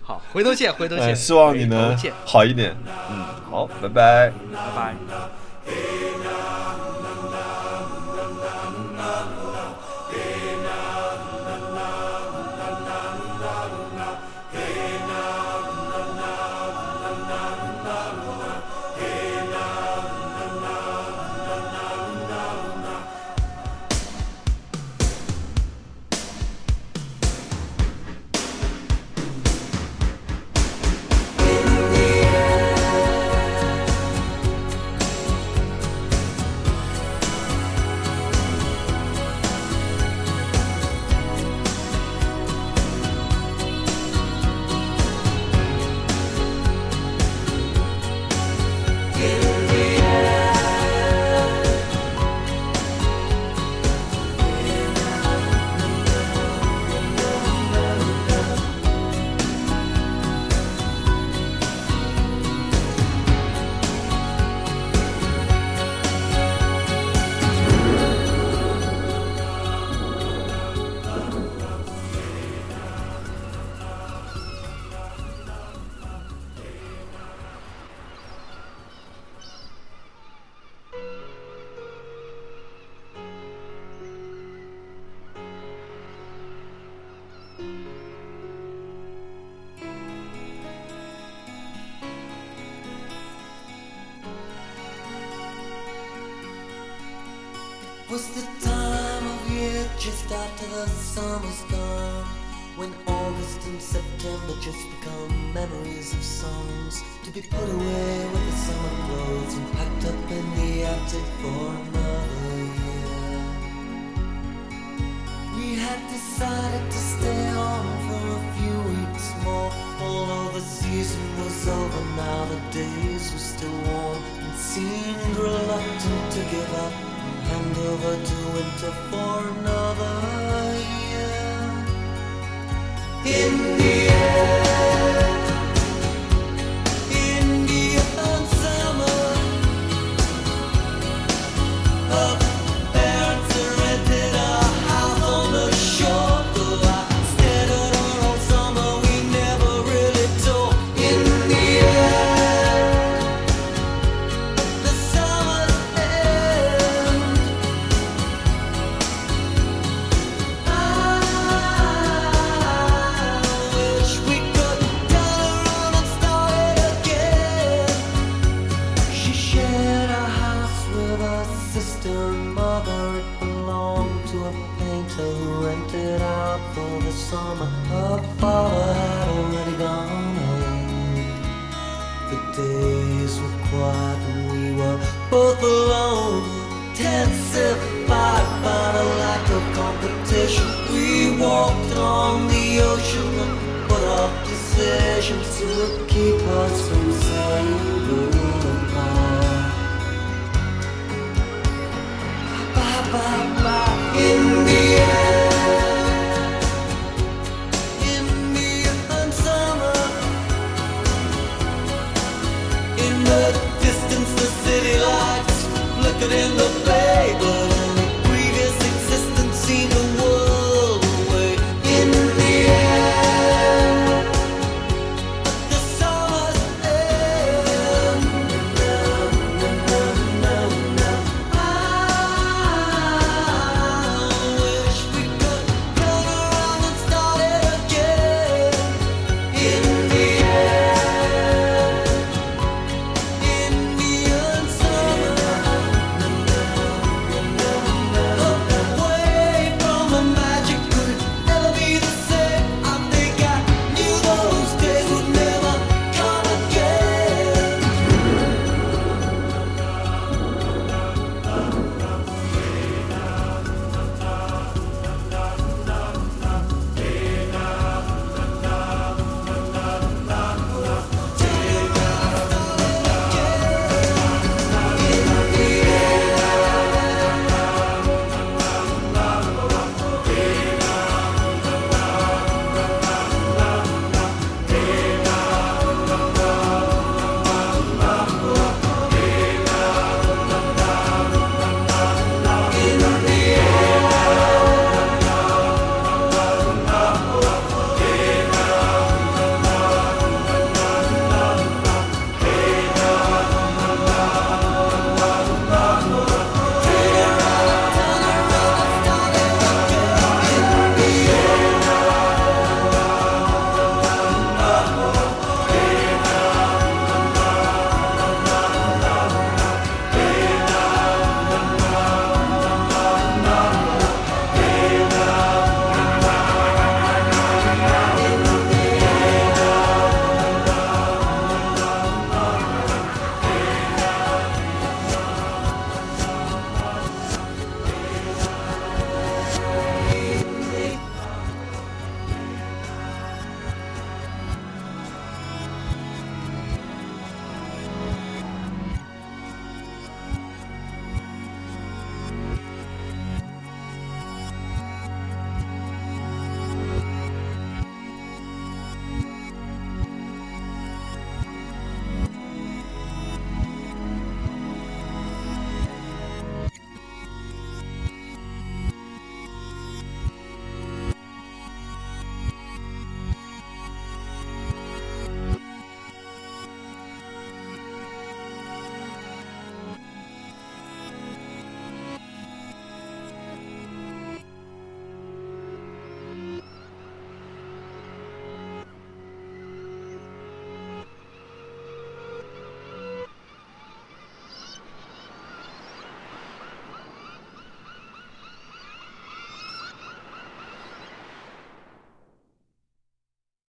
好，回头见，回头呃，见。希望你能，好一点。嗯，好，拜拜。拜拜。